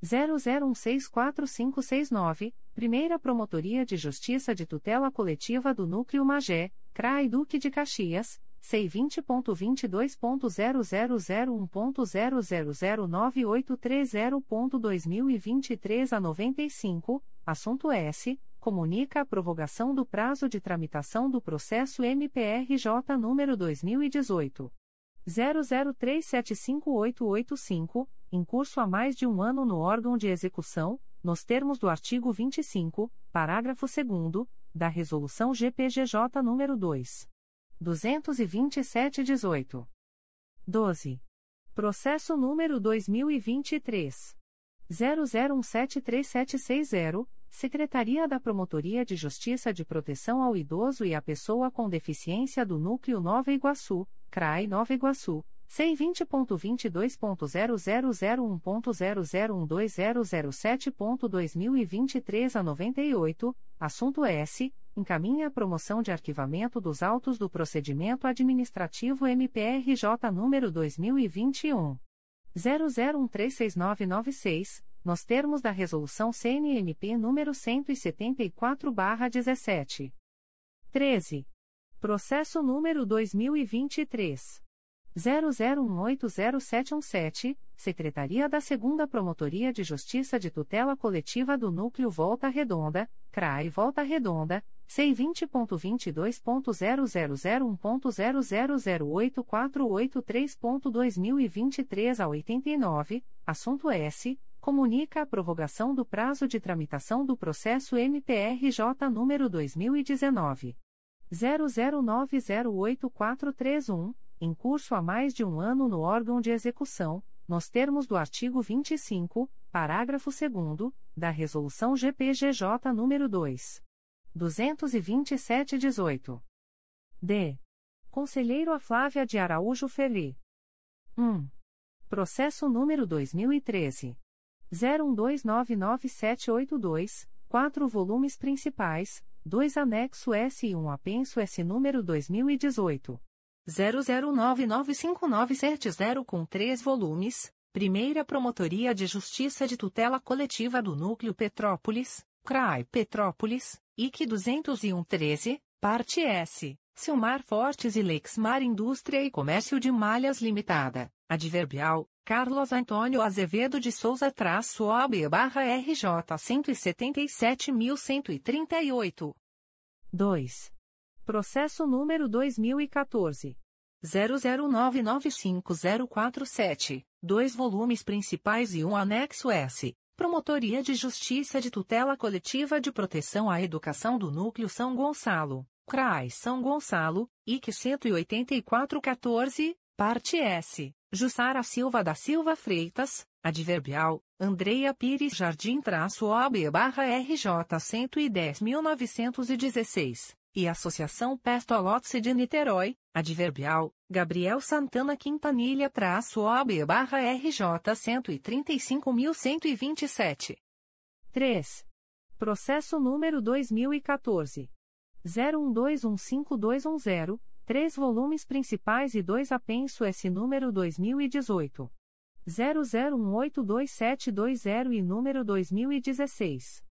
00164569, Primeira Promotoria de Justiça de Tutela Coletiva do Núcleo Magé, CRAI Duque de Caxias, C20.22.0001.0009830.2023 a 95, assunto S. Comunica a prorrogação do prazo de tramitação do processo MPRJ número 2018. 00375885, em curso há mais de um ano no órgão de execução, nos termos do artigo 25, parágrafo 2 da Resolução GPGJ nº 2. 227-18. 12. Processo número 2023. 00173760, Secretaria da Promotoria de Justiça de Proteção ao Idoso e à Pessoa com Deficiência do Núcleo Nova Iguaçu, CRAI Nova Iguaçu, C20.22.0001.0012007.2023 a 98, assunto S. Encaminha a promoção de arquivamento dos autos do procedimento administrativo MPRJ número 2021. 00136996, nos termos da Resolução CNMP número 174-17. 13. Processo número 2023. 00180717, Secretaria da 2 Promotoria de Justiça de Tutela Coletiva do Núcleo Volta Redonda, CRAI Volta Redonda, C20.22.0001.0008483.2023 a 89, assunto S. Comunica a prorrogação do prazo de tramitação do processo MPRJ número 2019. 00908431 em curso há mais de um ano no órgão de execução, nos termos do artigo 25, parágrafo 2 da Resolução GPGJ nº 2. 227-18. D. Conselheiro a Flávia de Araújo Ferri. 1. Processo número 2013. 01299782, 4 volumes principais, 2 anexo S e 1 apenso S número 2018. 00995970 com três volumes, Primeira Promotoria de Justiça de Tutela Coletiva do Núcleo Petrópolis, CRAI Petrópolis, IC 20113, Parte S, Silmar Fortes e Lexmar Indústria e Comércio de Malhas Limitada, Adverbial, Carlos Antônio Azevedo de Souza traço OB barra RJ 177.138. 2. Processo número 2014. 00995047, dois volumes principais e um anexo S. Promotoria de Justiça de Tutela Coletiva de Proteção à Educação do Núcleo São Gonçalo, CRAI São Gonçalo, IC 18414, Parte S. Jussara Silva da Silva Freitas, Adverbial, Andreia Pires Jardim traço OB barra RJ 110.916, e Associação Pestolotse de Niterói, Adverbial, Gabriel Santana Quintanilha traço OB barra RJ 135.127. 3. Processo número 2014. 01215210, três volumes principais e dois apenso S número 2018. 00182720 e número 2016.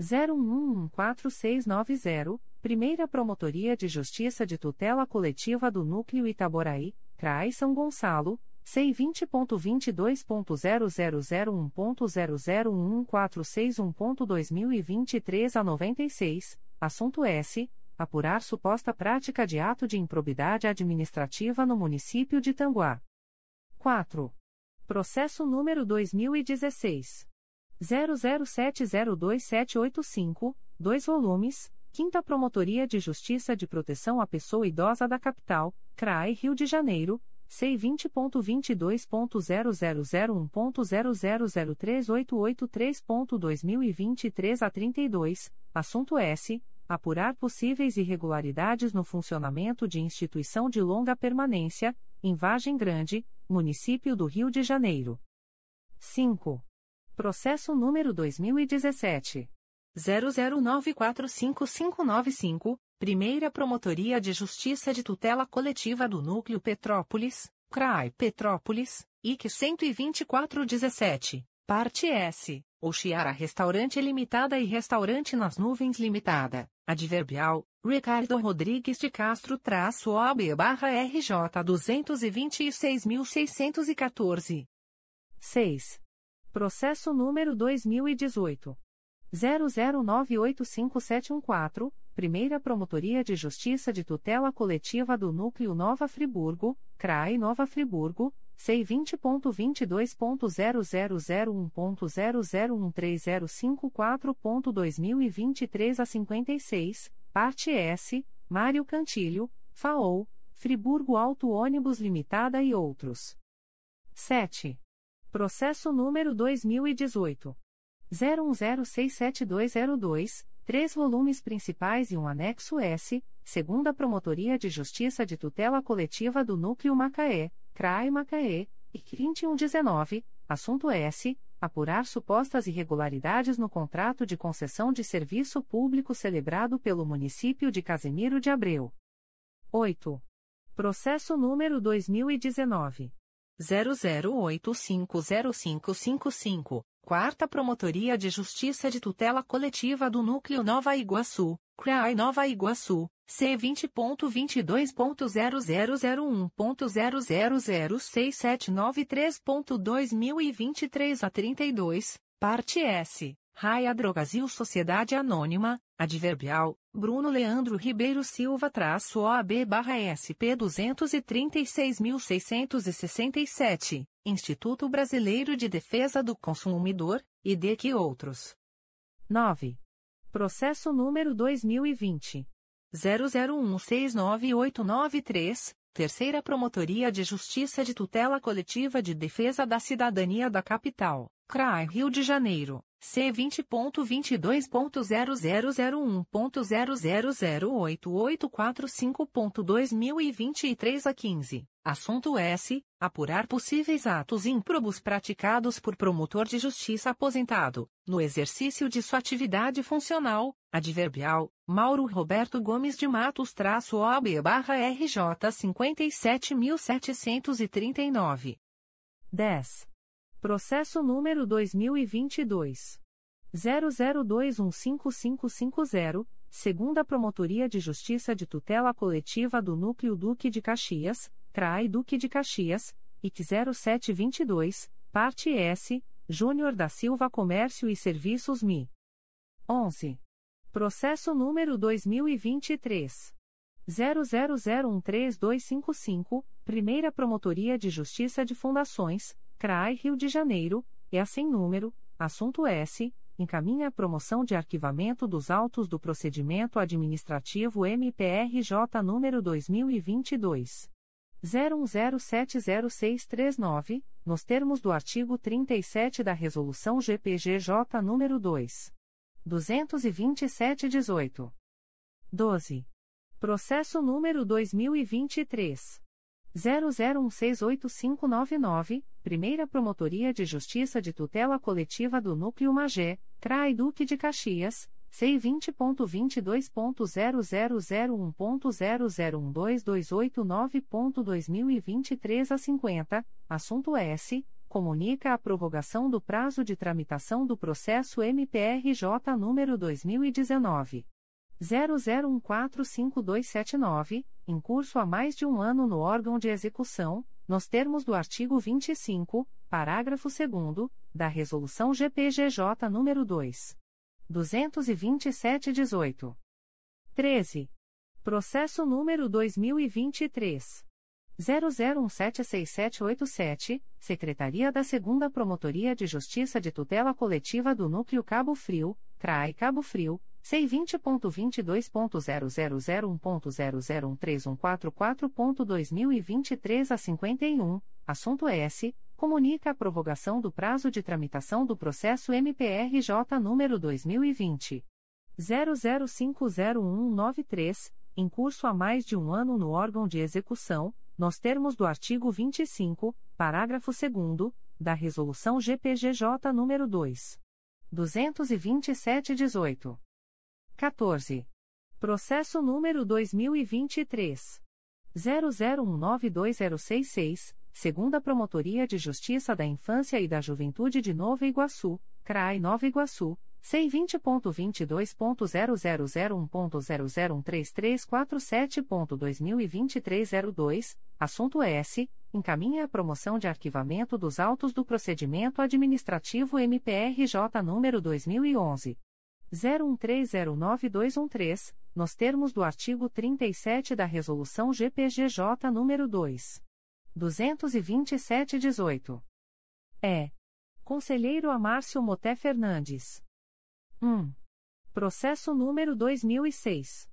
01114690, Primeira Promotoria de Justiça de Tutela Coletiva do Núcleo Itaboraí, CRAI São Gonçalo, C20.22.0001.0011461.2023 a 96, assunto S. Apurar suposta prática de ato de improbidade administrativa no município de Tanguá. 4. Processo número 2016. 00702785, 2 volumes, 5 Promotoria de Justiça de Proteção à Pessoa Idosa da Capital, CRAI Rio de Janeiro, C20.22.0001.0003883.2023 a 32, assunto S. Apurar possíveis irregularidades no funcionamento de instituição de longa permanência, em Vargem Grande, Município do Rio de Janeiro. 5. Processo número 2017. 00945595, Primeira Promotoria de Justiça de Tutela Coletiva do Núcleo Petrópolis, CRAI Petrópolis, IC 12417, Parte S, Oxiara Restaurante Limitada e Restaurante nas Nuvens Limitada, Adverbial, Ricardo Rodrigues de Castro traço OB barra RJ 226.614. 6. Processo número 2018. 00985714, Primeira Promotoria de Justiça de Tutela Coletiva do Núcleo Nova Friburgo, CRAE Nova Friburgo, C20.22.0001.0013054.2023 a 56, parte S, Mário Cantilho, FAO, Friburgo Alto Ônibus Limitada e outros. 7. Processo número 2018. 01067202, três volumes principais e um anexo S, segunda Promotoria de Justiça de Tutela Coletiva do Núcleo Macaé, CRAI Macaé, e 2119, assunto S, apurar supostas irregularidades no contrato de concessão de serviço público celebrado pelo município de Casemiro de Abreu. 8. Processo número 2019 00850555 Quarta Promotoria de Justiça de Tutela Coletiva do Núcleo Nova Iguaçu, CRAI Nova Iguaçu, C20.22.0001.0006793.2023 a 32, parte S. Raia Drogazil Sociedade Anônima, Adverbial, Bruno Leandro Ribeiro Silva traço OAB barra SP 236.667, Instituto Brasileiro de Defesa do Consumidor, e de que outros. 9. Processo número 2020. 00169893, Terceira Promotoria de Justiça de Tutela Coletiva de Defesa da Cidadania da Capital, CRAI Rio de Janeiro. C vinte ponto vinte dois ponto zero zero zero um ponto zero zero zero oito oito quatro cinco ponto dois mil e vinte e três a quinze. Assunto S. Apurar possíveis atos ímprobos praticados por promotor de justiça aposentado. No exercício de sua atividade funcional adverbial Mauro Roberto Gomes de Matos traço OAB barra RJ cinquenta e sete mil setecentos e trinta e nove. Dez Processo número 2022. 00215550, segunda Promotoria de Justiça de Tutela Coletiva do Núcleo Duque de Caxias, CRAI Duque de Caxias, IC 0722, parte S, Júnior da Silva Comércio e Serviços MI. 11. Processo número 2023. 00013255, Primeira Promotoria de Justiça de Fundações, CRAI Rio de Janeiro, é assim número, assunto S, encaminha a promoção de arquivamento dos autos do procedimento administrativo MPRJ número 2022 01070639, nos termos do artigo 37 da resolução GPGJ número 2 227/18. 12. Processo número 2023 00168599, Primeira Promotoria de Justiça de Tutela Coletiva do Núcleo Magé, CRAI Duque de Caxias, C20.22.0001.0012289.2023 a 50, assunto S. Comunica a prorrogação do prazo de tramitação do processo MPRJ número 2019. 00145279, em curso há mais de um ano no órgão de execução, nos termos do artigo 25, parágrafo 2 da Resolução GPGJ nº 2. 227-18. 13. Processo número 2023. 00176787, Secretaria da 2 Promotoria de Justiça de Tutela Coletiva do Núcleo Cabo Frio, CRAI Cabo Frio, C20.22.0001.0013144.2023 a 51, assunto S. Comunica a prorrogação do prazo de tramitação do processo MPRJ número 2020. 00501993, em curso há mais de um ano no órgão de execução, nos termos do artigo 25, parágrafo 2 da Resolução GPGJ número 2. 227-18. 14. Processo número 2023. 00192066, segunda Promotoria de Justiça da Infância e da Juventude de Nova Iguaçu, CRAI Nova Iguaçu, C20.22.0001.0013347.2023 02, assunto S. Encaminha a promoção de arquivamento dos autos do procedimento administrativo MPRJ número 2011. 01309213, nos termos do artigo 37 da Resolução GPGJ nº 2. 227-18. É. Conselheiro Amárcio Moté Fernandes. 1. Processo número 2006.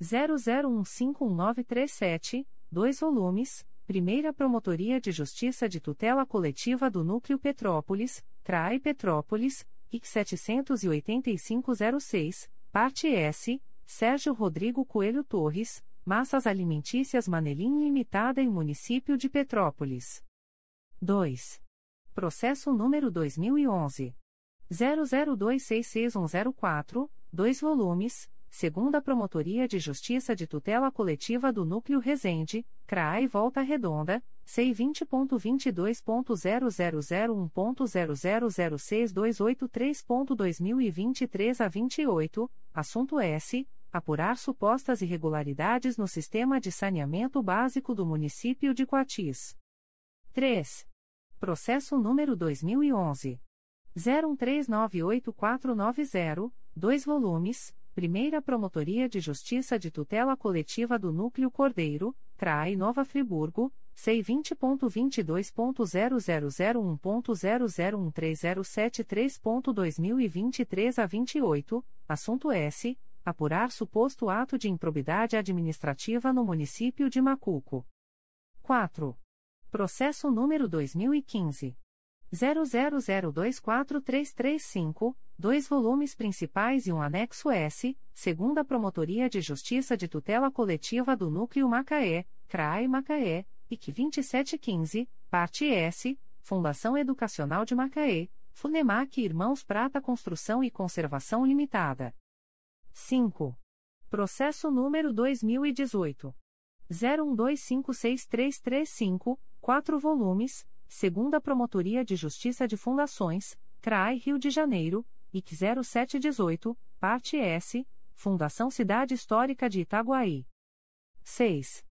00151937, 2 volumes, Primeira Promotoria de Justiça de Tutela Coletiva do Núcleo Petrópolis, CRAI Petrópolis, IC 78506, parte S, Sérgio Rodrigo Coelho Torres, Massas Alimentícias Manelim Limitada em Município de Petrópolis. 2. Processo número 2011. 00266104, 2 volumes, segunda Promotoria de Justiça de Tutela Coletiva do Núcleo Resende, CRAI Volta Redonda, C20.22.0001.0006283.2023 a 28, assunto S. Apurar supostas irregularidades no sistema de saneamento básico do município de Coatis. 3. Processo número 2011. 01398490, 2 volumes Primeira Promotoria de Justiça de Tutela Coletiva do Núcleo Cordeiro, CRAI Nova Friburgo, C20.22.0001.0013073.2023 a 28, assunto S. Apurar suposto ato de improbidade administrativa no município de Macuco. 4. Processo número 2015. 00024335, dois volumes principais e um anexo S, segunda Promotoria de Justiça de Tutela Coletiva do Núcleo Macaé, CRAI Macaé, IC 2715, parte S, Fundação Educacional de Macaé, Funemac Irmãos Prata Construção e Conservação Limitada. 5. Processo número 2018. 01256335, 4 volumes, segunda Promotoria de Justiça de Fundações, CRAI Rio de Janeiro, IC 0718, parte S, Fundação Cidade Histórica de Itaguaí. 6.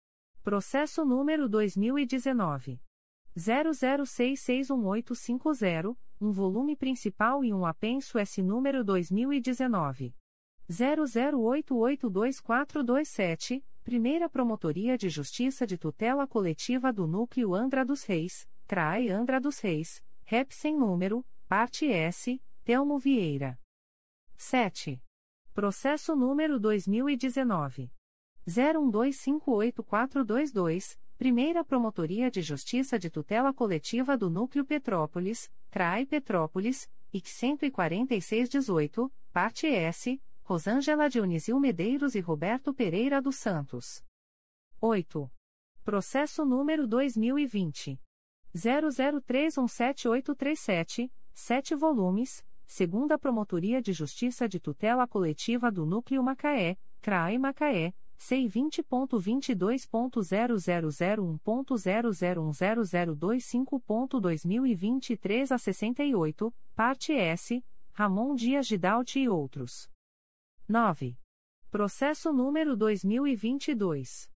Processo número 2019. 00661850, um volume principal e um apenso S número 2019. 00882427, Primeira Promotoria de Justiça de Tutela Coletiva do Núcleo Andra dos Reis, CRAE Andra dos Reis, REP sem número, parte S, Telmo Vieira. 7. Processo número 2019. 01258422, Primeira Promotoria de Justiça de Tutela Coletiva do Núcleo Petrópolis, CRAE Petrópolis, IC 14618, parte S, Rosângela Dionísio Medeiros e Roberto Pereira dos Santos. 8. Processo número 2020. 00317837, 7 volumes, segunda Promotoria de Justiça de Tutela Coletiva do Núcleo Macaé, CRAE Macaé, C20.22.0001.0010025.2023 a 68, parte S, Ramon Dias Gidalti e outros. 9. Processo número 2022.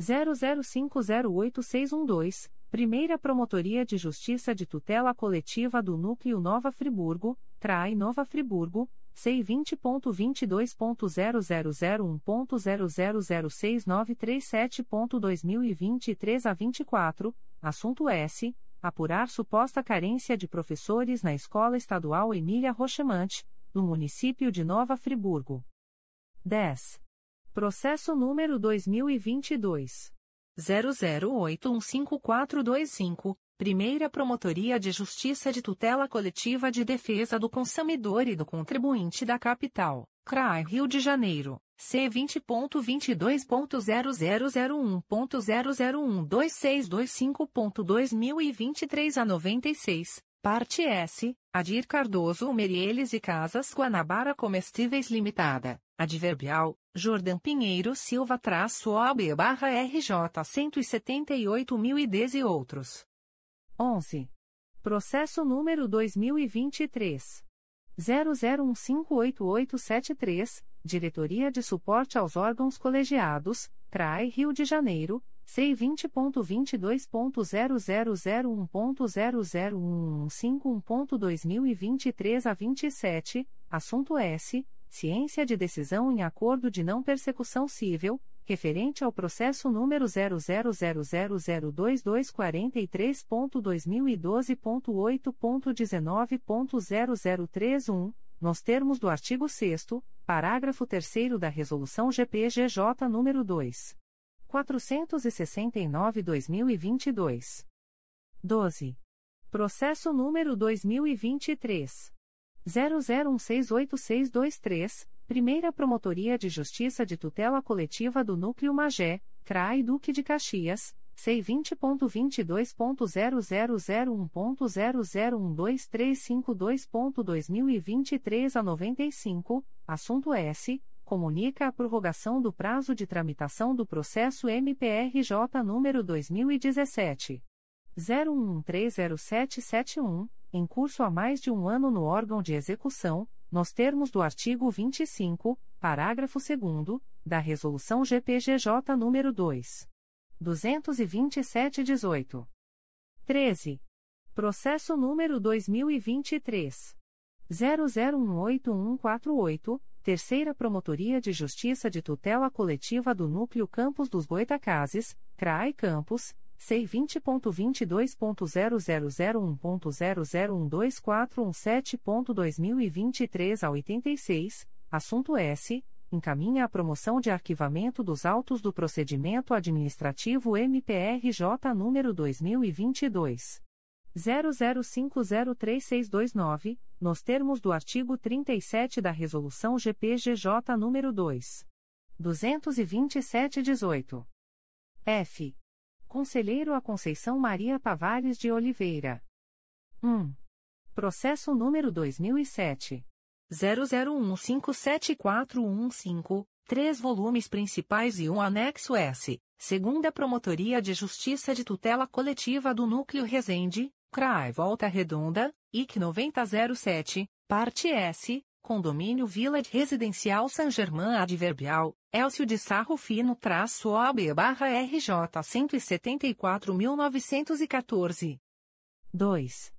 00508612, Primeira Promotoria de Justiça de Tutela Coletiva do Núcleo Nova Friburgo, CRAI Nova Friburgo, C20.22.0001.0006937.2023 a 24, assunto S. Apurar suposta carência de professores na Escola Estadual Emília Rochemante, no município de Nova Friburgo. 10. Processo número 2022. 00815425, Primeira Promotoria de Justiça de Tutela Coletiva de Defesa do Consumidor e do Contribuinte da Capital, CRAI Rio de Janeiro, C20.22.0001.0012625.2023 a 96, parte S, Adir Cardoso Merieles e Casas Guanabara Comestíveis Limitada, adverbial, Jordan Pinheiro Silva traço OB barra RJ 178.010 e outros. 11. Processo número 2023. 00158873, Diretoria de Suporte aos Órgãos Colegiados, CRAI Rio de Janeiro, C20.22.0001.00151.2023 a 27, assunto S. Ciência de decisão em acordo de não persecução civil, referente ao processo número 000002243.2012.8.19.0031, nos termos do artigo 6 parágrafo 3 da Resolução GPGJ nº 2. 469-2022. 12. Processo número 2023. 00168623, Primeira Promotoria de Justiça de Tutela Coletiva do Núcleo Magé, CRAI Duque de Caxias, C20.22.0001.0012352.2023 a 95, assunto S. Comunica a prorrogação do prazo de tramitação do processo MPRJ número 2017. 01130771, em curso há mais de um ano no órgão de execução, nos termos do artigo 25, parágrafo 2 da Resolução GPGJ nº 2. 227-18. 13. Processo número 2023. 00181148, Terceira Promotoria de Justiça de Tutela Coletiva do Núcleo Campos dos Goitacazes, CRAI Campos, C20.22.0001.0012417.2023 a 86, assunto S. Encaminha a promoção de arquivamento dos autos do procedimento administrativo MPRJ número 2022. 00503629, nos termos do artigo 37 da Resolução GPGJ número 2. 227-18. F. Conselheiro a Conceição Maria Tavares de Oliveira. 1. Processo número 2007. 00157415, três volumes principais e um anexo S, segunda Promotoria de Justiça de Tutela Coletiva do Núcleo Resende, CRAI Volta Redonda, IC 9007, parte S, Condomínio Village Residencial San Germán Adverbial, Elcio de Sarro Fino traço OB barra RJ 174.914. 2.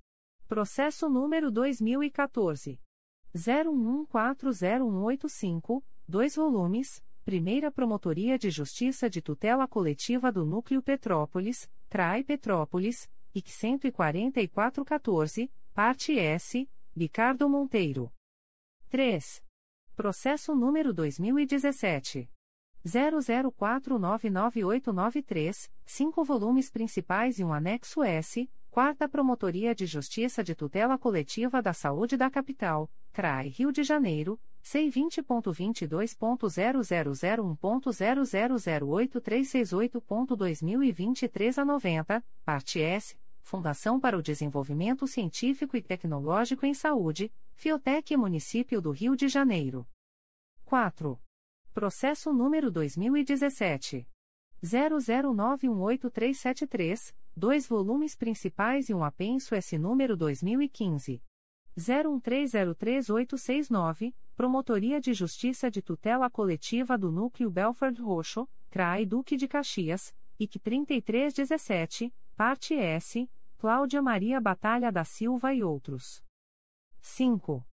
Processo número 2014. 01140185, 2 volumes, Primeira Promotoria de Justiça de Tutela Coletiva do Núcleo Petrópolis, CRAI Petrópolis, IC 14414, parte S, Ricardo Monteiro. 3. Processo número 2017. 00499893, 5 volumes principais e um anexo S, Quarta Promotoria de Justiça de Tutela Coletiva da Saúde da Capital, CRAI Rio de Janeiro, C20.22.0001.0008368.2023 a 90, parte S, Fundação para o Desenvolvimento Científico e Tecnológico em Saúde, Fiotec Município do Rio de Janeiro. 4. Processo número 2017. 00918373, dois volumes principais e um apenso S número 2015. 01303869, Promotoria de Justiça de Tutela Coletiva do Núcleo Belford Roxo, CRAI Duque de Caxias, IC 3317, parte S, Cláudia Maria Batalha da Silva e outros. 5.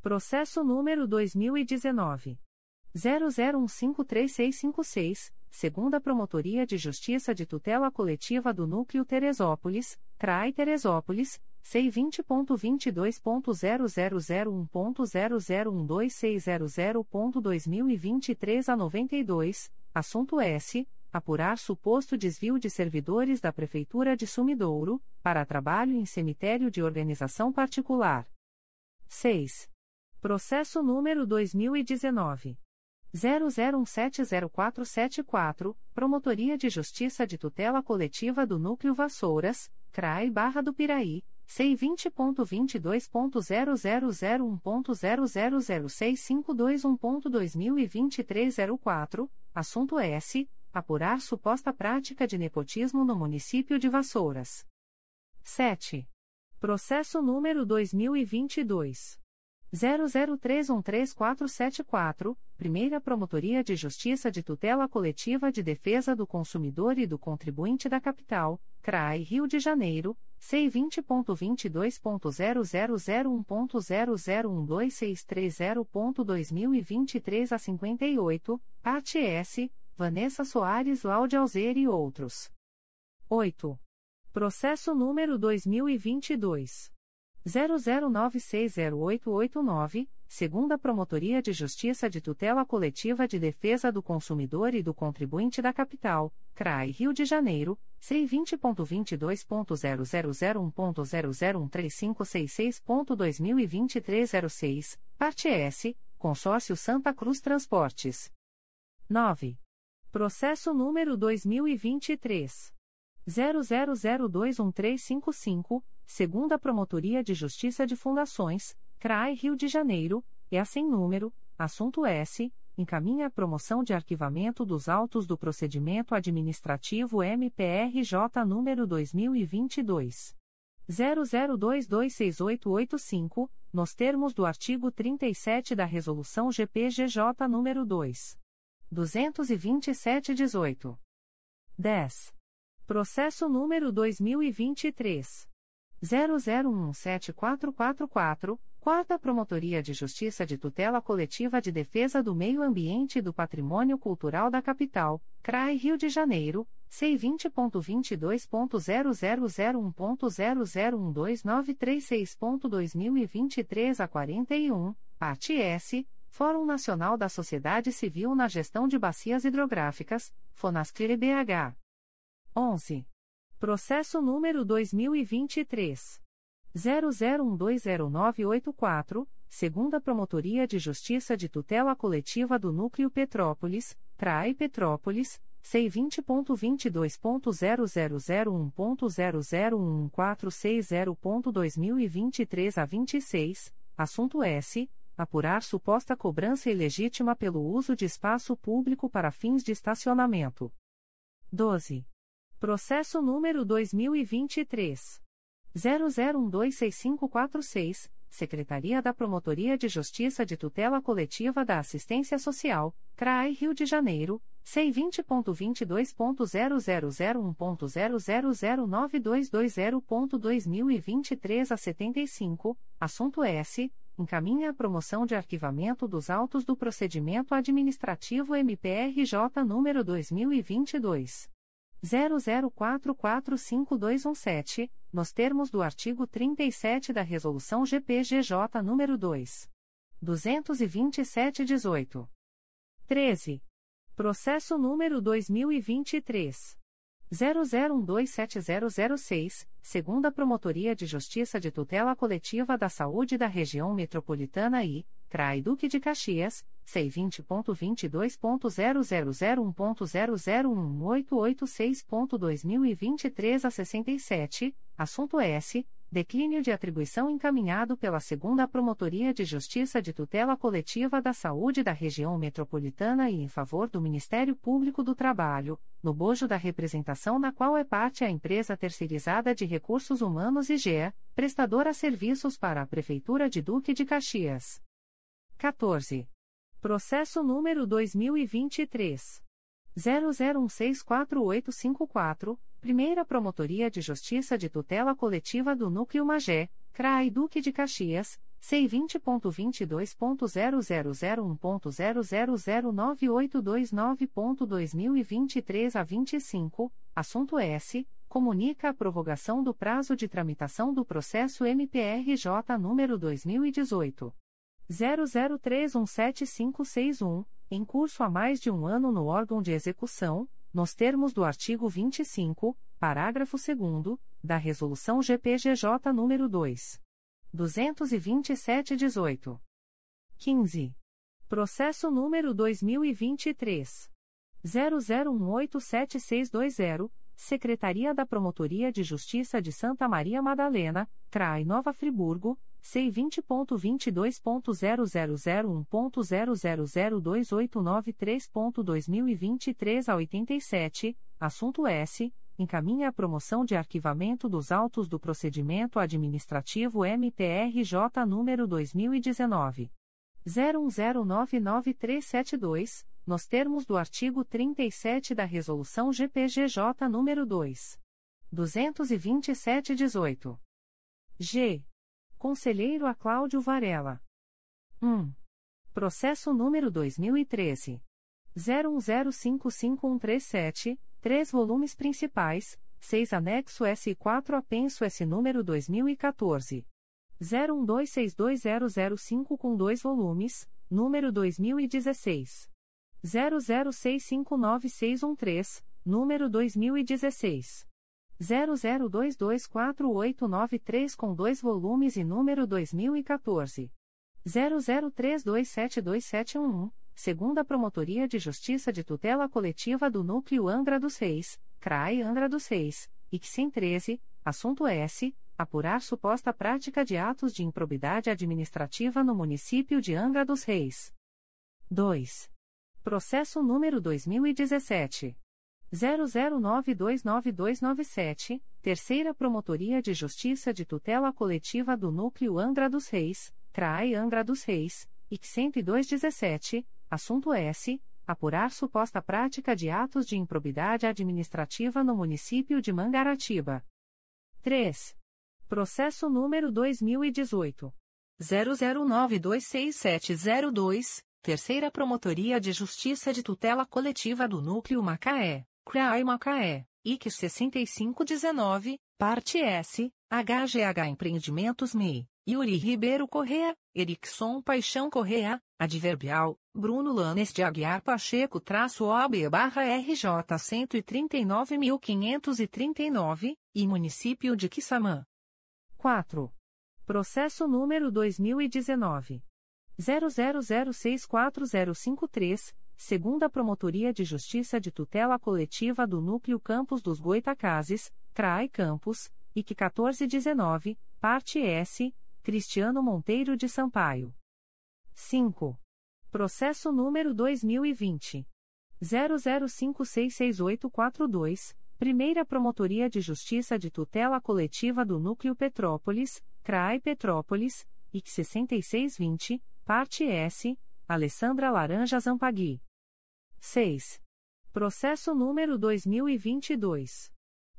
Processo número 2019. 00153656, segunda Promotoria de Justiça de Tutela Coletiva do Núcleo Teresópolis, CRAI Teresópolis, C20.22.0001.0012600.2023 a 92, assunto S apurar suposto desvio de servidores da Prefeitura de Sumidouro, para trabalho em cemitério de organização particular. 6. Processo número 2019. 00170474, Promotoria de Justiça de Tutela Coletiva do Núcleo Vassouras, CRAI Barra do Piraí, C20.22.0001.0006521.2023 04, assunto S. Apurar suposta prática de nepotismo no município de Vassouras. 7. Processo número 2022. 00313474, Primeira Promotoria de Justiça de Tutela Coletiva de Defesa do Consumidor e do Contribuinte da Capital, CRAI Rio de Janeiro, C20.22.0001.0012630.2023 a 58, parte S, Vanessa Soares Laude Alzer e outros. 8. Processo número 2022. 00960889, segunda Promotoria de Justiça de Tutela Coletiva de Defesa do Consumidor e do Contribuinte da Capital, CRAI Rio de Janeiro, C20.22.0001.0013566.2023 06, parte S, Consórcio Santa Cruz Transportes. 9. Processo número 2023. 00021355, segunda Promotoria de Justiça de Fundações, CRAI Rio de Janeiro, é a sem número, assunto S, encaminha a promoção de arquivamento dos autos do procedimento administrativo MPRJ número 2022 00226885, nos termos do artigo 37 da Resolução GPGJ número 2 227/18. 10. Processo número 2023 00174444, Quarta Promotoria de Justiça de Tutela Coletiva de Defesa do Meio Ambiente e do Patrimônio Cultural da Capital, CRAI Rio de Janeiro, C20.22.0001.0012936.2023 a 41, parte S, Fórum Nacional da Sociedade Civil na Gestão de Bacias Hidrográficas, Fonasclir BH. 11. Processo número 2023. 00120984, segunda Promotoria de Justiça de Tutela Coletiva do Núcleo Petrópolis, CRAI Petrópolis, C20.22.0001.0011460.2023 a 26, assunto S. Apurar suposta cobrança ilegítima pelo uso de espaço público para fins de estacionamento. 12. Processo número 2023. 00126546, Secretaria da Promotoria de Justiça de Tutela Coletiva da Assistência Social, CRAI Rio de Janeiro, C20.22.0001.0009220.2023 a 75, assunto S. Encaminha a promoção de arquivamento dos autos do procedimento administrativo MPRJ número 2022. 00445217, nos termos do artigo 37 da Resolução GPGJ nº 2. 227-18. 13. Processo número 2023. 00127006, segunda Promotoria de Justiça de Tutela Coletiva da Saúde da Região Metropolitana I, CRAI Duque de Caxias, C20.22.0001.0018886.2023 a 67, assunto S. Declínio de atribuição encaminhado pela Segunda Promotoria de Justiça de Tutela Coletiva da Saúde da Região Metropolitana e em favor do Ministério Público do Trabalho, no bojo da representação na qual é parte a empresa terceirizada de recursos humanos IGEA, prestadora serviços para a Prefeitura de Duque de Caxias. 14. Processo número 2023. 00164854, Primeira Promotoria de Justiça de Tutela Coletiva do Núcleo Magé, CRAI Duque de Caxias, C20.22.0001.0009829.2023 a 25, assunto S. Comunica a prorrogação do prazo de tramitação do processo MPRJ número 2018. 00317561, em curso há mais de um ano no órgão de execução, nos termos do artigo 25, parágrafo 2 da Resolução GPGJ nº 2. 227-18. 15. Processo número 2023. 00187620, Secretaria da Promotoria de Justiça de Santa Maria Madalena, CRAI Nova Friburgo, C20.22.0001.0002893.2023 a 87, assunto S. Encaminha a promoção de arquivamento dos autos do procedimento administrativo MPRJ número 2019. 01099372, nos termos do artigo 37 da Resolução GPGJ nº 2. 227-18. G. Conselheiro a Cláudio Varela. 1. Processo número 2013. 01055137, 3 volumes principais, 6 anexo S e 4 apenso S número 2014. 01262005 com 2 volumes, número 2016. 00659613, número 2016. 00224893 com 2 volumes e número 2014. 00327271, segunda Promotoria de Justiça de Tutela Coletiva do Núcleo Angra dos Reis, CRAI Angra dos Reis, ICSIM 13, assunto S apurar suposta prática de atos de improbidade administrativa no município de Angra dos Reis. 2. Processo número 2017 00929297, Terceira Promotoria de Justiça de Tutela Coletiva do Núcleo Angra dos Reis, CRAE Angra dos Reis, IC 10217, assunto S. Apurar suposta prática de atos de improbidade administrativa no município de Mangaratiba. 3. Processo número 2018. 00926702, Terceira Promotoria de Justiça de Tutela Coletiva do Núcleo Macaé, CRAI Macaé, IC 6519, Parte S, HGH Empreendimentos MEI, Yuri Ribeiro Correa, Erickson Paixão Correa, Adverbial, Bruno Lanes de Aguiar Pacheco traço OB barra RJ 139.539, e Município de Quissamã. 4. Processo número 2019. 00064053, segunda Promotoria de Justiça de Tutela Coletiva do Núcleo Campos dos Goitacazes, CRAI Campos, IC 1419, parte S, Cristiano Monteiro de Sampaio. 5. Processo número 2020. 00566842, Primeira Promotoria de Justiça de Tutela Coletiva do Núcleo Petrópolis, CRAI Petrópolis, IC 6620, parte S, Alessandra Laranja Zampagui. 6. Processo número 2022.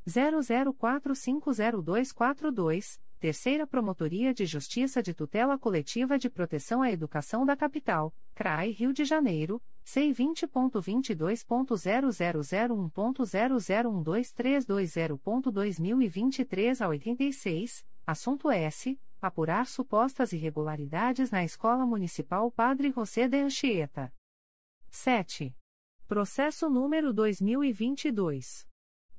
00450242, Terceira Promotoria de Justiça de Tutela Coletiva de Proteção à Educação da Capital, CRAI Rio de Janeiro, C20.22.0001.0012320.2023 a 86, assunto S. Apurar supostas irregularidades na Escola Municipal Padre José de Anchieta. 7. Processo número 2022.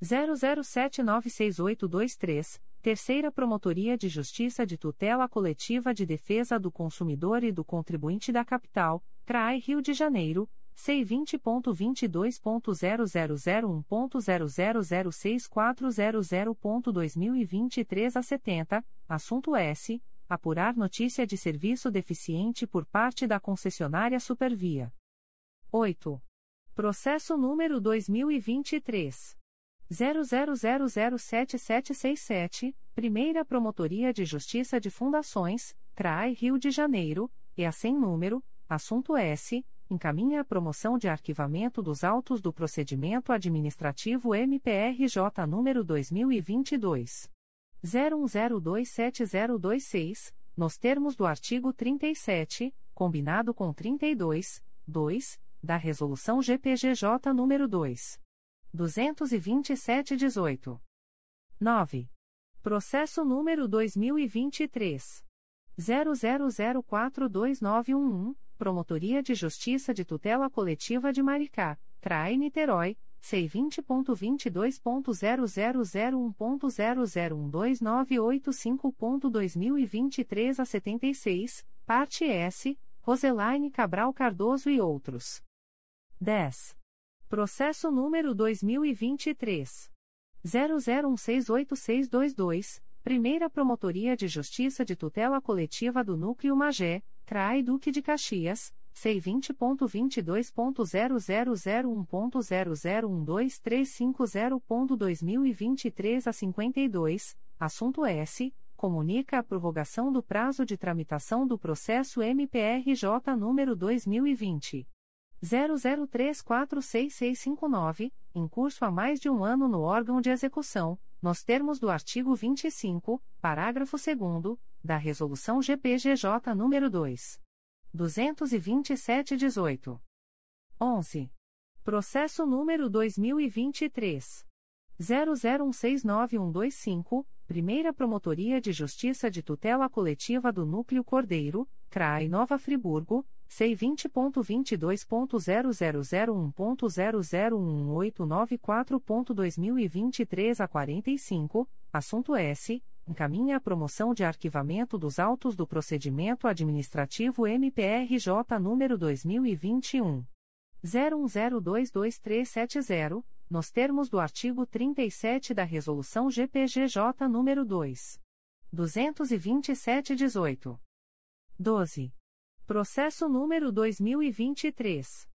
00796823, Terceira Promotoria de Justiça de Tutela Coletiva de Defesa do Consumidor e do Contribuinte da Capital, CRAI Rio de Janeiro, C20.22.0001.0006400.2023 a 70, assunto S. Apurar notícia de serviço deficiente por parte da concessionária Supervia. 8. Processo número 2023. 00007767, Primeira Promotoria de Justiça de Fundações, CRAI Rio de Janeiro, e a sem número, assunto S, encaminha a promoção de arquivamento dos autos do procedimento administrativo MPRJ número 2022 01027026, nos termos do artigo 37, combinado com 32, 2, da resolução GPGJ número 2 22718. 9. Processo número 2023 00042911, Promotoria de Justiça de Tutela Coletiva de Maricá, CRAI Niterói, C20.22.0001.0012985.2023 a 76, parte S, Roselaine Cabral Cardoso e outros. 10. Processo número 2023. 00168622, Primeira Promotoria de Justiça de Tutela Coletiva do Núcleo Magé, CRAI Duque de Caxias, C20.22.0001.0012350.2023 a 52, assunto S. Comunica a prorrogação do prazo de tramitação do processo MPRJ número 2020. 00346659, em curso há mais de um ano no órgão de execução, nos termos do artigo 25, parágrafo 2 da Resolução GPGJ nº 2. 227-18. 11. Processo número 2023. 00169125, Primeira Promotoria de Justiça de Tutela Coletiva do Núcleo Cordeiro, CRAI Nova Friburgo, C20.22.0001.0018942.2023 a 45, assunto S. Encaminha a promoção de arquivamento dos autos do procedimento administrativo MPRJ número 2021. 01022370, nos termos do artigo 37 da Resolução GPGJ número 2. 227-18. 12. Processo número 2023.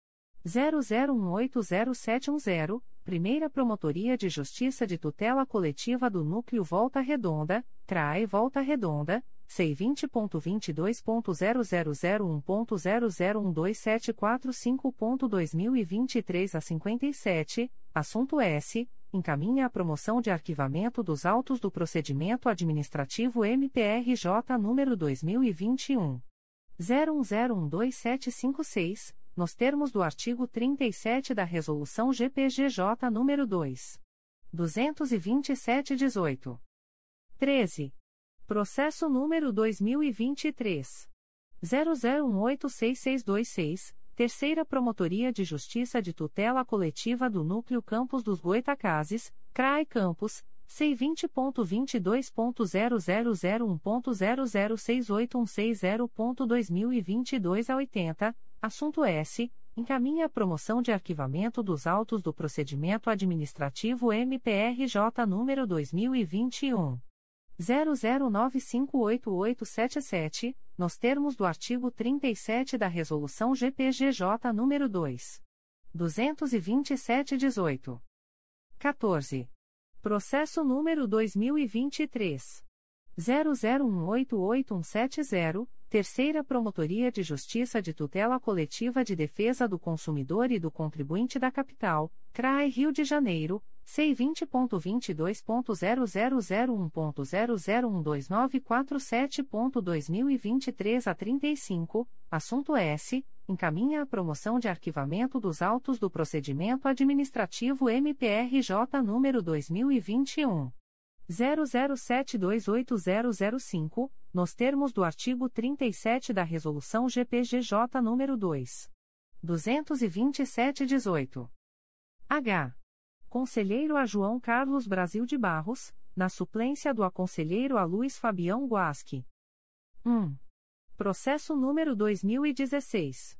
00180710, Primeira Promotoria de Justiça de Tutela Coletiva do Núcleo Volta Redonda, CRAE Volta Redonda, C20.22.0001.0012745.2023 a 57, assunto S. Encaminha a promoção de arquivamento dos autos do procedimento administrativo MPRJ número 2021. 01012756, nos termos do artigo 37 da Resolução GPGJ nº 2. 227-18. 13. Processo número 2023. 00186626, Terceira Promotoria de Justiça de Tutela Coletiva do Núcleo Campos dos Goitacazes, CRAE Campos, C20.22.0001.0068160.2022 a 80, assunto S. Encaminha a promoção de arquivamento dos autos do procedimento administrativo MPRJ número 2021. 00958877, nos termos do artigo 37 da Resolução GPGJ número 2. 227-18. 14. Processo número 2023. 00188170, Terceira Promotoria de Justiça de Tutela Coletiva de Defesa do Consumidor e do Contribuinte da Capital, CRAE Rio de Janeiro, C20.22.0001.0012947.2023 a 35, assunto S encaminha a promoção de arquivamento dos autos do procedimento administrativo MPRJ número 2021 00728005, nos termos do artigo 37 da resolução GPGJ número 2 227/18. H. Conselheiro a João Carlos Brasil de Barros, na suplência do aconselheiro a Luiz Fabião Guasque. 1. Processo número 2016.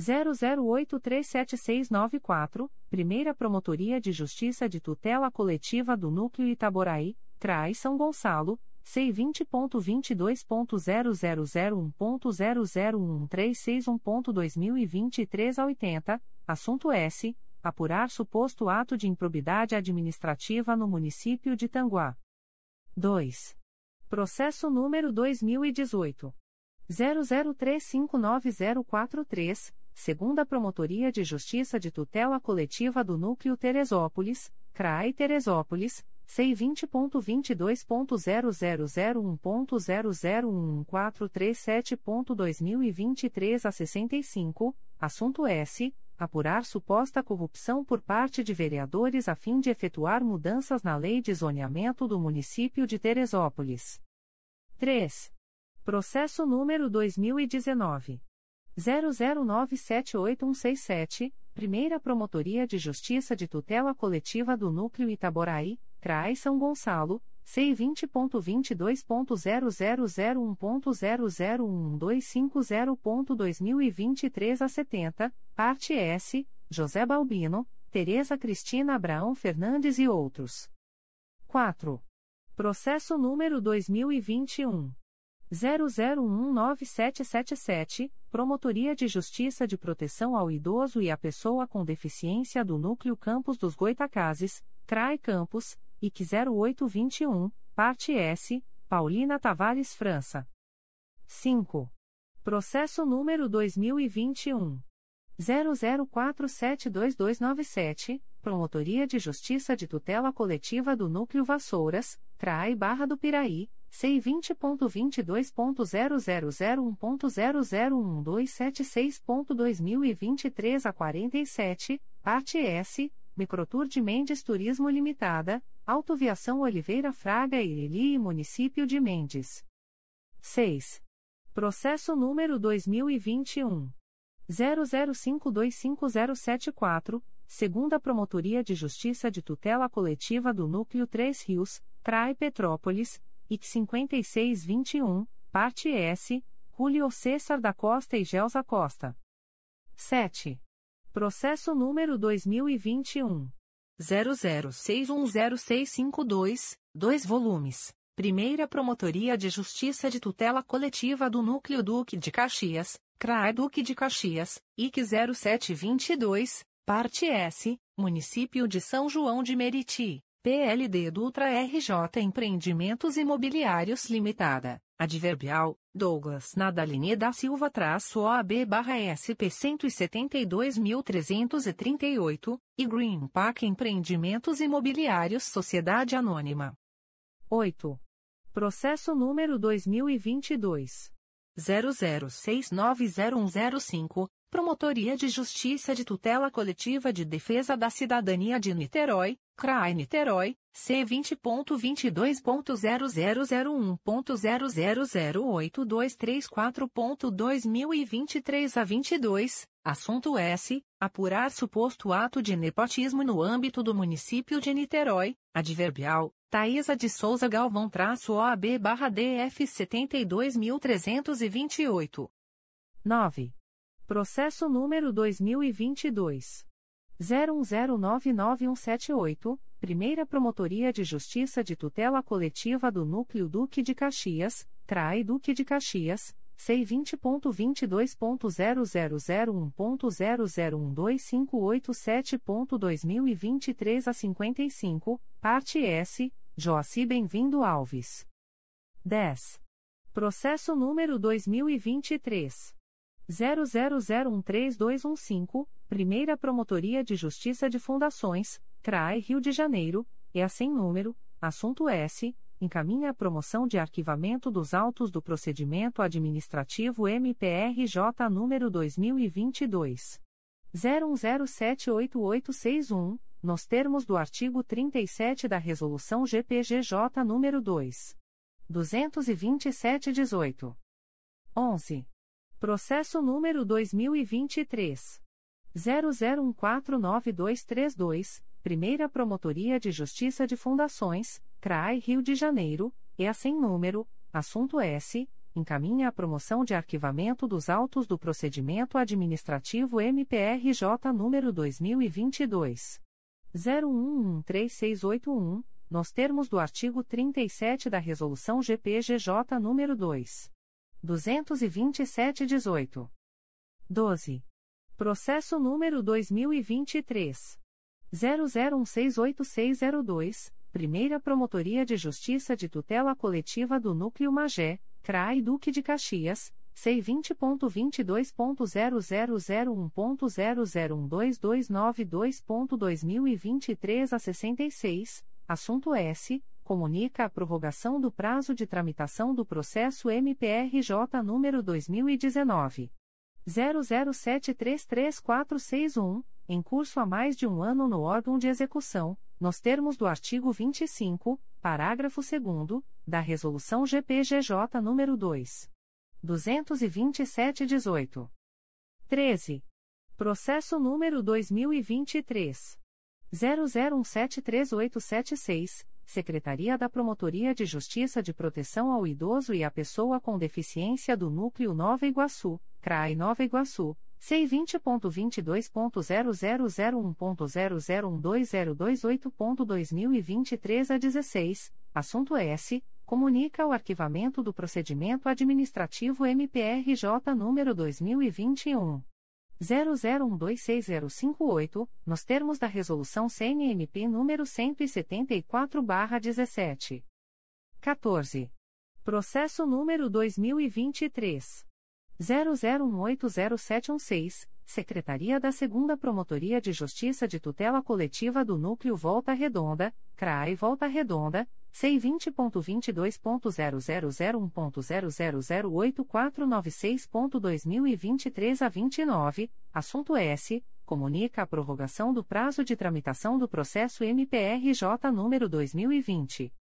00837694, Primeira Promotoria de Justiça de Tutela Coletiva do Núcleo Itaboraí, CRAI São Gonçalo, C20.22.0001.0011361.2023 a 80, assunto S. Apurar suposto ato de improbidade administrativa no município de Tanguá. 2. Processo número 2018. 00359043, segunda Promotoria de Justiça de Tutela Coletiva do Núcleo Teresópolis, CRAI Teresópolis, C20.22.0001.0011437.2023 a 65, assunto S. Apurar suposta corrupção por parte de vereadores a fim de efetuar mudanças na lei de zoneamento do município de Teresópolis. 3. Processo número 2019. 00978167, Primeira Promotoria de Justiça de Tutela Coletiva do Núcleo Itaboraí, CRAI São Gonçalo, C20.22.0001.0011250.2023 a 70, parte S, José Balbino, Tereza Cristina Abraão Fernandes e outros. 4. Processo número 2021. 00197777, Promotoria de Justiça de Proteção ao Idoso e à Pessoa com Deficiência do Núcleo Campos dos Goitacazes, CRAE Campos, IC 0821, Parte S, Paulina Tavares França. 5. Processo número 2021. 00472297, Promotoria de Justiça de Tutela Coletiva do Núcleo Vassouras, CRAI Barra do Piraí, C20.22.0001.0011276.2023 a 47, parte S, Microtour de Mendes Turismo Limitada, Autoviação Oliveira Fraga e Eli Município de Mendes. 6. Processo número 2021. 00525074, segunda Promotoria de Justiça de Tutela Coletiva do Núcleo 3 Rios, CRAI Petrópolis, IC 5621, parte S, Julio César da Costa e Gelsa Costa. 7. Processo número 2021. 00610652, 2 volumes. Primeira Promotoria de Justiça de Tutela Coletiva do Núcleo Duque de Caxias, CRAE Duque de Caxias, IC 0722, Parte S, Município de São João de Meriti, PLD Dutra RJ Empreendimentos Imobiliários Limitada, Adverbial, Douglas Nadaline da Silva traço OAB barra SP 172.338, e Green Park Empreendimentos Imobiliários Sociedade Anônima. 8. Processo número 2022. 00690105, Promotoria de Justiça de Tutela Coletiva de Defesa da Cidadania de Niterói, CRAI Niterói, C20.22.0001.0008234.2023 a 22, assunto S. Apurar suposto ato de nepotismo no âmbito do município de Niterói, adverbial, Thaisa de Souza Galvão traço OAB barra DF 72.328. 9. Processo número 2022. 01099178, Primeira Promotoria de Justiça de Tutela Coletiva do Núcleo Duque de Caxias, CRAI Duque de Caxias, C20.22.0001.0012587.2023 a 55, parte S, Joaci Bem-vindo Alves. 10. Processo número 2023. 00013215, Primeira Promotoria de Justiça de Fundações, CRAE Rio de Janeiro, e a sem número, assunto S, encaminha a promoção de arquivamento dos autos do procedimento administrativo MPRJ número 2022. 01078861 nos termos do artigo 37 da Resolução GPGJ nº 2. 227-18. 11. Processo número 2023. 00149232, Primeira Promotoria de Justiça de Fundações, CRAI Rio de Janeiro, e sem número, assunto S encaminha a promoção de arquivamento dos autos do procedimento administrativo MPRJ número 2022 0113681, nos termos do artigo 37 da Resolução GPGJ nº 2. 227-18. 12. Processo número 2023. 00168602, Primeira Promotoria de Justiça de Tutela Coletiva do Núcleo Magé, CRAI Duque de Caxias, C20.22.0001.0012292.2023 a 66, assunto S. Comunica a prorrogação do prazo de tramitação do processo MPRJ número 2019. 00733461, em curso há mais de um ano no órgão de execução, nos termos do artigo 25, parágrafo 2 da Resolução GPGJ nº 2. 227-18. 13. Processo número 2023. 00173876, Secretaria da Promotoria de Justiça de Proteção ao Idoso e à Pessoa com Deficiência do Núcleo Nova Iguaçu, CRAI Nova Iguaçu, C20.22.0001.0012028.2023 a 16, assunto S. Comunica o arquivamento do procedimento administrativo MPRJ número 2021. 00126058, nos termos da Resolução CNMP número 174-17. 14. Processo número 2023. 00180716, Secretaria da 2 Promotoria de Justiça de Tutela Coletiva do Núcleo Volta Redonda, CRAE Volta Redonda, C20.22.0001.0008496.2023 a 29, assunto S. Comunica a prorrogação do prazo de tramitação do processo MPRJ número 2020.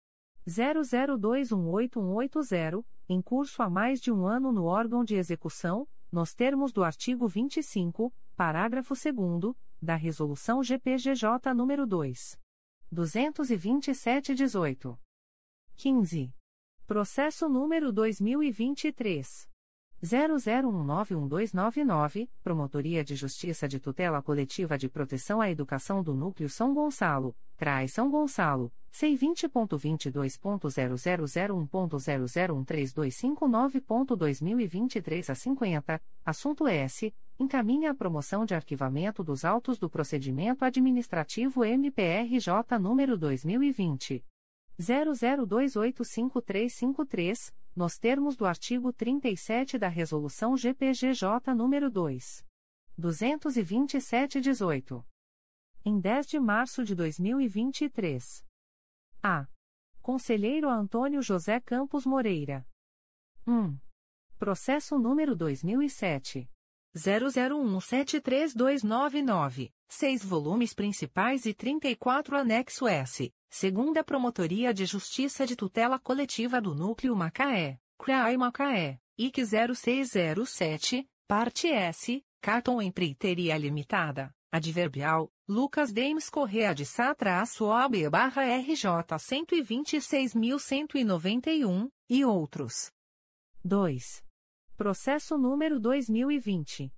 00218180, em curso há mais de um ano no órgão de execução, nos termos do artigo 25, parágrafo 2 da Resolução GPGJ nº 2. 227-18. 15. Processo número 2023. 00191299, Promotoria de Justiça de Tutela Coletiva de Proteção à Educação do Núcleo São Gonçalo, CRAI São Gonçalo, C20.22.0001.0013259.2023 a 50, assunto S. Encaminha a promoção de arquivamento dos autos do procedimento administrativo MPRJ número 2020. 00285353, nos termos do artigo 37 da Resolução GPGJ nº 2. 227-18. Em 10 de março de 2023. A. Conselheiro Antônio José Campos Moreira. 1. Processo número 2007. 00173299, 6 volumes principais e 34 anexo S, segunda Promotoria de Justiça de Tutela Coletiva do Núcleo Macaé, CRAI Macaé, IC 0607, parte S, Carton Empreiteria Limitada, Adverbial, Lucas Demes Correa de Sá-OAB barra RJ 126.191, e outros. 2. Processo número 2020.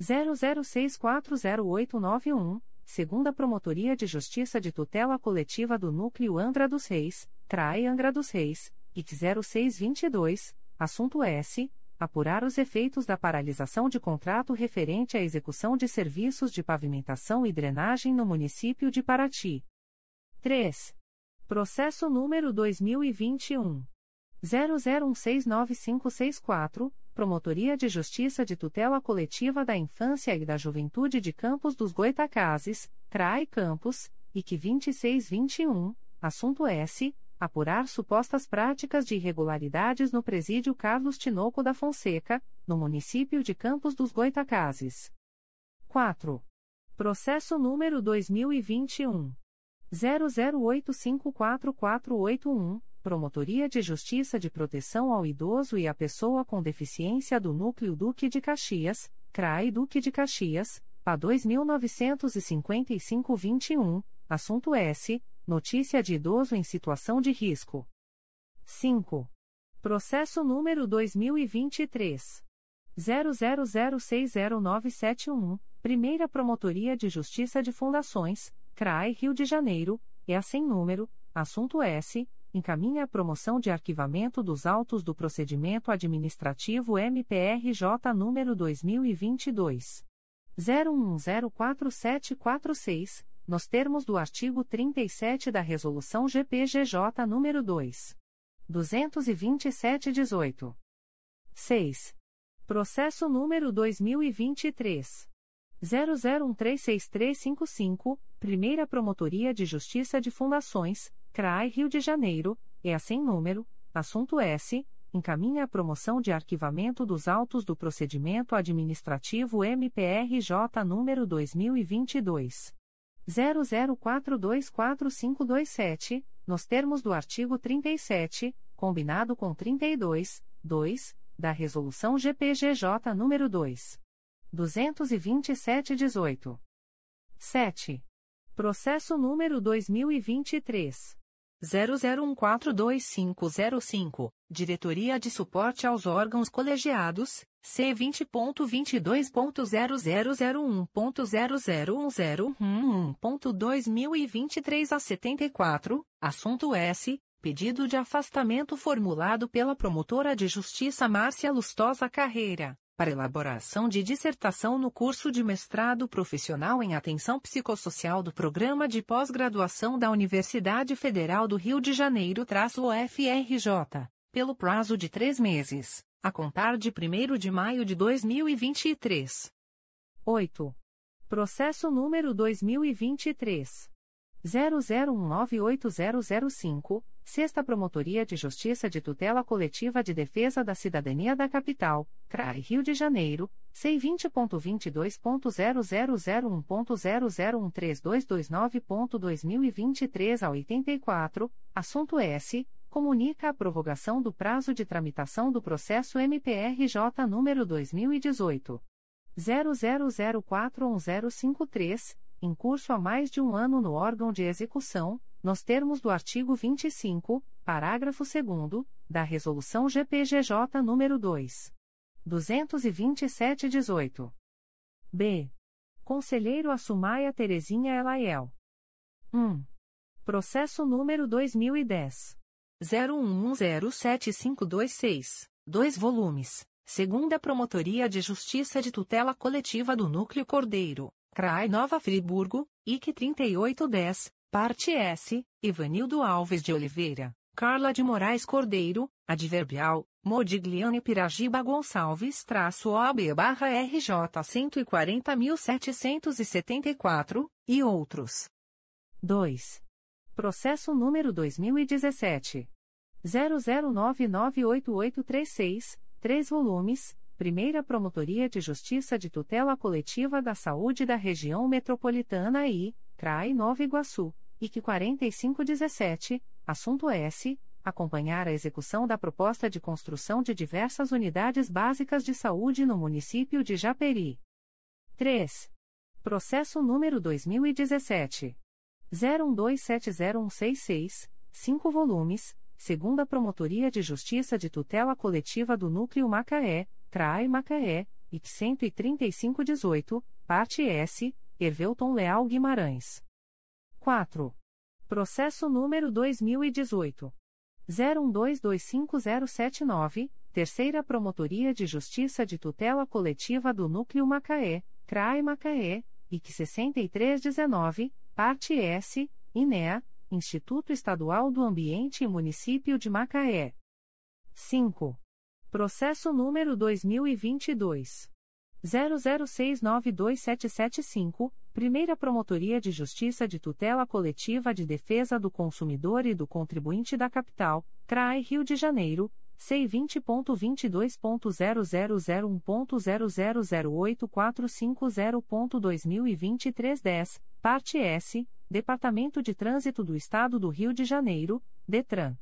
00640891, segunda Promotoria de Justiça de Tutela Coletiva do Núcleo Angra dos Reis, CRAE Angra dos Reis, IC 0622, assunto S. Apurar os efeitos da paralisação de contrato referente à execução de serviços de pavimentação e drenagem no município de Paraty. 3. Processo número 2021. 00169564 Promotoria de Justiça de Tutela Coletiva da Infância e da Juventude de Campos dos Goitacazes, CRAI Campos, IC 2621, assunto S. Apurar supostas práticas de irregularidades no Presídio Carlos Tinoco da Fonseca, no município de Campos dos Goitacazes. 4. Processo número 2021. 00854481 Promotoria de Justiça de Proteção ao Idoso e à Pessoa com Deficiência do Núcleo Duque de Caxias, CRAI Duque de Caxias, PA 2955-21, assunto S. Notícia de idoso em situação de risco. 5. Processo número 2023. 00060971, Primeira Promotoria de Justiça de Fundações, CRAI Rio de Janeiro, e a sem número, assunto S encaminha a promoção de arquivamento dos autos do procedimento administrativo MPRJ número 2022 01104746, nos termos do artigo 37 da resolução GPGJ número 2 227/18. 6. Processo número 2023 00136355, Primeira Promotoria de Justiça de Fundações CRAI Rio de Janeiro, é sem número, assunto S, encaminha a promoção de arquivamento dos autos do procedimento administrativo MPRJ número 2022 00424527, nos termos do artigo 37, combinado com 32, 2, da resolução GPGJ número 2 227/18. 7. Processo número 2023 00142505, Diretoria de Suporte aos Órgãos Colegiados, C20.22.0001.00101.2023 a 74, assunto S. Pedido de afastamento formulado pela promotora de justiça Márcia Lustosa Carreira para elaboração de dissertação no curso de mestrado profissional em atenção psicossocial do Programa de Pós-Graduação da Universidade Federal do Rio de Janeiro-UFRJ, pelo prazo de três meses, a contar de 1 de maio de 2023. 8. Processo número 2023. 00198005, Sexta Promotoria de Justiça de Tutela Coletiva de Defesa da Cidadania da Capital, CRAI Rio de Janeiro, C20.22.0001.0013229.2023 a 84, assunto S. Comunica a prorrogação do prazo de tramitação do processo MPRJ número 2018. 00041053 em curso há mais de um ano no órgão de execução, nos termos do artigo 25, parágrafo 2 da Resolução GPGJ nº 2. 227-18. B. Conselheiro Assumaia Terezinha Elaiel. 1. Processo número 2010. 01107526, 2 volumes. Segunda Promotoria de Justiça de Tutela Coletiva do Núcleo Cordeiro, CRAI Nova Friburgo, IC 3810, parte S, Ivanildo Alves de Oliveira, Carla de Moraes Cordeiro, Adverbial, Modigliane Piragiba Gonçalves traço OB barra RJ 140.774, e outros. 2. Processo número 2017. 00998836, 3 volumes, Primeira Promotoria de Justiça de Tutela Coletiva da Saúde da Região Metropolitana I, CRAI Nova Iguaçu, IC 4517, assunto S. Acompanhar a execução da proposta de construção de diversas unidades básicas de saúde no município de Japeri. 3. Processo número 2017. 01270166, 5 volumes, segunda Promotoria de Justiça de Tutela Coletiva do Núcleo Macaé, CRAI Macaé, IC 13518, parte S, Hervelton Leal Guimarães. 4. Processo número 2018. 01225079, Terceira Promotoria de Justiça de Tutela Coletiva do Núcleo Macaé, CRAI Macaé, IC 6319, parte S, INEA, Instituto Estadual do Ambiente e Município de Macaé. 5. Processo número 2022. 00692775, Primeira Promotoria de Justiça de Tutela Coletiva de Defesa do Consumidor e do Contribuinte da Capital, CRAI Rio de Janeiro, C20.22.0001.0008450.2023 10, parte S, Departamento de Trânsito do Estado do Rio de Janeiro, DETRAN.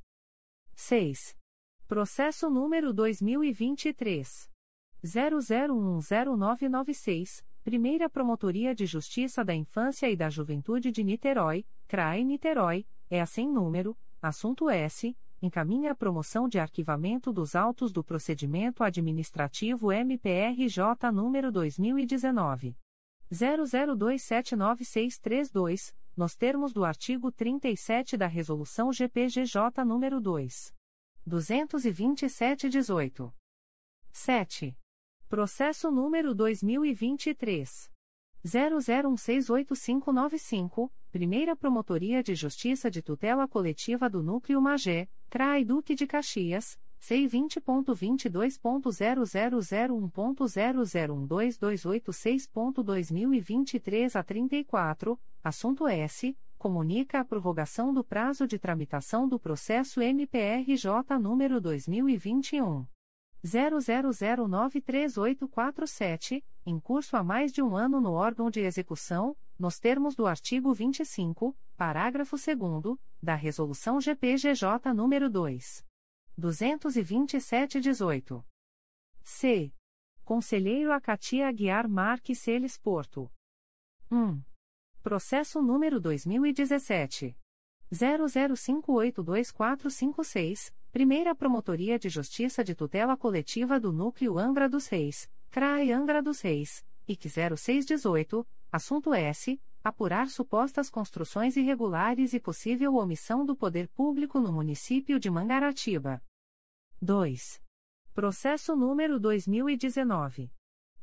6. Processo número 2023. 00109996, Primeira Promotoria de Justiça da Infância e da Juventude de Niterói, CRAE Niterói, é a sem número, assunto S, encaminha a promoção de arquivamento dos autos do procedimento administrativo MPRJ número 2019. 00279632, nos termos do artigo 37 da Resolução GPGJ número 2. 227-18. 7. Processo número 2023. 00168595, Primeira Promotoria de Justiça de Tutela Coletiva do Núcleo Magé, CRAI Duque de Caxias, C20.22.0001.0012286.2023 a 34, assunto S comunica a prorrogação do prazo de tramitação do processo MPRJ número 2021 00093847, em curso há mais de um ano no órgão de execução, nos termos do artigo 25, parágrafo 2 da Resolução GPGJ número 2. 227-18. C. Conselheiro Acatia Aguiar Marques Celes Porto. 1. Processo número 2017. 00582456, Primeira Promotoria de Justiça de Tutela Coletiva do Núcleo Angra dos Reis, CRAE Angra dos Reis, IC 0618, assunto S. Apurar supostas construções irregulares e possível omissão do poder público no município de Mangaratiba. 2. Processo número 2019.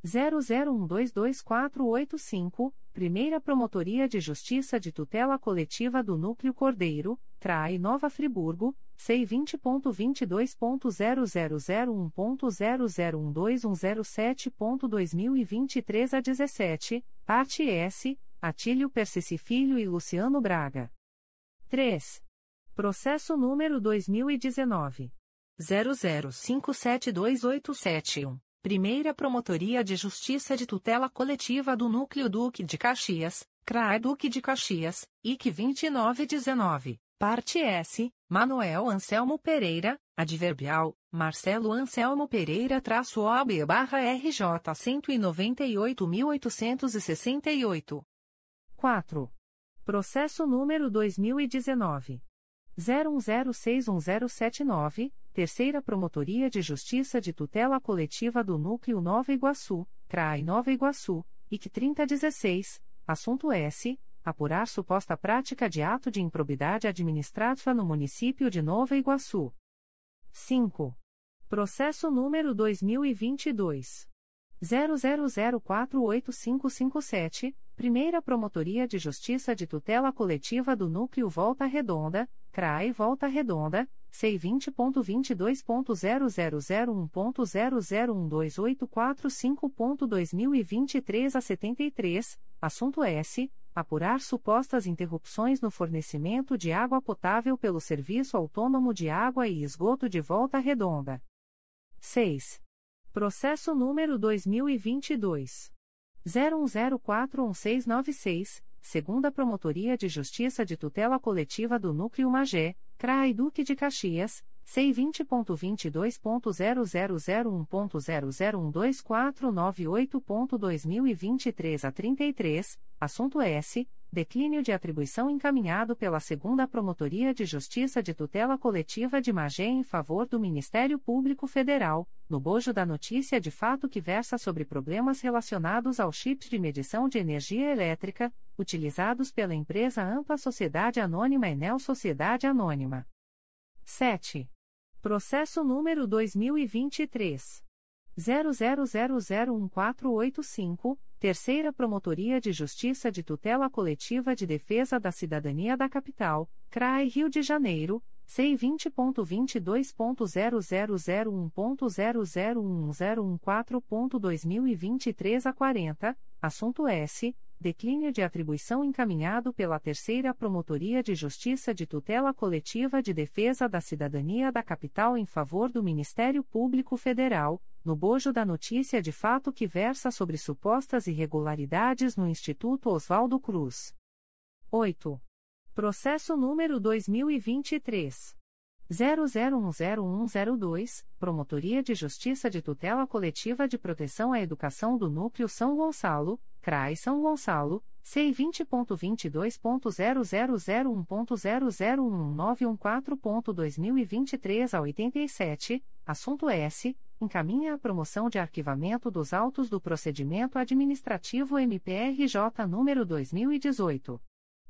00122485, Primeira Promotoria de Justiça de Tutela Coletiva do Núcleo Cordeiro, CRAE Nova Friburgo, C20.22.0001.0012107.2023 a 17, parte S, Atílio Persici Filho e Luciano Braga. 3. Processo número 2019. 00572871. Primeira Promotoria de Justiça de Tutela Coletiva do Núcleo Duque de Caxias, CRAE Duque de Caxias, IC 2919, Parte S, Manuel Anselmo Pereira, Adverbial, Marcelo Anselmo Pereira traço OB barra RJ 198.868. 4. Processo número 2019. 01061079, Terceira Promotoria de Justiça de Tutela Coletiva do Núcleo Nova Iguaçu, CRAI Nova Iguaçu, IC 3016, assunto S. Apurar suposta prática de ato de improbidade administrativa no município de Nova Iguaçu. 5. Processo número 2022. 00048557, Primeira Promotoria de Justiça de Tutela Coletiva do Núcleo Volta Redonda, CRAE Volta Redonda, C20.22.0001.0012845.2023 a 73, assunto S. Apurar supostas interrupções no fornecimento de água potável pelo Serviço Autônomo de Água e Esgoto de Volta Redonda. 6. Processo número 2022. 01041696, segunda Promotoria de Justiça de Tutela Coletiva do Núcleo Magé, CRAI Duque de Caxias, C20.22.0001.0012498.2023 a 33, assunto S. Declínio de atribuição encaminhado pela Segunda Promotoria de Justiça de Tutela Coletiva de Magé em favor do Ministério Público Federal, no bojo da notícia de fato que versa sobre problemas relacionados ao chip de medição de energia elétrica, utilizados pela empresa Ampla Sociedade Anônima Enel Sociedade Anônima. 7. Processo número 2023. 00001485, Terceira Promotoria de Justiça de Tutela Coletiva de Defesa da Cidadania da Capital, CRAE Rio de Janeiro, C20.22.0001.0011014.2023 a 40, assunto S. Declínio de atribuição encaminhado pela Terceira Promotoria de Justiça de Tutela Coletiva de Defesa da Cidadania da Capital em favor do Ministério Público Federal, no bojo da notícia de fato que versa sobre supostas irregularidades no Instituto Oswaldo Cruz. 8. Processo número 2023. 00101102, Promotoria de Justiça de Tutela Coletiva de Proteção à Educação do Núcleo São Gonçalo, CRAI São Gonçalo, C20.22.0001.0011914.2023 a 87, assunto S. Encaminha a promoção de arquivamento dos autos do procedimento administrativo MPRJ número 2018.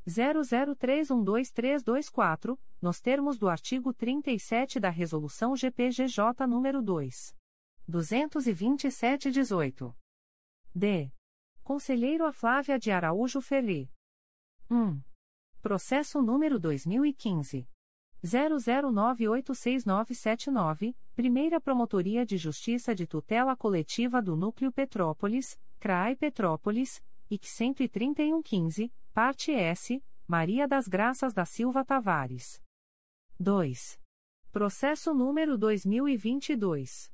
00312324, nos termos do artigo 37 da Resolução GPGJ nº 2. 227-18. D. Conselheiro a Flávia de Araújo Ferri. 1. Processo número 2015. 00986979, Primeira Promotoria de Justiça de Tutela Coletiva do Núcleo Petrópolis, CRAI Petrópolis, IC 13115, Parte S, Maria das Graças da Silva Tavares. 2. Processo número 2022.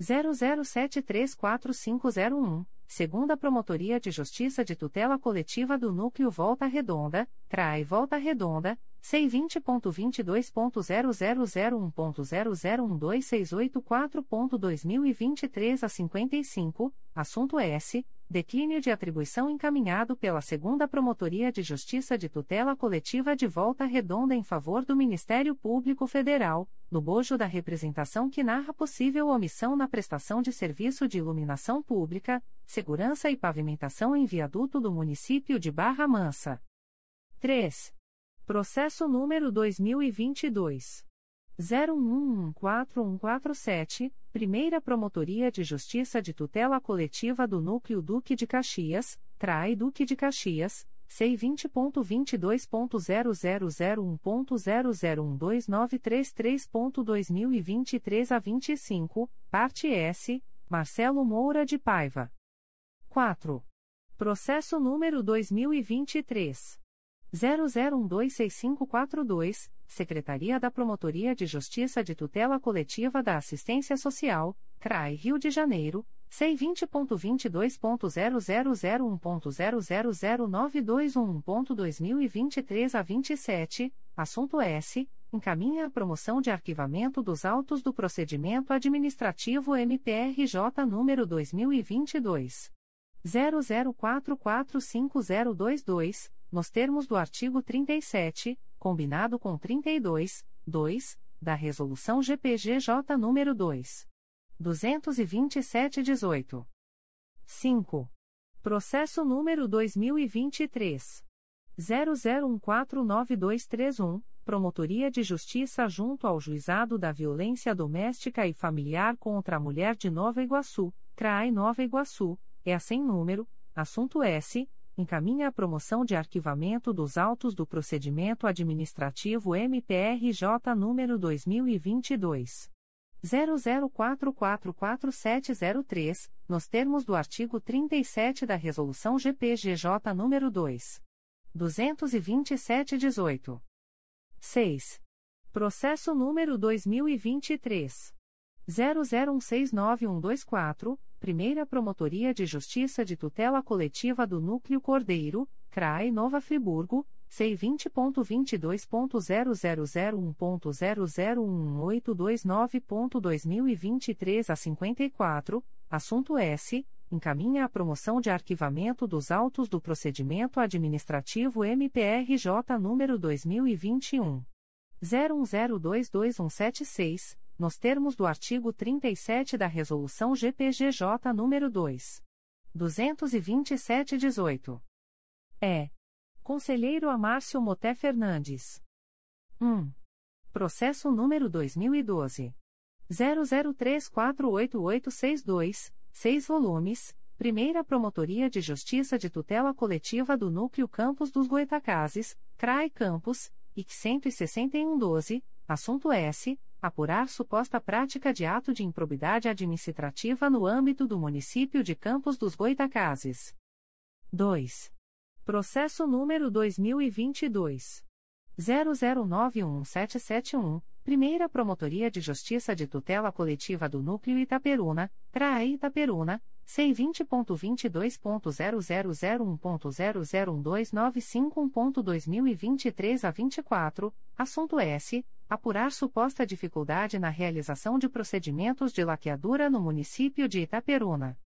00734501, segunda Promotoria de Justiça de Tutela Coletiva do Núcleo Volta Redonda, CRAI Volta Redonda, C20.22.0001.0012684.2023 a 55, assunto S Declínio de atribuição encaminhado pela Segunda Promotoria de Justiça de Tutela Coletiva de Volta Redonda em favor do Ministério Público Federal, no bojo da representação que narra possível omissão na prestação de serviço de iluminação pública, segurança e pavimentação em viaduto do município de Barra Mansa. 3. Processo número 2022 01114147, Primeira Promotoria de Justiça de Tutela Coletiva do Núcleo Duque de Caxias, CRAI Duque de Caxias, C20.22.0001.0012933.2023 a 25, parte S, Marcelo Moura de Paiva. 4. Processo número 2023. 00126542, Secretaria da Promotoria de Justiça de Tutela Coletiva da Assistência Social, CRAI Rio de Janeiro, C20.22.0001.0009211.2023 a 27, assunto S. Encaminha a promoção de arquivamento dos autos do procedimento administrativo MPRJ número 2022. 00445022 nos termos do artigo 37, combinado com 32, 2, da Resolução GPGJ nº 2. 227-18. 5. Processo número 2023. 00149231, Promotoria de Justiça junto ao Juizado da Violência Doméstica e Familiar contra a Mulher de Nova Iguaçu, CRAI Nova Iguaçu, é sem número, assunto S encaminha a promoção de arquivamento dos autos do procedimento administrativo MPRJ número 2022 00444703, nos termos do artigo 37 da resolução GPGJ número 2 227/18. 6. Processo número 2023 00169124 Primeira Promotoria de Justiça de Tutela Coletiva do Núcleo Cordeiro, CRAE Nova Friburgo, C20.22.0001.0011829.2023 a 54, assunto S. Encaminha a promoção de arquivamento dos autos do procedimento administrativo MPRJ número 2021. 01022176 nos termos do artigo 37 da Resolução GPGJ nº 2. 227-18. É. Conselheiro Amárcio Moté Fernandes. 1. Processo número 2012. 00348862, 6 volumes, Primeira Promotoria de Justiça de Tutela Coletiva do Núcleo Campos dos Goitacazes, CRAE Campos, IC 16112, assunto S apurar suposta prática de ato de improbidade administrativa no âmbito do município de Campos dos Goitacazes. 2. Processo número 2022 00911771, Primeira Promotoria de Justiça de Tutela Coletiva do Núcleo Itaperuna, CRAE Itaperuna, C20.22.0001.0012951.2023 a 24, assunto S apurar suposta dificuldade na realização de procedimentos de laqueadura no município de Itaperuna.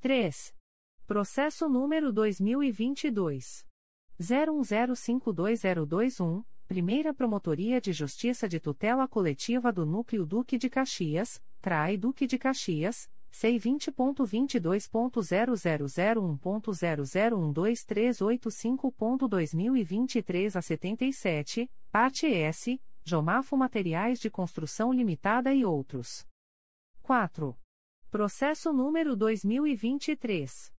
3. Processo número 2022 01052021, Primeira Promotoria de Justiça de Tutela Coletiva do Núcleo Duque de Caxias, Trai Duque de Caxias, C20.22.0001.0012385.2023 a 77, parte S, Jomafo Materiais de Construção Limitada e outros. 4. Processo número 2023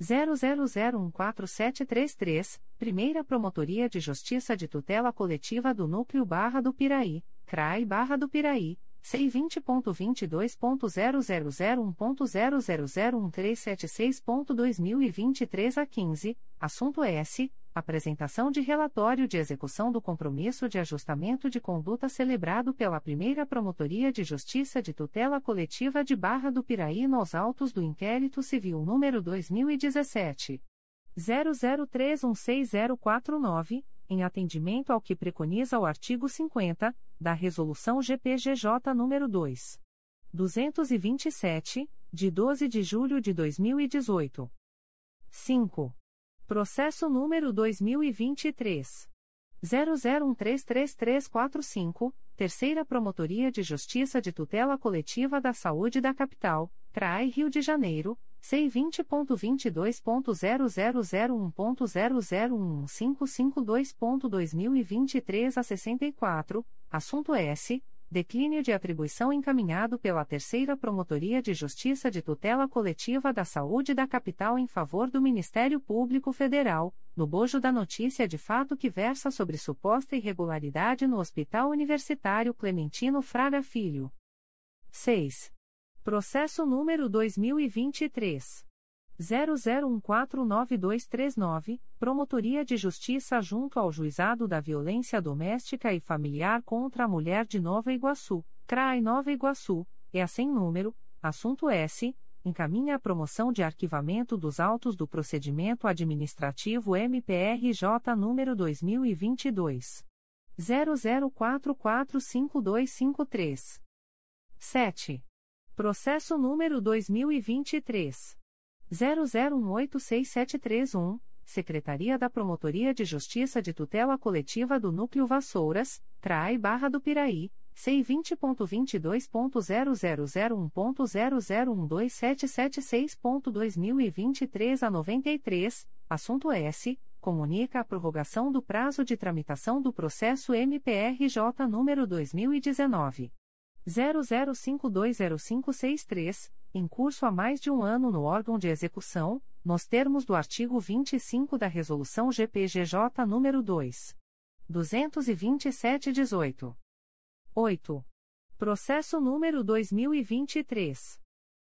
00014733, Primeira Promotoria de Justiça de Tutela Coletiva do Núcleo Barra do Piraí, CRAI Barra do Piraí, C20.22.0001.0001376.2023 a 15, assunto S apresentação de relatório de execução do compromisso de ajustamento de conduta celebrado pela primeira Promotoria de Justiça de Tutela Coletiva de Barra do Piraí nos autos do inquérito civil número 2017 00316049, em atendimento ao que preconiza o artigo 50 da Resolução GPGJ nº 2. 227, de 12 de julho de 2018. 5. Processo número 2023. 00133345, Terceira Promotoria de Justiça de Tutela Coletiva da Saúde da Capital, CRAI Rio de Janeiro, C20.22.0001.0011552.2023 a 64, assunto S. Declínio de atribuição encaminhado pela Terceira Promotoria de Justiça de Tutela Coletiva da Saúde da Capital em favor do Ministério Público Federal, no bojo da notícia de fato que versa sobre suposta irregularidade no Hospital Universitário Clementino Fraga Filho. 6. Processo número 2023. 00149239, Promotoria de Justiça junto ao Juizado da Violência Doméstica e Familiar contra a Mulher de Nova Iguaçu, CRAI Nova Iguaçu, é a sem número, assunto S, encaminha a promoção de arquivamento dos autos do procedimento administrativo MPRJ número 2022 00445253. 7. Processo número 2023 00186731, Secretaria da Promotoria de Justiça de Tutela Coletiva do Núcleo Vassouras, CRAI Barra do Piraí, C20.22.0001.0012776.2023 a 93, assunto S. Comunica a prorrogação do prazo de tramitação do processo MPRJ número 2019. 00520563 em curso há mais de um ano no órgão de execução, nos termos do artigo 25 da Resolução GPGJ nº 2. 227-18. 8. Processo número 2023.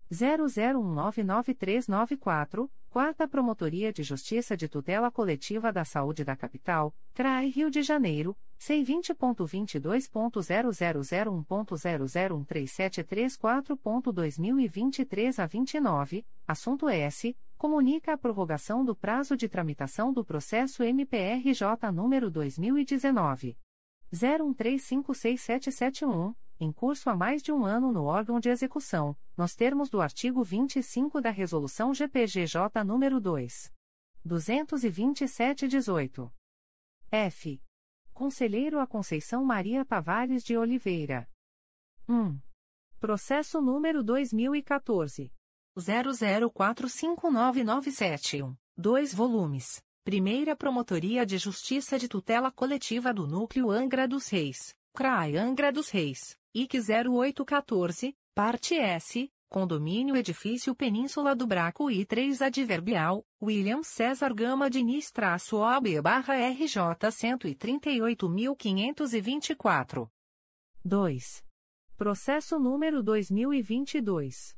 00199394, Quarta Promotoria de Justiça de Tutela Coletiva da Saúde da Capital, CRAI Rio de Janeiro, C20.22.0001.0013734.2023 a 29, assunto S. Comunica a prorrogação do prazo de tramitação do processo MPRJ número 2019. 01356771 em curso há mais de um ano no órgão de execução, nos termos do artigo 25 da Resolução GPGJ nº 2. 227-18. F. Conselheiro a Conceição Maria Tavares de Oliveira. 1. Processo número 2014. 00459971. 2 volumes. Primeira Promotoria de Justiça de Tutela Coletiva do Núcleo Angra dos Reis, CRAI Angra dos Reis. IC 0814, parte S, Condomínio Edifício Península do Braco e 3 Adverbial, William César Gama Diniz traço OB barra RJ 138.524. 2. Processo número 2022.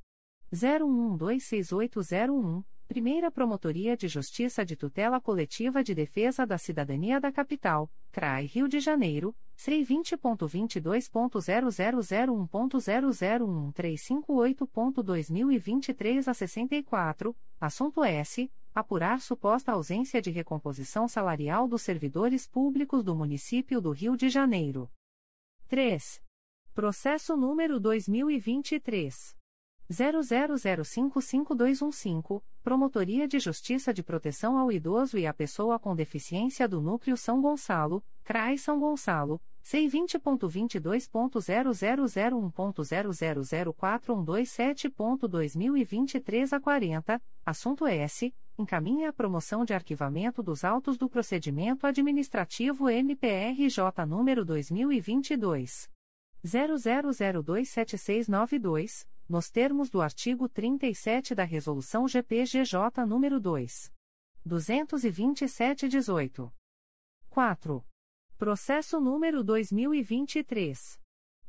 01126801, Primeira Promotoria de Justiça de Tutela Coletiva de Defesa da Cidadania da Capital, CRAI Rio de Janeiro, C20.22.0001.0013588.2023 a 64, assunto S. Apurar suposta ausência de recomposição salarial dos servidores públicos do município do Rio de Janeiro. 3. Processo número 2023. 00055215, Promotoria de Justiça de Proteção ao Idoso e à Pessoa com Deficiência do Núcleo São Gonçalo, CRAI São Gonçalo, C20.22.0001.0004127.2023 a 40, assunto S. Encaminha a promoção de arquivamento dos autos do procedimento administrativo MPRJ número 2022. 00027692 nos termos do artigo 37 da Resolução GPGJ nº 2. 227-18. 4. Processo número 2023.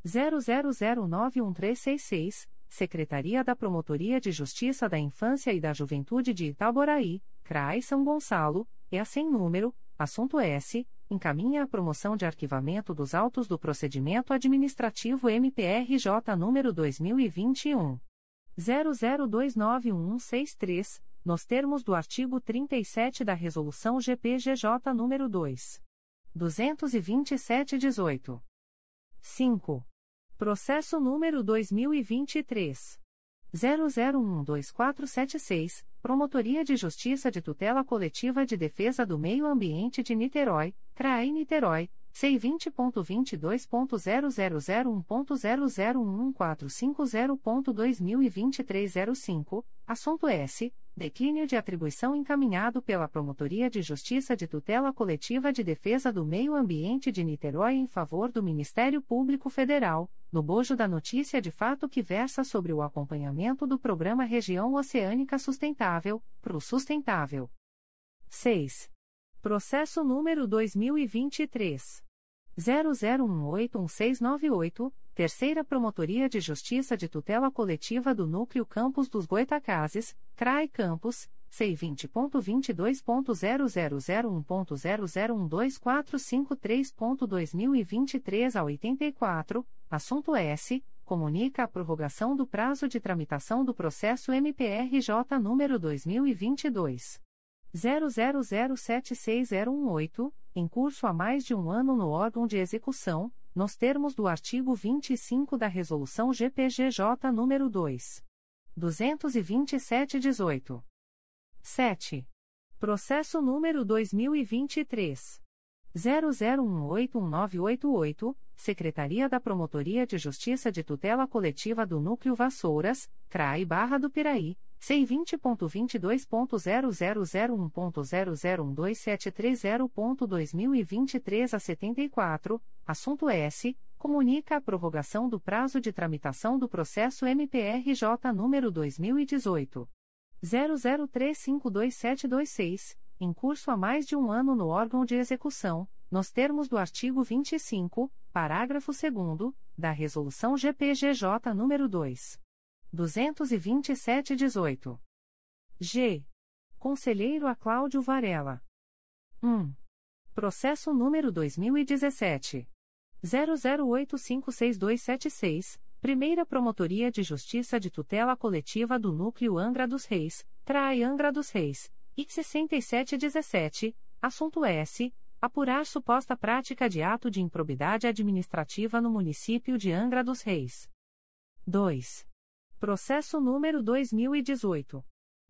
00091366, Secretaria da Promotoria de Justiça da Infância e da Juventude de Itaboraí, CRAI São Gonçalo, é sem número, assunto S encaminha a promoção de arquivamento dos autos do procedimento administrativo MPRJ número 2021 00291163, nos termos do artigo 37 da resolução GPGJ número 2 227/18. 5. Processo número 2023 00124476, Promotoria de Justiça de Tutela Coletiva de Defesa do Meio Ambiente de Niterói, CRAI Niterói, C20.22.0001.0011450.2023 05, assunto S. Declínio de atribuição encaminhado pela Promotoria de Justiça de Tutela Coletiva de Defesa do Meio Ambiente de Niterói em favor do Ministério Público Federal, no bojo da notícia de fato que versa sobre o acompanhamento do Programa Região Oceânica Sustentável, PRO Sustentável. 6. Processo número 2023. 00181698, Terceira Promotoria de Justiça de Tutela Coletiva do Núcleo Campos dos Goitacazes, CRAE Campos, C20.22.0001.0012453.2023 a 84, assunto S. Comunica a prorrogação do prazo de tramitação do processo MPRJ número 2022. 00076018, em curso há mais de um ano no órgão de execução, nos termos do artigo 25 da Resolução GPGJ nº 2. 227-18. 7. Processo número 2023. 00181988, Secretaria da Promotoria de Justiça de Tutela Coletiva do Núcleo Vassouras, CRAI Barra do Piraí, C20.22.0001.0012730.2023 a 74, assunto S. Comunica a prorrogação do prazo de tramitação do processo MPRJ número 2018. 00352726, em curso há mais de um ano no órgão de execução, nos termos do artigo 25, parágrafo 2 da Resolução GPGJ nº 2. 227-18. G. Conselheiro a Cláudio Varela. 1. Processo número 2017. 00856276, Primeira Promotoria de Justiça de Tutela Coletiva do Núcleo Angra dos Reis, Trai Angra dos Reis, IC 6717, assunto S. Apurar suposta prática de ato de improbidade administrativa no município de Angra dos Reis. 2. Processo número 2018.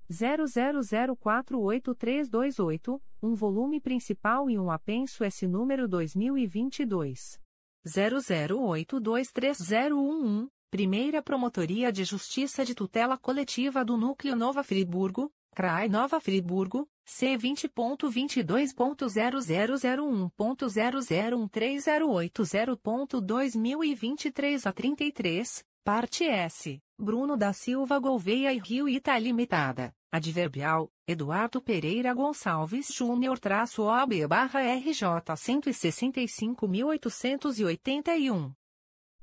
00048328, um volume principal e um apenso S número 2022. 00823011, Primeira Promotoria de Justiça de Tutela Coletiva do Núcleo Nova Friburgo, CRAI Nova Friburgo, C20.22.0001.0013080.2023 a 33, parte S. Bruno da Silva Gouveia e Rio Ita Limitada, Adverbial, Eduardo Pereira Gonçalves Júnior traço OB barra RJ 165.881.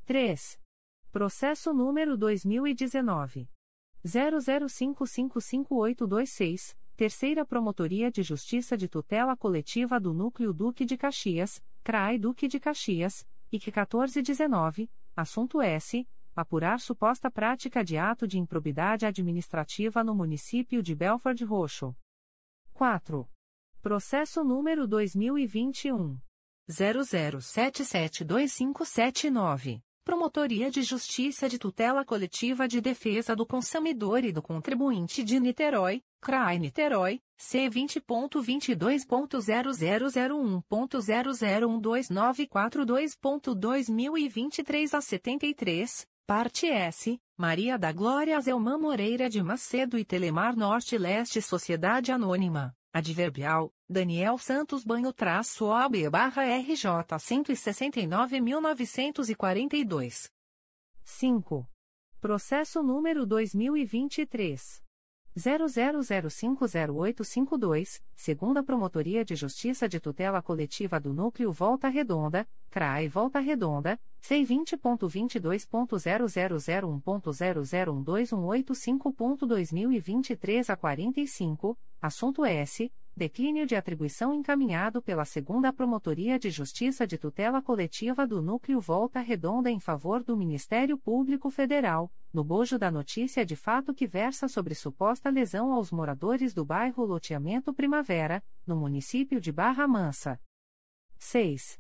3. Processo número 2019. 00555826, Terceira Promotoria de Justiça de Tutela Coletiva do Núcleo Duque de Caxias, CRAI Duque de Caxias, IC 1419, assunto S apurar suposta prática de ato de improbidade administrativa no município de Belford Roxo. 4. Processo número 2021 00772579. Promotoria de Justiça de Tutela Coletiva de Defesa do Consumidor e do Contribuinte de Niterói, CRAI Niterói, C20.22.0001.0012942.2023 a 73, Parte S, Maria da Glória Zelmã Moreira de Macedo e Telemar Norte Leste Sociedade Anônima, Adverbial, Daniel Santos Banho traço OB barra RJ 169.942. 5. Processo número 2023. 00050852, segunda Promotoria de Justiça de Tutela Coletiva do Núcleo Volta Redonda, CRAE Volta Redonda, C20.22.0001.0012185.2023 a 45, assunto S. Declínio de atribuição encaminhado pela Segunda Promotoria de Justiça de Tutela Coletiva do Núcleo Volta Redonda em favor do Ministério Público Federal, no bojo da notícia de fato que versa sobre suposta lesão aos moradores do bairro Loteamento Primavera, no município de Barra Mansa. 6.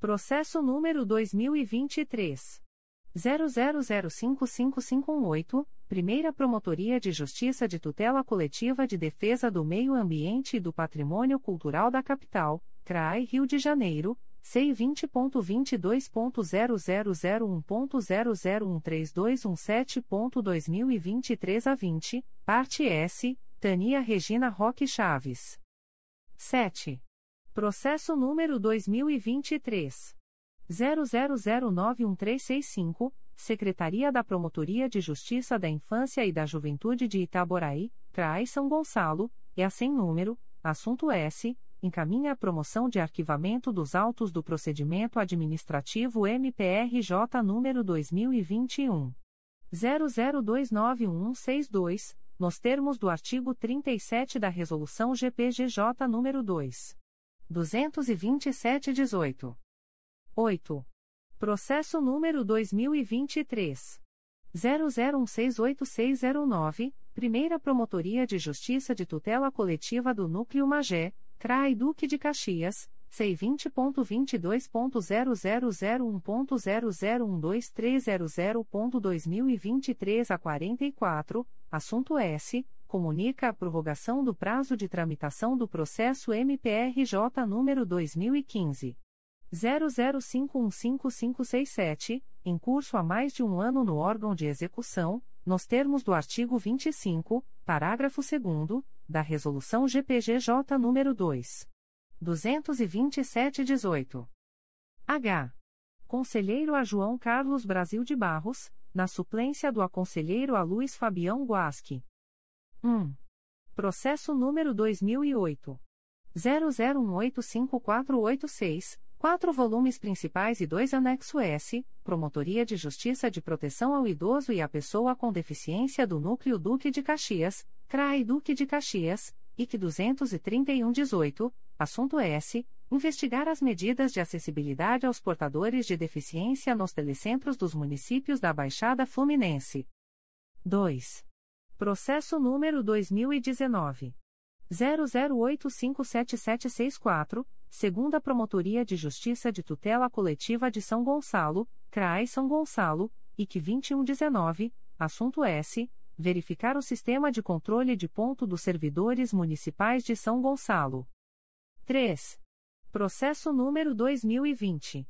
Processo número 2023. 00055518, Primeira Promotoria de Justiça de Tutela Coletiva de Defesa do Meio Ambiente e do Patrimônio Cultural da Capital, CRAI Rio de Janeiro, C20.22.0001.0013217.2023 a 20, parte S, Tania Regina Roque Chaves. 7. Processo número 2023. 00091365, Secretaria da Promotoria de Justiça da Infância e da Juventude de Itaboraí, CRAI São Gonçalo, e a sem número, assunto S, encaminha a promoção de arquivamento dos autos do procedimento administrativo MPRJ número 2021 00291162, nos termos do artigo 37 da Resolução GPGJ número 2. 227-18. 8. Processo número 2023. 00168609, Primeira Promotoria de Justiça de Tutela Coletiva do Núcleo Magé, CRAI Duque de Caxias, C20.22.0001.0012300.2023 a 44, assunto S. Comunica a prorrogação do prazo de tramitação do processo MPRJ número 2015. 00515567, em curso há mais de um ano no órgão de execução, nos termos do artigo 25, parágrafo 2 da Resolução GPGJ nº 2. 227-18. H. Conselheiro a João Carlos Brasil de Barros, na suplência do aconselheiro a Luiz Fabião Guasque. 1. Processo número 2008. 00185486, quatro volumes principais e dois anexo S, Promotoria de Justiça de Proteção ao Idoso e à Pessoa com Deficiência do Núcleo Duque de Caxias, CRAI Duque de Caxias, IC 23118, assunto S. Investigar as medidas de acessibilidade aos portadores de deficiência nos telecentros dos municípios da Baixada Fluminense. 2. Processo número 2019. 00857764 segunda Promotoria de Justiça de Tutela Coletiva de São Gonçalo, CRAI São Gonçalo, IC 2119, assunto S. Verificar o sistema de controle de ponto dos servidores municipais de São Gonçalo. 3. Processo número 2020.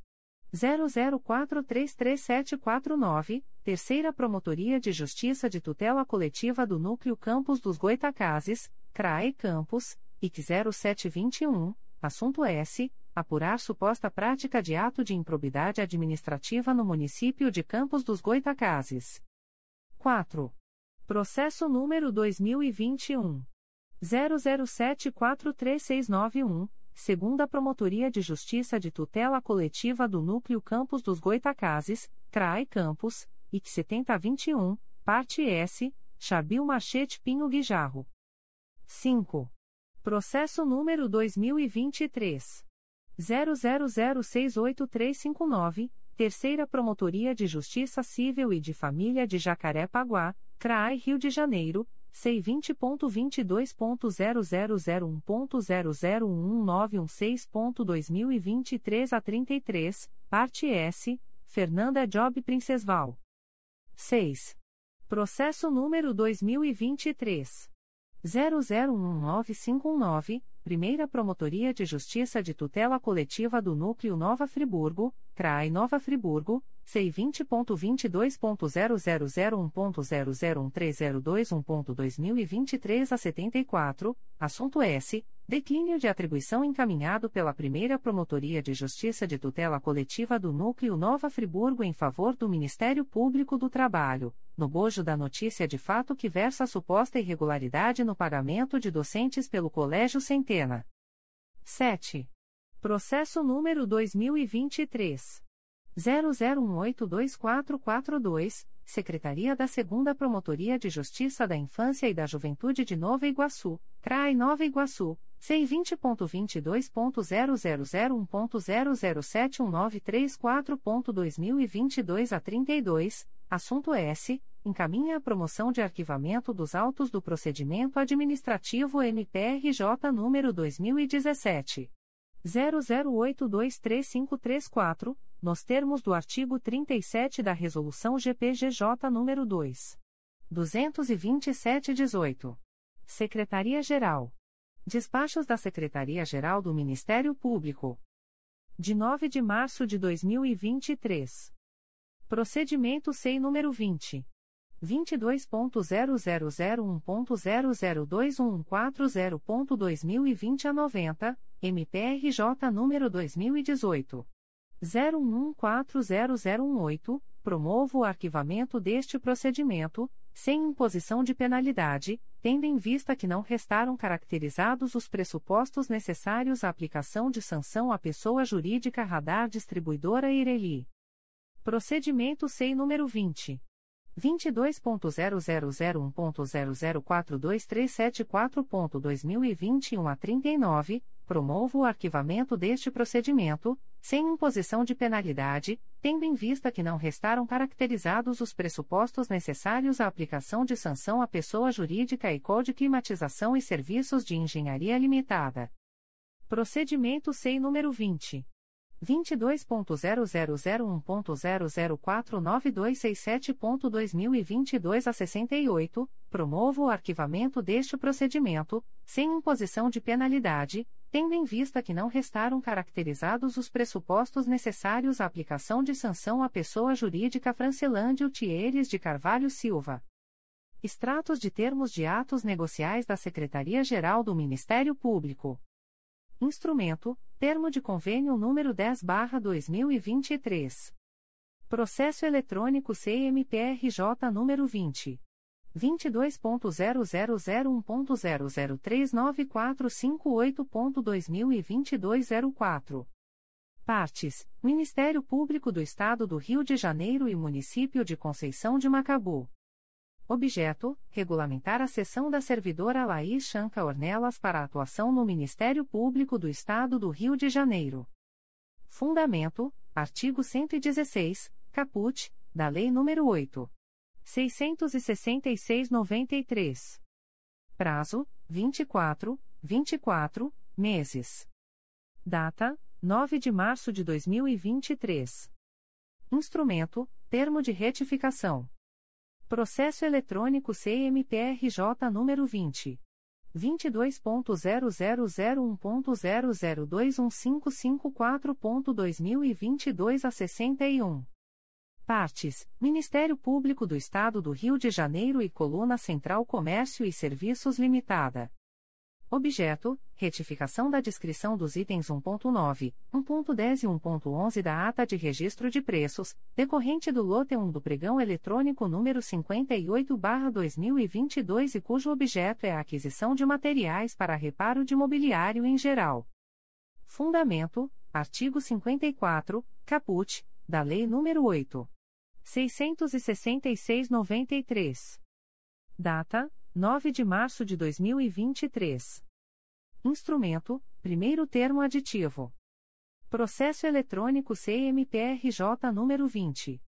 00433749, Terceira Promotoria de Justiça de Tutela Coletiva do Núcleo Campos dos Goitacazes, CRAE Campos, IC 0721, Assunto S. Apurar suposta prática de ato de improbidade administrativa no município de Campos dos Goitacazes. 4. Processo número 2021. 00743691, segunda Promotoria de Justiça de Tutela Coletiva do Núcleo Campos dos Goitacazes, CRAI Campos, IC 7021, parte S, Chabil Machete Pinho Guijarro. 5. Processo número 2023. 00068359, Terceira Promotoria de Justiça Civil e de Família de Jacaré-Paguá, CRAI Rio de Janeiro, C20.22.0001.0011916.2023 a 33, parte S, Fernanda Job Princesval. 6. Processo número 2023. 001959, Primeira Promotoria de Justiça de Tutela Coletiva do Núcleo Nova Friburgo, CRAI Nova Friburgo, C20.22.0001.0013021.2023 a 74, assunto S. Declínio de atribuição encaminhado pela Primeira Promotoria de Justiça de Tutela Coletiva do Núcleo Nova Friburgo em favor do Ministério Público do Trabalho, no bojo da notícia de fato que versa suposta irregularidade no pagamento de docentes pelo Colégio Centena. 7. Processo número 2023 00182442, Secretaria da 2 Promotoria de Justiça da Infância e da Juventude de Nova Iguaçu, CRAI Nova Iguaçu, C20.22.0001.0071934.2022 a 32, assunto S. Encaminha a promoção de arquivamento dos autos do procedimento administrativo MPRJ número 2017. 00823534 nos termos do artigo 37 da Resolução GPGJ nº 2. 227-18. Secretaria-Geral. Despachos da Secretaria-Geral do Ministério Público. De 9 de março de 2023. Procedimento SEI número 20. 22.0001.0021140.2020 a 90, MPRJ número 2018. 01140018, promovo o arquivamento deste procedimento, sem imposição de penalidade, tendo em vista que não restaram caracterizados os pressupostos necessários à aplicação de sanção à pessoa jurídica Radar Distribuidora Ireli. Procedimento SEI número 20. 22.0001.0042374.2021 a 39, promovo o arquivamento deste procedimento, sem imposição de penalidade, tendo em vista que não restaram caracterizados os pressupostos necessários à aplicação de sanção à pessoa jurídica e Código Climatização e Serviços de Engenharia Limitada. Procedimento SEI número 20. 22.0001.0049267.2022 a 68, promovo o arquivamento deste procedimento, sem imposição de penalidade, tendo em vista que não restaram caracterizados os pressupostos necessários à aplicação de sanção à pessoa jurídica Francelândio Thieres de Carvalho Silva. Extratos de termos de atos negociais da Secretaria-Geral do Ministério Público. Instrumento: Termo de Convênio número 10/2023. Processo eletrônico CMPRJ número 20 22.0001.0039458.2022 04. Partes: Ministério Público do Estado do Rio de Janeiro e Município de Conceição de Macabu. Objeto: regulamentar a sessão da servidora Laís Chanca Ornelas para atuação no Ministério Público do Estado do Rio de Janeiro. Fundamento: artigo 116, caput, da Lei nº 8. 666-93. Prazo: 24, 24 meses. Data: 9 de março de 2023. Instrumento: Termo de retificação. Processo eletrônico CMPRJ número 20. 22.0001.0021554.2022 a 61. Partes: Ministério Público do Estado do Rio de Janeiro e Coluna Central Comércio e Serviços Limitada. Objeto: retificação da descrição dos itens 1.9, 1.10 e 1.11 da Ata de Registro de Preços, decorrente do lote 1 do pregão eletrônico número 58/2022 e cujo objeto é a aquisição de materiais para reparo de mobiliário em geral. Fundamento: artigo 54, caput, da Lei nº 8. 666-93. Data: 9 de março de 2023. Instrumento: Primeiro termo aditivo. Processo eletrônico CMPRJ número 20.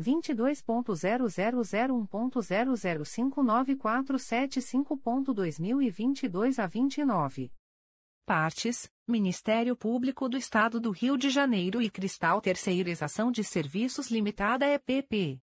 22.0001.0059475.2022 a 29. Partes: Ministério Público do Estado do Rio de Janeiro e Cristal Terceirização de Serviços Limitada EPP.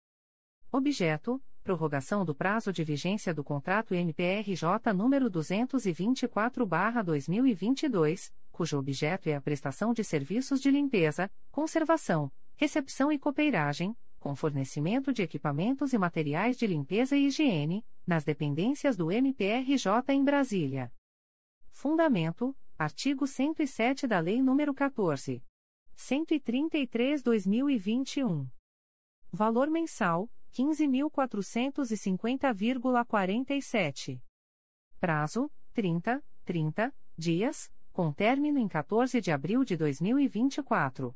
Objeto: prorrogação do prazo de vigência do contrato MPRJ número 224/2022, cujo objeto é a prestação de serviços de limpeza, conservação, recepção e copeiragem, com fornecimento de equipamentos e materiais de limpeza e higiene, nas dependências do MPRJ em Brasília. Fundamento: Artigo 107 da Lei nº 14. 133/2021. Valor mensal: 15.450,47. Prazo: 30, 30 dias, com término em 14 de abril de 2024.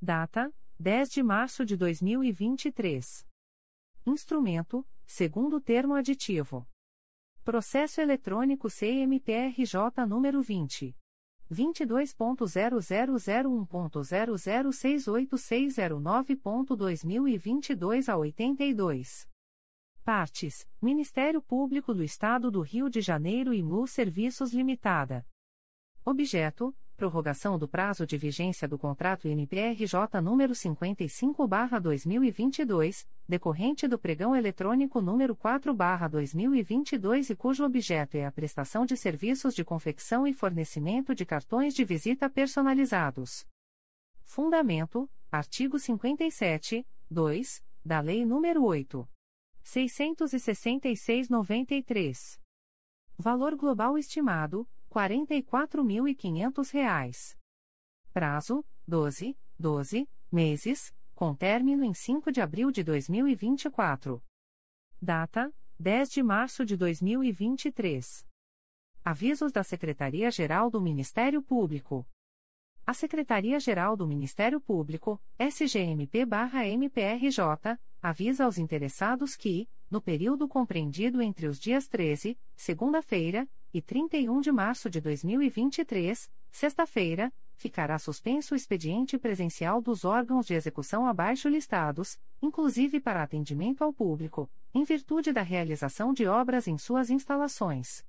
Data: 10 de março de 2023. Instrumento: segundo termo aditivo. Processo eletrônico CMPRJ número 20. 22.0001.0068609.2022 a 82. Partes: Ministério Público do Estado do Rio de Janeiro e MU Serviços Limitada. Objeto: Prorrogação do prazo de vigência do contrato NPRJ número 55/2022, decorrente do pregão eletrônico número 4/2022 e cujo objeto é a prestação de serviços de confecção e fornecimento de cartões de visita personalizados. Fundamento: artigo 57, 2, da Lei nº 8. 666/93. Valor global estimado: R$ 44.500. Prazo: 12, 12 meses, com término em 5 de abril de 2024. Data: 10 de março de 2023. Avisos da Secretaria-Geral do Ministério Público. A Secretaria-Geral do Ministério Público, SGMP-MPRJ, avisa aos interessados que, no período compreendido entre os dias 13, segunda-feira, e 31 de março de 2023, sexta-feira, ficará suspenso o expediente presencial dos órgãos de execução abaixo listados, inclusive para atendimento ao público, em virtude da realização de obras em suas instalações.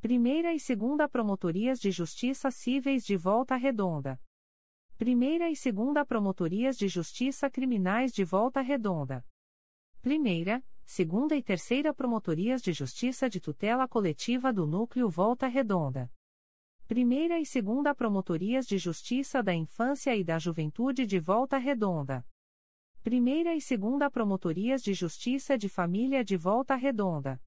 Primeira e Segunda Promotorias de Justiça Cíveis de Volta Redonda. Primeira e Segunda Promotorias de Justiça Criminais de Volta Redonda. Primeira, Segunda e Terceira Promotorias de Justiça de Tutela Coletiva do Núcleo Volta Redonda. Primeira e Segunda Promotorias de Justiça da Infância e da Juventude de Volta Redonda. Primeira e Segunda Promotorias de Justiça de Família de Volta Redonda.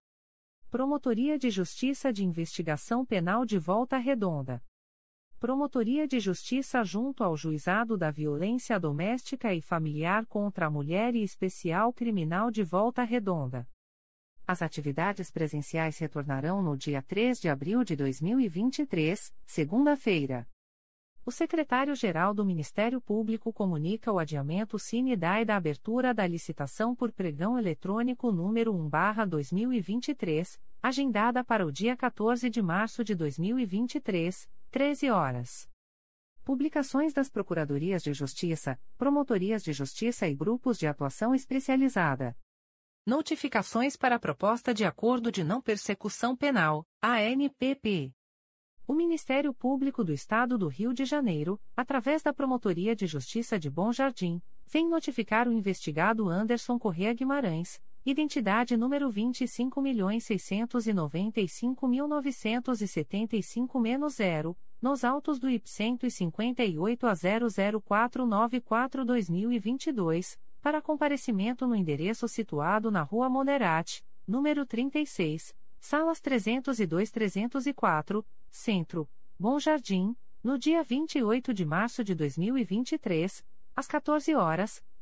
Promotoria de Justiça de Investigação Penal de Volta Redonda. Promotoria de Justiça junto ao Juizado da Violência Doméstica e Familiar contra a Mulher e Especial Criminal de Volta Redonda. As atividades presenciais retornarão no dia 3 de abril de 2023, segunda-feira. O secretário-geral do Ministério Público comunica o adiamento sine die da abertura da licitação por pregão eletrônico número 1/2023, agendada para o dia 14 de março de 2023 13 horas. Publicações das Procuradorias de Justiça, Promotorias de Justiça e Grupos de Atuação Especializada. Notificações para a Proposta de Acordo de Não Persecução Penal, ANPP. O Ministério Público do Estado do Rio de Janeiro, através da Promotoria de Justiça de Bom Jardim, vem notificar o investigado Anderson Correa Guimarães, identidade número 25.695.975-0, nos autos do IP 158 a 004942-2022, para comparecimento no endereço situado na Rua Moderate, número 36, salas 302-304, Centro, Bom Jardim, no dia 28 de março de 2023, às 14 horas,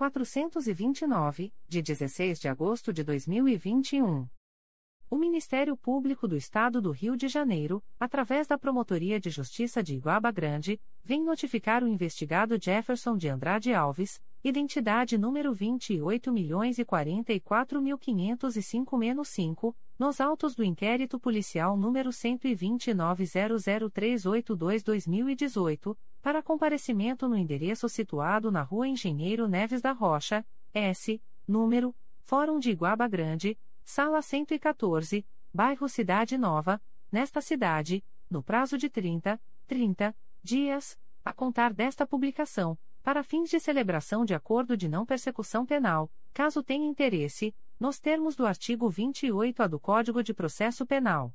429, de 16 de agosto de 2021. O Ministério Público do Estado do Rio de Janeiro, através da Promotoria de Justiça de Iguaba Grande, vem notificar o investigado Jefferson de Andrade Alves, identidade número 28.044.505-5, nos autos do inquérito policial número 12900382-2018, para comparecimento no endereço situado na Rua Engenheiro Neves da Rocha, S, número, Fórum de Iguaba Grande, Sala 114, Bairro Cidade Nova, nesta cidade, no prazo de 30, 30 dias, a contar desta publicação, para fins de celebração de acordo de não persecução penal, caso tenha interesse, nos termos do artigo 28-A do Código de Processo Penal.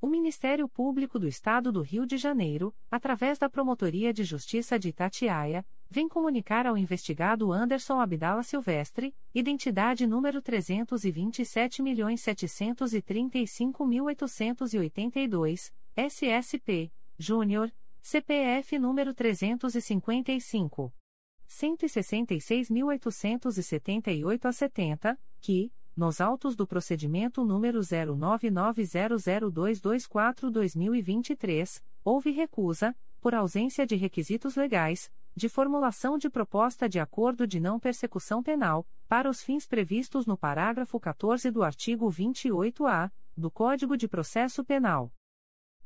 O Ministério Público do Estado do Rio de Janeiro, através da Promotoria de Justiça de Itatiaia, vem comunicar ao investigado Anderson Abdala Silvestre, identidade número 327.735.882, SSP, Júnior, CPF número 355. 166.878 a 70, que, nos autos do procedimento número 09900224-2023, houve recusa, por ausência de requisitos legais, de formulação de proposta de acordo de não persecução penal, para os fins previstos no parágrafo 14 do artigo 28-A do Código de Processo Penal.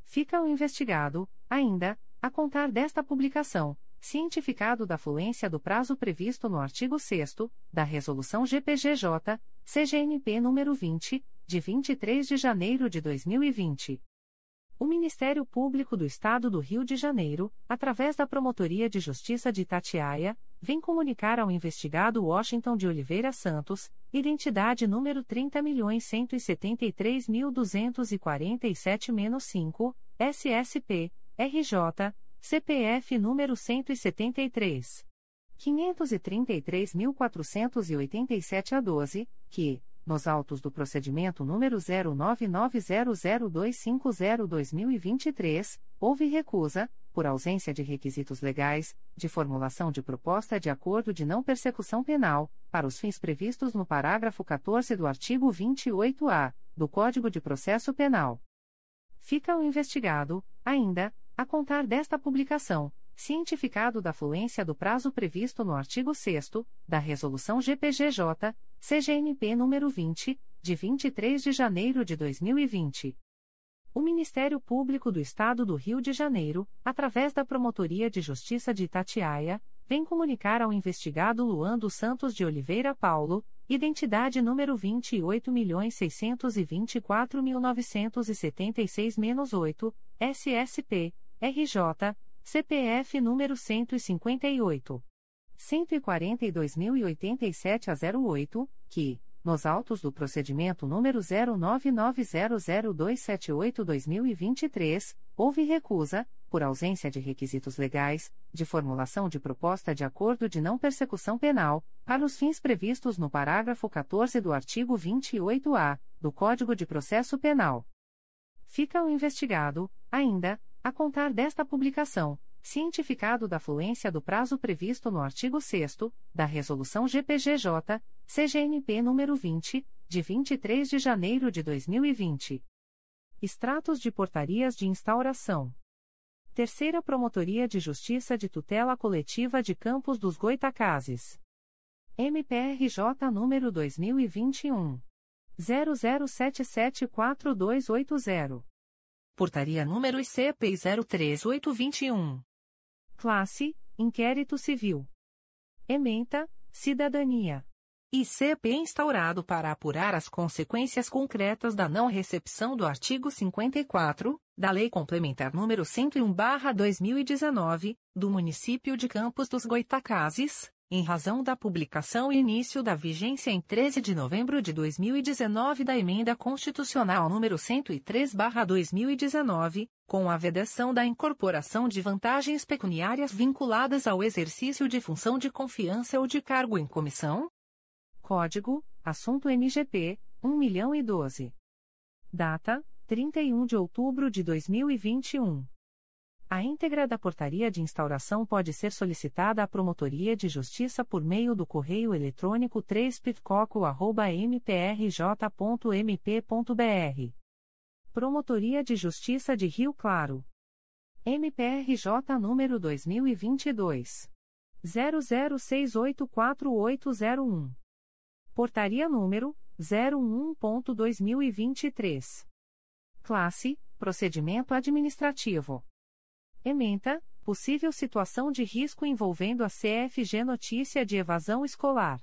Fica o investigado, ainda, a contar desta publicação cientificado da fluência do prazo previsto no artigo 6 da Resolução GPGJ, CGNP nº 20, de 23 de janeiro de 2020. O Ministério Público do Estado do Rio de Janeiro, através da Promotoria de Justiça de Itatiaia, vem comunicar ao investigado Washington de Oliveira Santos, identidade número 30.173.247-5, SSP, RJ, CPF número 173. 533.487 a 12, que, nos autos do procedimento número 09900250-2023, houve recusa, por ausência de requisitos legais, de formulação de proposta de acordo de não persecução penal, para os fins previstos no parágrafo 14 do artigo 28-A do Código de Processo Penal. Fica o investigado, ainda, a contar desta publicação, cientificado da fluência do prazo previsto no artigo 6 da Resolução GPGJ, CGNP nº 20, de 23 de janeiro de 2020. O Ministério Público do Estado do Rio de Janeiro, através da Promotoria de Justiça de Itatiaia, vem comunicar ao investigado Luan dos Santos de Oliveira Paulo, identidade número 28.624.976-8, SSP, RJ, CPF número 158. 142.087 a 08, que, nos autos do procedimento número 09900278-2023, houve recusa, por ausência de requisitos legais, de formulação de proposta de acordo de não persecução penal, para os fins previstos no parágrafo 14 do artigo 28-A do Código de Processo Penal. Fica o investigado, ainda, a contar desta publicação, cientificado da fluência do prazo previsto no artigo 6 da Resolução GPGJ, CGNP nº 20, de 23 de janeiro de 2020. Extratos de portarias de instauração. Terceira Promotoria de Justiça de Tutela Coletiva de Campos dos Goitacazes. MPRJ número 2021 00774280. Portaria número ICP 03821. Classe: Inquérito Civil. Ementa: Cidadania. ICP instaurado para apurar as consequências concretas da não recepção do artigo 54 da Lei Complementar número 101/2019 do município de Campos dos Goitacazes, em razão da publicação e início da vigência em 13 de novembro de 2019 da Emenda Constitucional número 103/2019, com a vedação da incorporação de vantagens pecuniárias vinculadas ao exercício de função de confiança ou de cargo em comissão. Código: Assunto MGP 1.012. Data: 31 de outubro de 2021. A íntegra da portaria de instauração pode ser solicitada à Promotoria de Justiça por meio do correio eletrônico 3pitcoco.mprj.mp.br. Promotoria de Justiça de Rio Claro. MPRJ número 2022. 00684801. Portaria número 011.2023. Classe: Procedimento Administrativo. Ementa, possível situação de risco envolvendo a CFG Notícia de Evasão Escolar.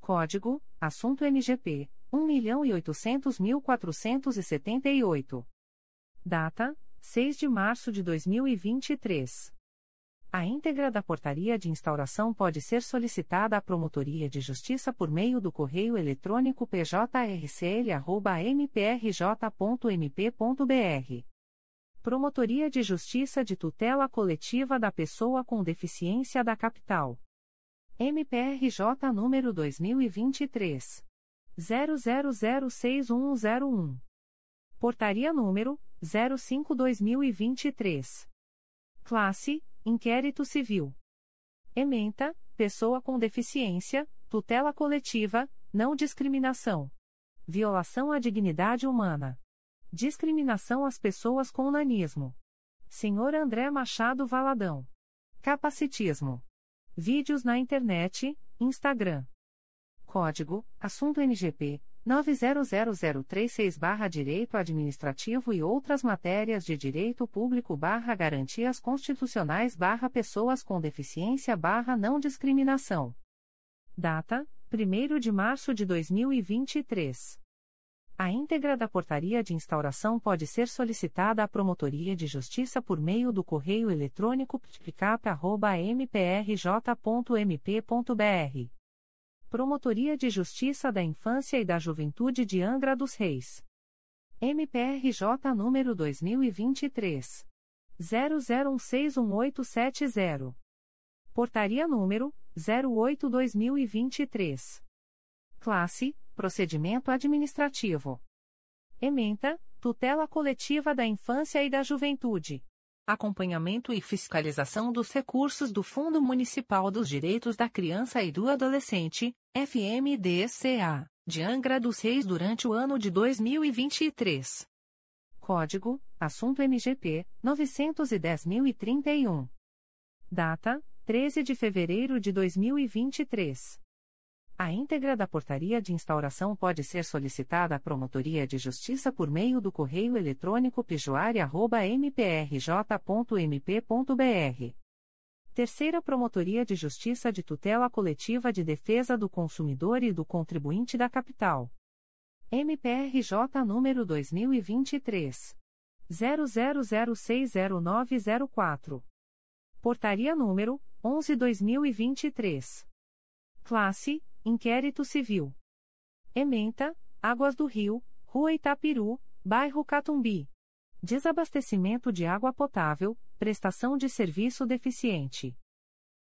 Código, assunto MGP, 1.800.478. Data, 6 de março de 2023. A íntegra da portaria de instauração pode ser solicitada à Promotoria de Justiça por meio do correio eletrônico pjrcl.mprj.mp.br. Promotoria de Justiça de Tutela Coletiva da Pessoa com Deficiência da Capital. MPRJ número 2023. 00061101. Portaria número 05-2023. Classe Inquérito Civil. Ementa, pessoa com deficiência, tutela coletiva, não discriminação. Violação à dignidade humana. Discriminação às pessoas com nanismo. Senhor André Machado Valadão. Capacitismo. Vídeos na internet, Instagram. Código: Assunto NGP 900036-Direito Administrativo e outras matérias de Direito Público-Garantias Constitucionais Pessoas com Deficiência Não Discriminação. Data: 1 de março de 2023. A íntegra da portaria de instauração pode ser solicitada à Promotoria de Justiça por meio do correio eletrônico ptcap.mprj.mp.br Promotoria de Justiça da Infância e da Juventude de Angra dos Reis. MPRJ número 2023 00161870. Portaria número 08/2023. Classe: Procedimento administrativo. Ementa: Tutela coletiva da infância e da juventude acompanhamento e fiscalização dos recursos do Fundo Municipal dos Direitos da Criança e do Adolescente, FMDCA, de Angra dos Reis durante o ano de 2023. Código: Assunto MGP 910.031. Data: 13 de fevereiro de 2023. A íntegra da portaria de instauração pode ser solicitada à Promotoria de Justiça por meio do correio eletrônico pijuari.mprj.mp.br. Terceira Promotoria de Justiça de Tutela Coletiva de Defesa do Consumidor e do Contribuinte da Capital. MPRJ número 2023. 00060904. Portaria número 11/2023. Classe Inquérito Civil. Ementa, Águas do Rio, Rua Itapiru, Bairro Catumbi. Desabastecimento de água potável, prestação de serviço deficiente.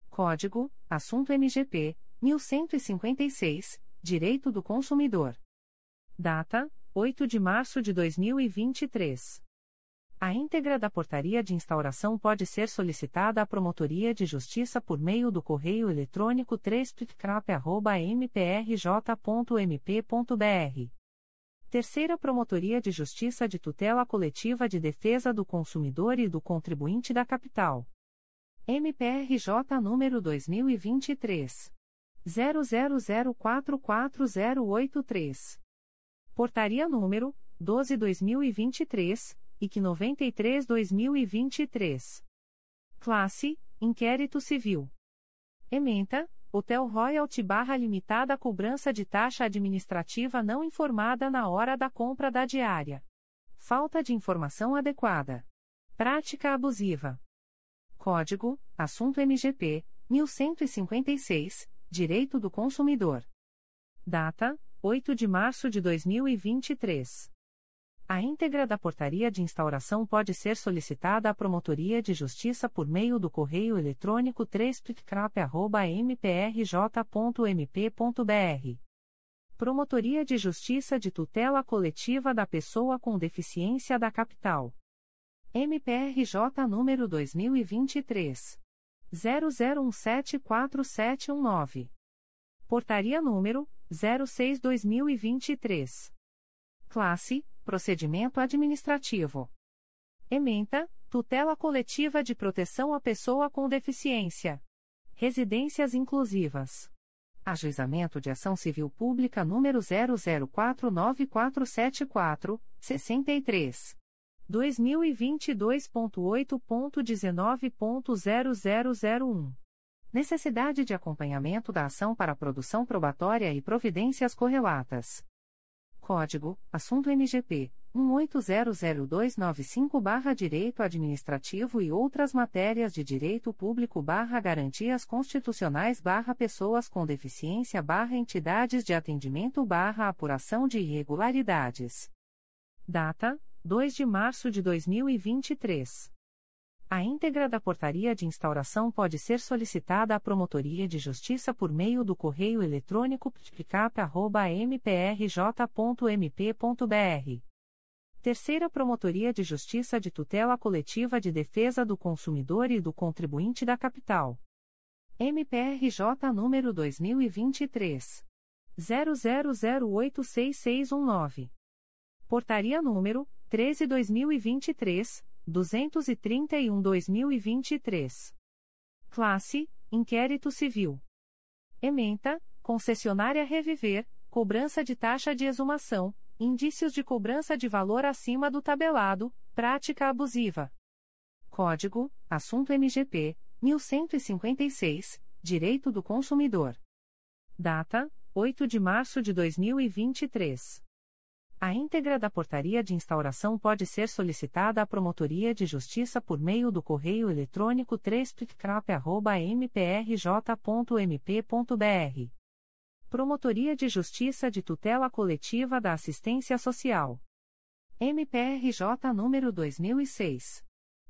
Código: Assunto MGP 1156, Direito do Consumidor. Data: 8 de março de 2023. A íntegra da portaria de instauração pode ser solicitada à Promotoria de Justiça por meio do correio eletrônico 3 mprj.mp.br. Terceira Promotoria de Justiça de Tutela Coletiva de Defesa do Consumidor e do Contribuinte da Capital. MPRJ número 2023. 00044083. Portaria número 12/2023 que 93-2023. Classe: Inquérito Civil. Ementa: Hotel Royalty Barra Limitada Cobrança de taxa administrativa não informada na hora da compra da diária. Falta de informação adequada. Prática abusiva. Código: Assunto MGP 1156, Direito do Consumidor. Data: 8 de março de 2023. A íntegra da portaria de instauração pode ser solicitada à Promotoria de Justiça por meio do correio eletrônico 3 mprj.mp.br. Promotoria de Justiça de Tutela Coletiva da Pessoa com Deficiência da Capital. MPRJ número 2023. 00174719. Portaria número 06-2023. Classe Procedimento Administrativo. Ementa, Tutela Coletiva de Proteção à Pessoa com Deficiência. Residências Inclusivas. Ajuizamento de Ação Civil Pública número 00494474, 63. 2022.8.19.0001. Necessidade de acompanhamento da ação para produção probatória e providências correlatas. Código: Assunto MGP 18000295 Direito Administrativo e outras matérias de Direito Público Garantias Constitucionais Pessoas com Deficiência Entidades de Atendimento Apuração de Irregularidades. Data: 2 de março de 2023. A íntegra da portaria de instauração pode ser solicitada à Promotoria de Justiça por meio do correio eletrônico ptcap.mprj.mp.br. Terceira Promotoria de Justiça de Tutela Coletiva de Defesa do Consumidor e do Contribuinte da Capital. MPRJ número 2023. 00086619. Portaria número 13/2023, 231/2023. Classe: Inquérito Civil. Ementa: Concessionária Reviver, cobrança de taxa de exumação, indícios de cobrança de valor acima do tabelado, prática abusiva. Código: Assunto MGP 1156, Direito do Consumidor. Data: 8 de março de 2023. A íntegra da portaria de instauração pode ser solicitada à Promotoria de Justiça por meio do correio eletrônico 3 mprj.mp.br. Promotoria de Justiça de Tutela Coletiva da Assistência Social. MPRJ número 2006.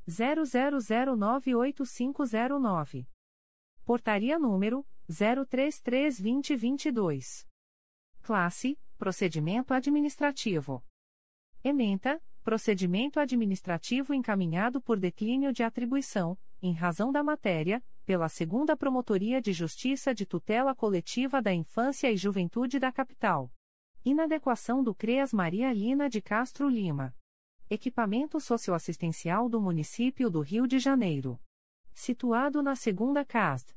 00098509. Portaria número 033-2022. Classe Procedimento Administrativo. Ementa, procedimento administrativo encaminhado por declínio de atribuição, em razão da matéria, pela Segunda Promotoria de Justiça de Tutela Coletiva da Infância e Juventude da Capital. Inadequação do CREAS Maria Lina de Castro Lima. Equipamento socioassistencial do município do Rio de Janeiro. Situado na Segunda CASD.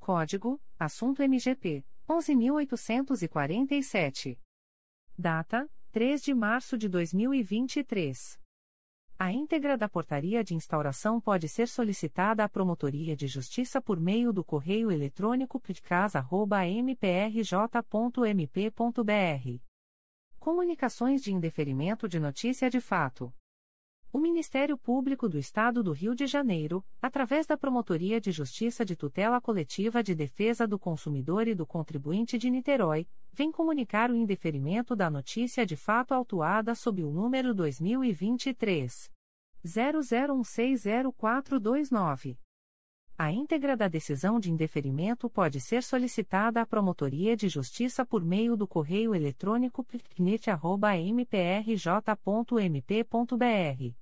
Código: Assunto MGP 11.847. Data: 3 de março de 2023. A íntegra da portaria de instauração pode ser solicitada à Promotoria de Justiça por meio do correio eletrônico ptcasa.mprj.mp.br. Comunicações de indeferimento de notícia de fato. O Ministério Público do Estado do Rio de Janeiro, através da Promotoria de Justiça de Tutela Coletiva de Defesa do Consumidor e do Contribuinte de Niterói, vem comunicar o indeferimento da notícia de fato autuada sob o número 2023 00160429. A íntegra da decisão de indeferimento pode ser solicitada à Promotoria de Justiça por meio do correio eletrônico picnit.mprj.mp.br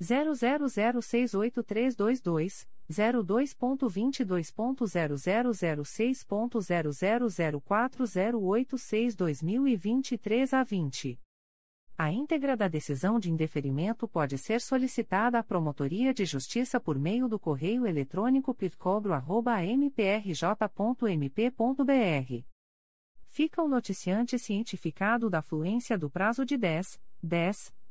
00068322, 02.22.0006.0004086-2023 a 20. A íntegra da decisão de indeferimento pode ser solicitada à Promotoria de Justiça por meio do correio eletrônico pitcobro.mprj.mp.br. Fica o noticiante cientificado da fluência do prazo de 10, 10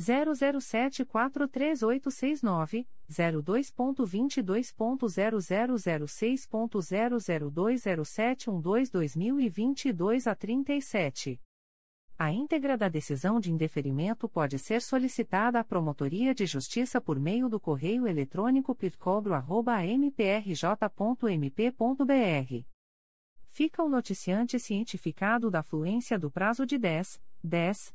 00743869, 02.22.0006.0020712-2022 a 37. A íntegra da decisão de indeferimento pode ser solicitada à Promotoria de Justiça por meio do correio eletrônico pircobro.mprj.mp.br. Fica o noticiante cientificado da fluência do prazo de 10, 10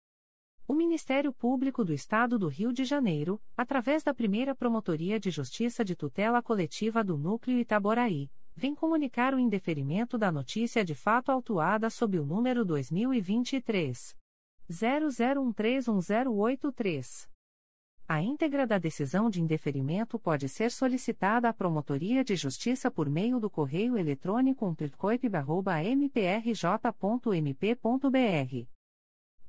O Ministério Público do Estado do Rio de Janeiro, através da primeira Promotoria de Justiça de Tutela Coletiva do Núcleo Itaboraí, vem comunicar o indeferimento da notícia de fato autuada sob o número 2023. 00131083. A íntegra da decisão de indeferimento pode ser solicitada à Promotoria de Justiça por meio do correio eletrônico umplitcoip.mprj.mp.br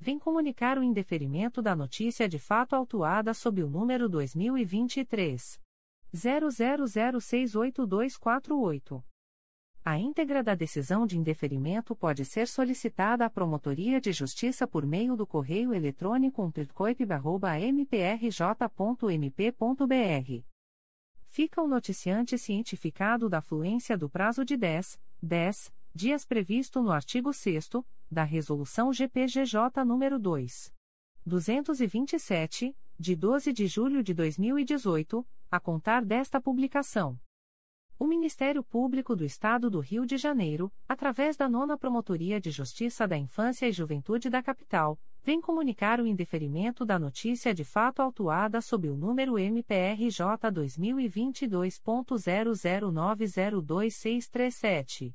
vem comunicar o indeferimento da notícia de fato autuada sob o número 2023 00068248. A íntegra da decisão de indeferimento pode ser solicitada à Promotoria de Justiça por meio do correio eletrônico umplitcoip.mprj.mp.br. Fica o noticiante cientificado da fluência do prazo de 10, 10 dias previsto no artigo 6 da Resolução GPGJ nº 2. 227, de 12 de julho de 2018, a contar desta publicação. O Ministério Público do Estado do Rio de Janeiro, através da Nona Promotoria de Justiça da Infância e Juventude da Capital, vem comunicar o indeferimento da notícia de fato autuada sob o número MPRJ 2022.00902637.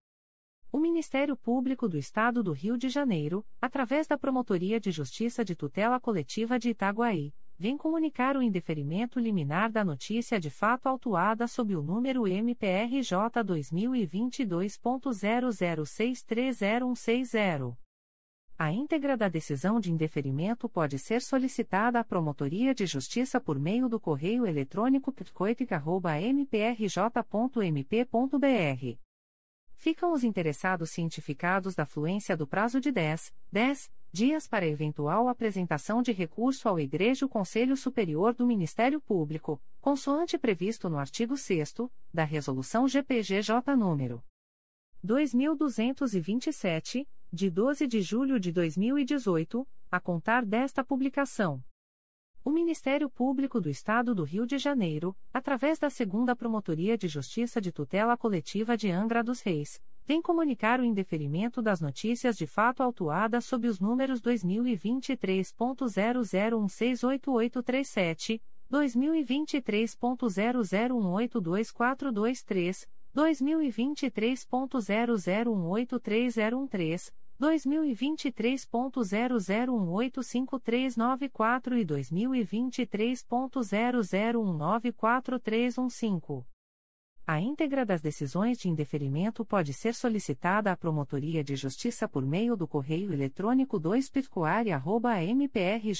O Ministério Público do Estado do Rio de Janeiro, através da Promotoria de Justiça de Tutela Coletiva de Itaguaí, vem comunicar o indeferimento liminar da notícia de fato autuada sob o número MPRJ 2022.00630160. A íntegra da decisão de indeferimento pode ser solicitada à Promotoria de Justiça por meio do correio eletrônico pitcoitica.mprj.mp.br ficam os interessados cientificados da fluência do prazo de 10, 10 dias para eventual apresentação de recurso ao Igreja Conselho Superior do Ministério Público, consoante previsto no artigo 6 da Resolução GPGJ nº 2227, de 12 de julho de 2018, a contar desta publicação. O Ministério Público do Estado do Rio de Janeiro, através da Segunda Promotoria de Justiça de Tutela Coletiva de Angra dos Reis, vem comunicar o indeferimento das notícias de fato autuadas sob os números 2023.00168837, 2023.00182423, 2023.00183013, 2023.00185394 e 2023.00194315. A íntegra das decisões de indeferimento pode ser solicitada à Promotoria de Justiça por meio do correio eletrônico 2 mprj.mp.br.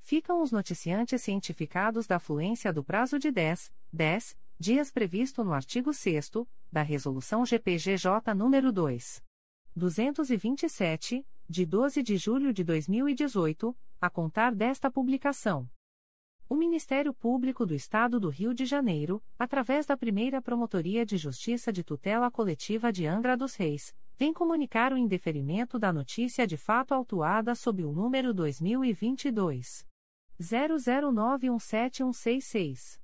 Ficam os noticiantes cientificados da fluência do prazo de 10, 10 dias previsto no artigo 6 da Resolução GPGJ nº 2. 227, de 12 de julho de 2018, a contar desta publicação. O Ministério Público do Estado do Rio de Janeiro, através da primeira Promotoria de Justiça de Tutela Coletiva de Angra dos Reis, vem comunicar o indeferimento da notícia de fato autuada sob o número 2022. 00917166.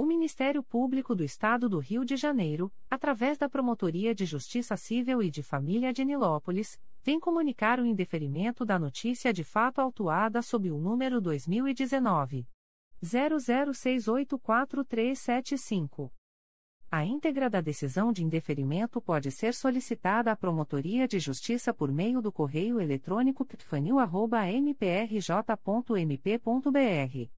O Ministério Público do Estado do Rio de Janeiro, através da Promotoria de Justiça Civil e de Família de Nilópolis, vem comunicar o indeferimento da notícia de fato autuada sob o número 2019 00684375. A íntegra da decisão de indeferimento pode ser solicitada à Promotoria de Justiça por meio do correio eletrônico ptfanil.mprj.mp.br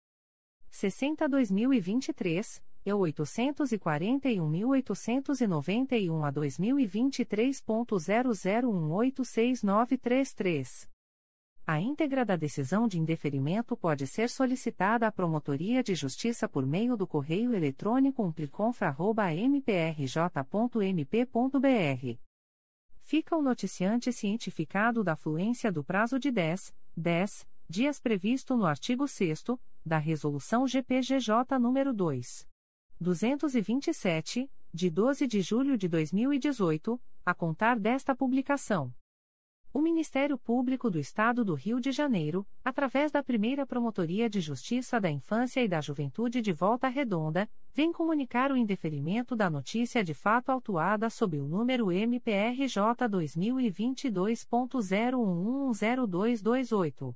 60-2023, e 841.891 a 2023.00186933. A íntegra da decisão de indeferimento pode ser solicitada à Promotoria de Justiça por meio do correio eletrônico umpliconfra.mprj.mp.br. Fica o noticiante cientificado da fluência do prazo de 10, 10 dias previsto no artigo 6 da Resolução GPGJ nº 2. 227, de 12 de julho de 2018, a contar desta publicação. O Ministério Público do Estado do Rio de Janeiro, através da primeira Promotoria de Justiça da Infância e da Juventude de Volta Redonda, vem comunicar o indeferimento da notícia de fato autuada sob o número MPRJ 2022.0110228.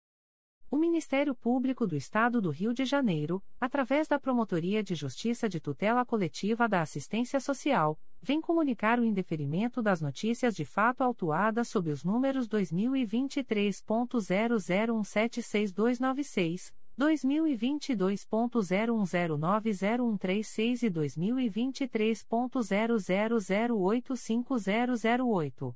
O Ministério Público do Estado do Rio de Janeiro, através da Promotoria de Justiça de Tutela Coletiva da Assistência Social, vem comunicar o indeferimento das notícias de fato autuadas sob os números 2023.00176296, 2022.01090136 e 2023.00085008.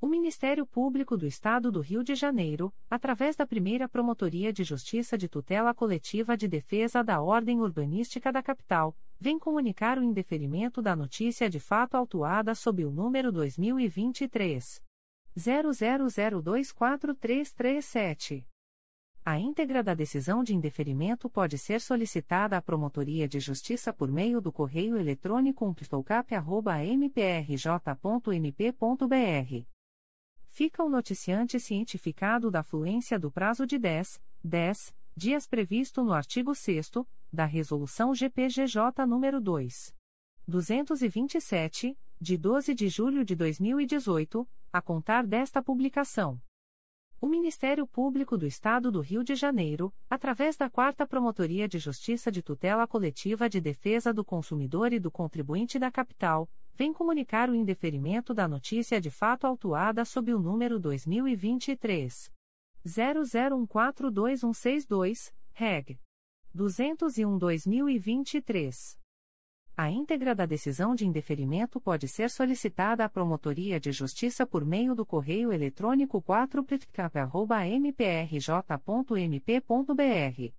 O Ministério Público do Estado do Rio de Janeiro, através da primeira Promotoria de Justiça de Tutela Coletiva de Defesa da Ordem Urbanística da Capital, vem comunicar o indeferimento da notícia de fato autuada sob o número 2023. 00024337. A íntegra da decisão de indeferimento pode ser solicitada à Promotoria de Justiça por meio do correio eletrônico umplitocap.mprj.mp.br fica o noticiante cientificado da fluência do prazo de 10, 10 dias previsto no artigo 6 da Resolução GPGJ nº 2. 227, de 12 de julho de 2018, a contar desta publicação. O Ministério Público do Estado do Rio de Janeiro, através da Quarta Promotoria de Justiça de Tutela Coletiva de Defesa do Consumidor e do Contribuinte da Capital, vem comunicar o indeferimento da notícia de fato autuada sob o número 2023 00142162, reg. 201/2023. A íntegra da decisão de indeferimento pode ser solicitada à Promotoria de Justiça por meio do correio eletrônico 4ptcap.mprj.mp.br.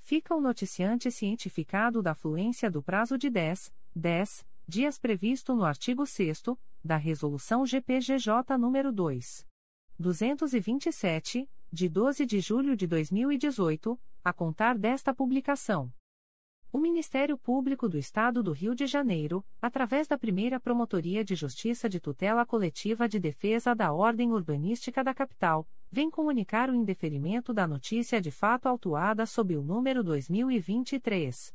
Fica o noticiante cientificado da fluência do prazo de 10, 10 dias previsto no artigo 6 da Resolução GPGJ nº 2. 227, de 12 de julho de 2018, a contar desta publicação. O Ministério Público do Estado do Rio de Janeiro, através da primeira Promotoria de Justiça de Tutela Coletiva de Defesa da Ordem Urbanística da Capital, vem comunicar o indeferimento da notícia de fato autuada sob o número 2023.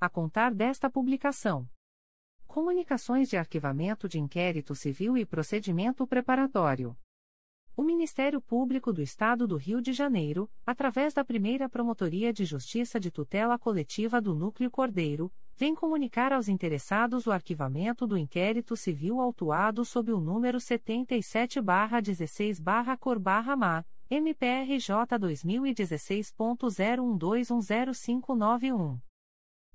a contar desta publicação. Comunicações de arquivamento de inquérito civil e procedimento preparatório. O Ministério Público do Estado do Rio de Janeiro, através da primeira Promotoria de Justiça de Tutela Coletiva do Núcleo Cordeiro, vem comunicar aos interessados o arquivamento do inquérito civil autuado sob o número 77-16-Cor-Ma, MPRJ 2016.01210591.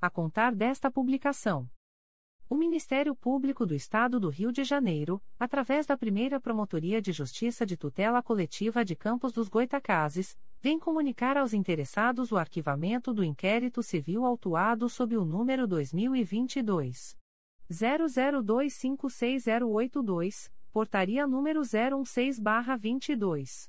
a contar desta publicação. O Ministério Público do Estado do Rio de Janeiro, através da primeira Promotoria de Justiça de Tutela Coletiva de Campos dos Goitacazes, vem comunicar aos interessados o arquivamento do inquérito civil autuado sob o número 2022. 00256082, portaria número 016-22.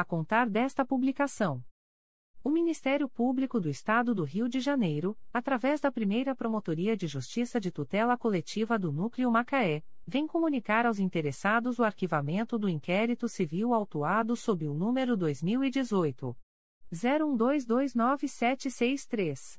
a contar desta publicação. O Ministério Público do Estado do Rio de Janeiro, através da primeira Promotoria de Justiça de Tutela Coletiva do Núcleo Macaé, vem comunicar aos interessados o arquivamento do inquérito civil autuado sob o número 2018. 01229763.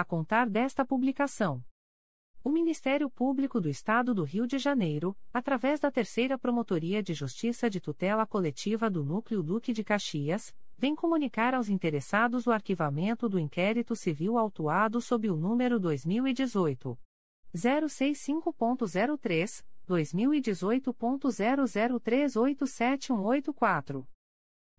a contar desta publicação. O Ministério Público do Estado do Rio de Janeiro, através da Terceira Promotoria de Justiça de Tutela Coletiva do Núcleo Duque de Caxias, vem comunicar aos interessados o arquivamento do inquérito civil autuado sob o número 2018 065.03, 2018.00387184.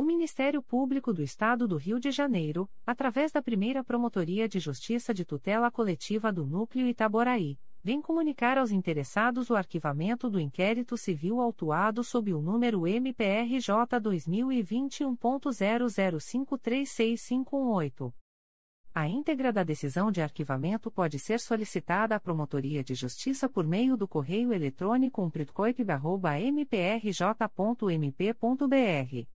O Ministério Público do Estado do Rio de Janeiro, através da primeira Promotoria de Justiça de Tutela Coletiva do Núcleo Itaboraí, vem comunicar aos interessados o arquivamento do inquérito civil autuado sob o número MPRJ 2021.00536518. A íntegra da decisão de arquivamento pode ser solicitada à Promotoria de Justiça por meio do correio eletrônico umplitcoip.mprj.mp.br.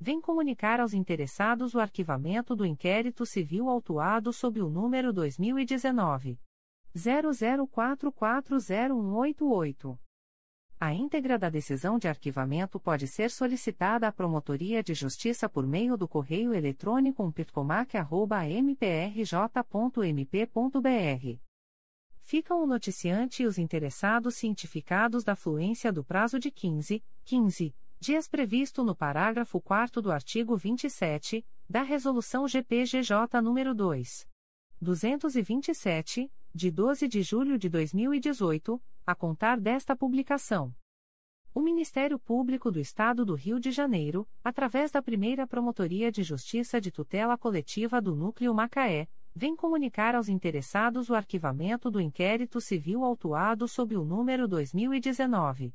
vem comunicar aos interessados o arquivamento do inquérito civil autuado sob o número 2019 00440188. A íntegra da decisão de arquivamento pode ser solicitada à Promotoria de Justiça por meio do correio eletrônico umpircomac.mprj.mp.br. Ficam o noticiante e os interessados cientificados da fluência do prazo de 15, 15 dias previsto no parágrafo 4 do artigo 27 da Resolução GPGJ nº 2. 227, de 12 de julho de 2018, a contar desta publicação. O Ministério Público do Estado do Rio de Janeiro, através da primeira Promotoria de Justiça de Tutela Coletiva do Núcleo Macaé, vem comunicar aos interessados o arquivamento do inquérito civil autuado sob o número 2019.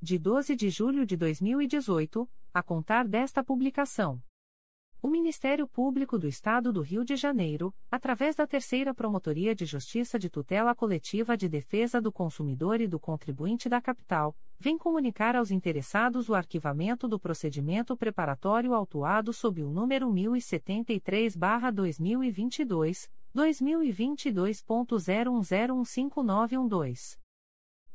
de 12 de julho de 2018 a contar desta publicação. O Ministério Público do Estado do Rio de Janeiro, através da Terceira Promotoria de Justiça de Tutela Coletiva de Defesa do Consumidor e do Contribuinte da Capital, vem comunicar aos interessados o arquivamento do procedimento preparatório autuado sob o número 1073-2022, 2022.01015912.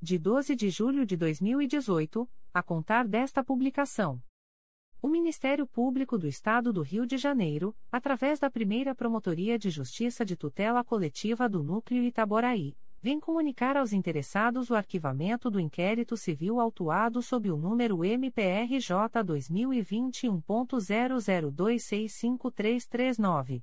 de 12 de julho de 2018 a contar desta publicação. O Ministério Público do Estado do Rio de Janeiro, através da primeira Promotoria de Justiça de Tutela Coletiva do Núcleo Itaboraí, vem comunicar aos interessados o arquivamento do inquérito civil autuado sob o número MPRJ 2021.00265339.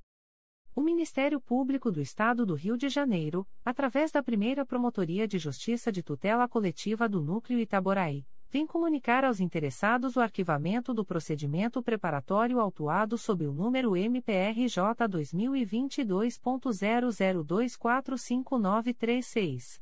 O Ministério Público do Estado do Rio de Janeiro, através da primeira Promotoria de Justiça de Tutela Coletiva do Núcleo Itaboraí, vem comunicar aos interessados o arquivamento do procedimento preparatório autuado sob o número MPRJ 2022.00245936.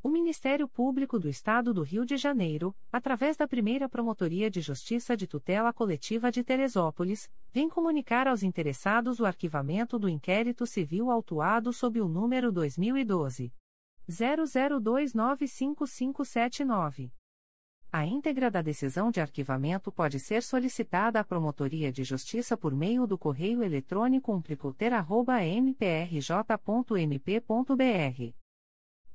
O Ministério Público do Estado do Rio de Janeiro, através da primeira Promotoria de Justiça de Tutela Coletiva de Teresópolis, vem comunicar aos interessados o arquivamento do inquérito civil autuado sob o número 2012. 00295579. A íntegra da decisão de arquivamento pode ser solicitada à Promotoria de Justiça por meio do correio eletrônico umplicoter.mprj.mp.br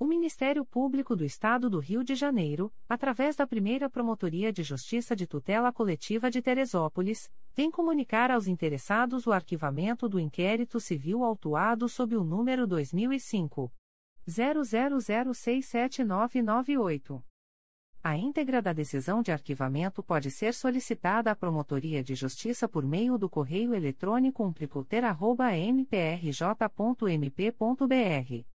O Ministério Público do Estado do Rio de Janeiro, através da primeira Promotoria de Justiça de Tutela Coletiva de Teresópolis, vem comunicar aos interessados o arquivamento do inquérito civil autuado sob o número 2005. 00067998. A íntegra da decisão de arquivamento pode ser solicitada à Promotoria de Justiça por meio do correio eletrônico umplicoter.mprj.mp.br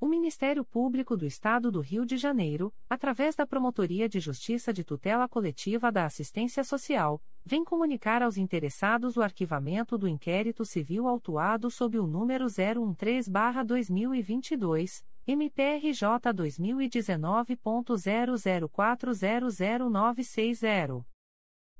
O Ministério Público do Estado do Rio de Janeiro, através da Promotoria de Justiça de Tutela Coletiva da Assistência Social, vem comunicar aos interessados o arquivamento do inquérito civil autuado sob o número 013-2022, MPRJ 2019.00400960.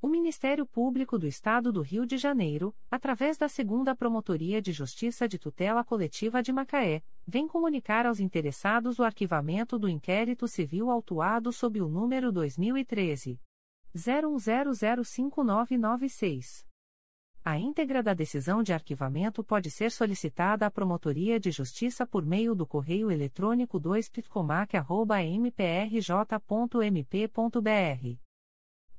O Ministério Público do Estado do Rio de Janeiro, através da Segunda Promotoria de Justiça de Tutela Coletiva de Macaé, vem comunicar aos interessados o arquivamento do inquérito civil autuado sob o número 2013 01005996. A íntegra da decisão de arquivamento pode ser solicitada à Promotoria de Justiça por meio do correio eletrônico 2pitcomac.mprj.mp.br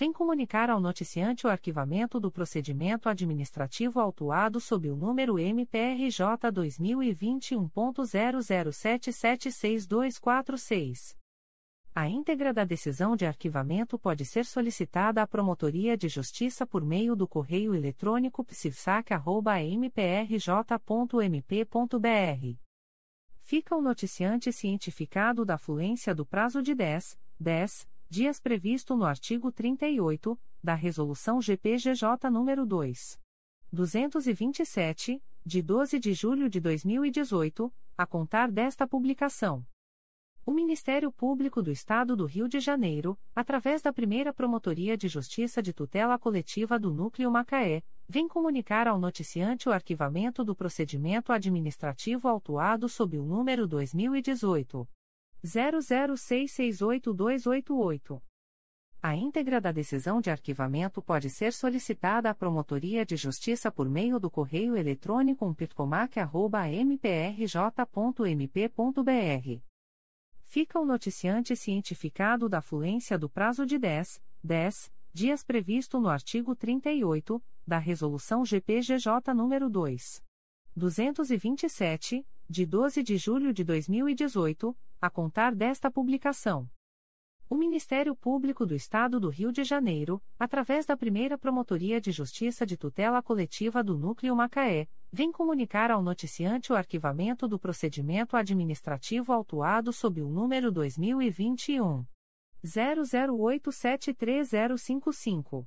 vem comunicar ao noticiante o arquivamento do procedimento administrativo autuado sob o número MPRJ 2021.00776246. A íntegra da decisão de arquivamento pode ser solicitada à Promotoria de Justiça por meio do correio eletrônico psifsac.mprj.mp.br fica o noticiante cientificado da fluência do prazo de 10, 10 dias previsto no artigo 38 da Resolução GPGJ nº 2. 227, de 12 de julho de 2018, a contar desta publicação. O Ministério Público do Estado do Rio de Janeiro, através da primeira Promotoria de Justiça de Tutela Coletiva do Núcleo Macaé, vem comunicar ao noticiante o arquivamento do procedimento administrativo autuado sob o número 2018. 00668288. A íntegra da decisão de arquivamento pode ser solicitada à Promotoria de Justiça por meio do correio eletrônico umpitcomac.mprj.mp.br Fica o noticiante cientificado da fluência do prazo de 10, 10 dias previsto no artigo 38 da Resolução GPGJ nº 2. 227, de 12 de julho de 2018, a contar desta publicação. O Ministério Público do Estado do Rio de Janeiro, através da primeira Promotoria de Justiça de Tutela Coletiva do Núcleo Macaé, vem comunicar ao noticiante o arquivamento do procedimento administrativo autuado sob o número 2021. 00873055.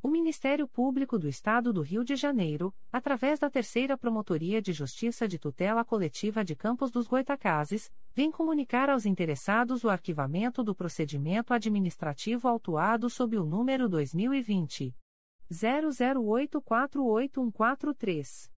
O Ministério Público do Estado do Rio de Janeiro, através da Terceira Promotoria de Justiça de Tutela Coletiva de Campos dos Goitacazes, vem comunicar aos interessados o arquivamento do procedimento administrativo autuado sob o número 2020 00848143.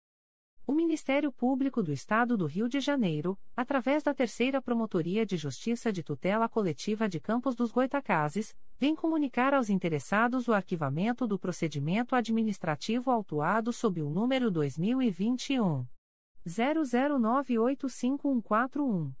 O Ministério Público do Estado do Rio de Janeiro, através da Terceira Promotoria de Justiça de Tutela Coletiva de Campos dos Goitacazes, vem comunicar aos interessados o arquivamento do procedimento administrativo autuado sob o número 2021 00985141.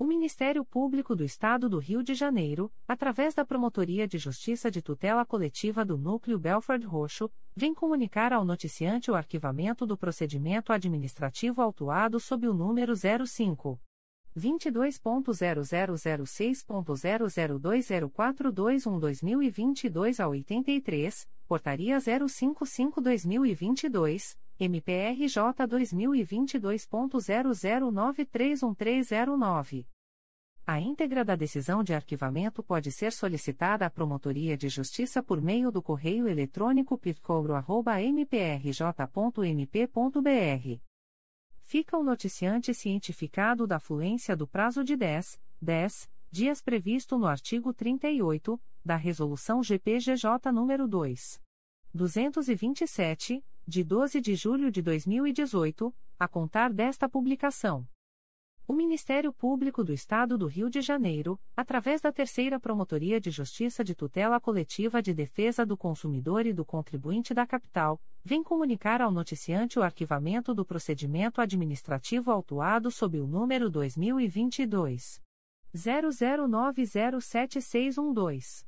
O Ministério Público do Estado do Rio de Janeiro, através da Promotoria de Justiça de Tutela Coletiva do Núcleo Belford Roxo, vem comunicar ao noticiante o arquivamento do procedimento administrativo autuado sob o número 05. 22.0006.0020421-2022 a 83, Portaria 055-2022, MPRJ 2022.00931309. A íntegra da decisão de arquivamento pode ser solicitada à Promotoria de Justiça por meio do correio eletrônico pitcobro.mprj.mp.br. Fica o noticiante cientificado da fluência do prazo de 10, 10 dias previsto no artigo 38 da Resolução GPGJ nº 2. 227, de 12 de julho de 2018, a contar desta publicação. O Ministério Público do Estado do Rio de Janeiro, através da Terceira Promotoria de Justiça de Tutela Coletiva de Defesa do Consumidor e do Contribuinte da Capital, vem comunicar ao noticiante o arquivamento do procedimento administrativo autuado sob o número 2022 00907612.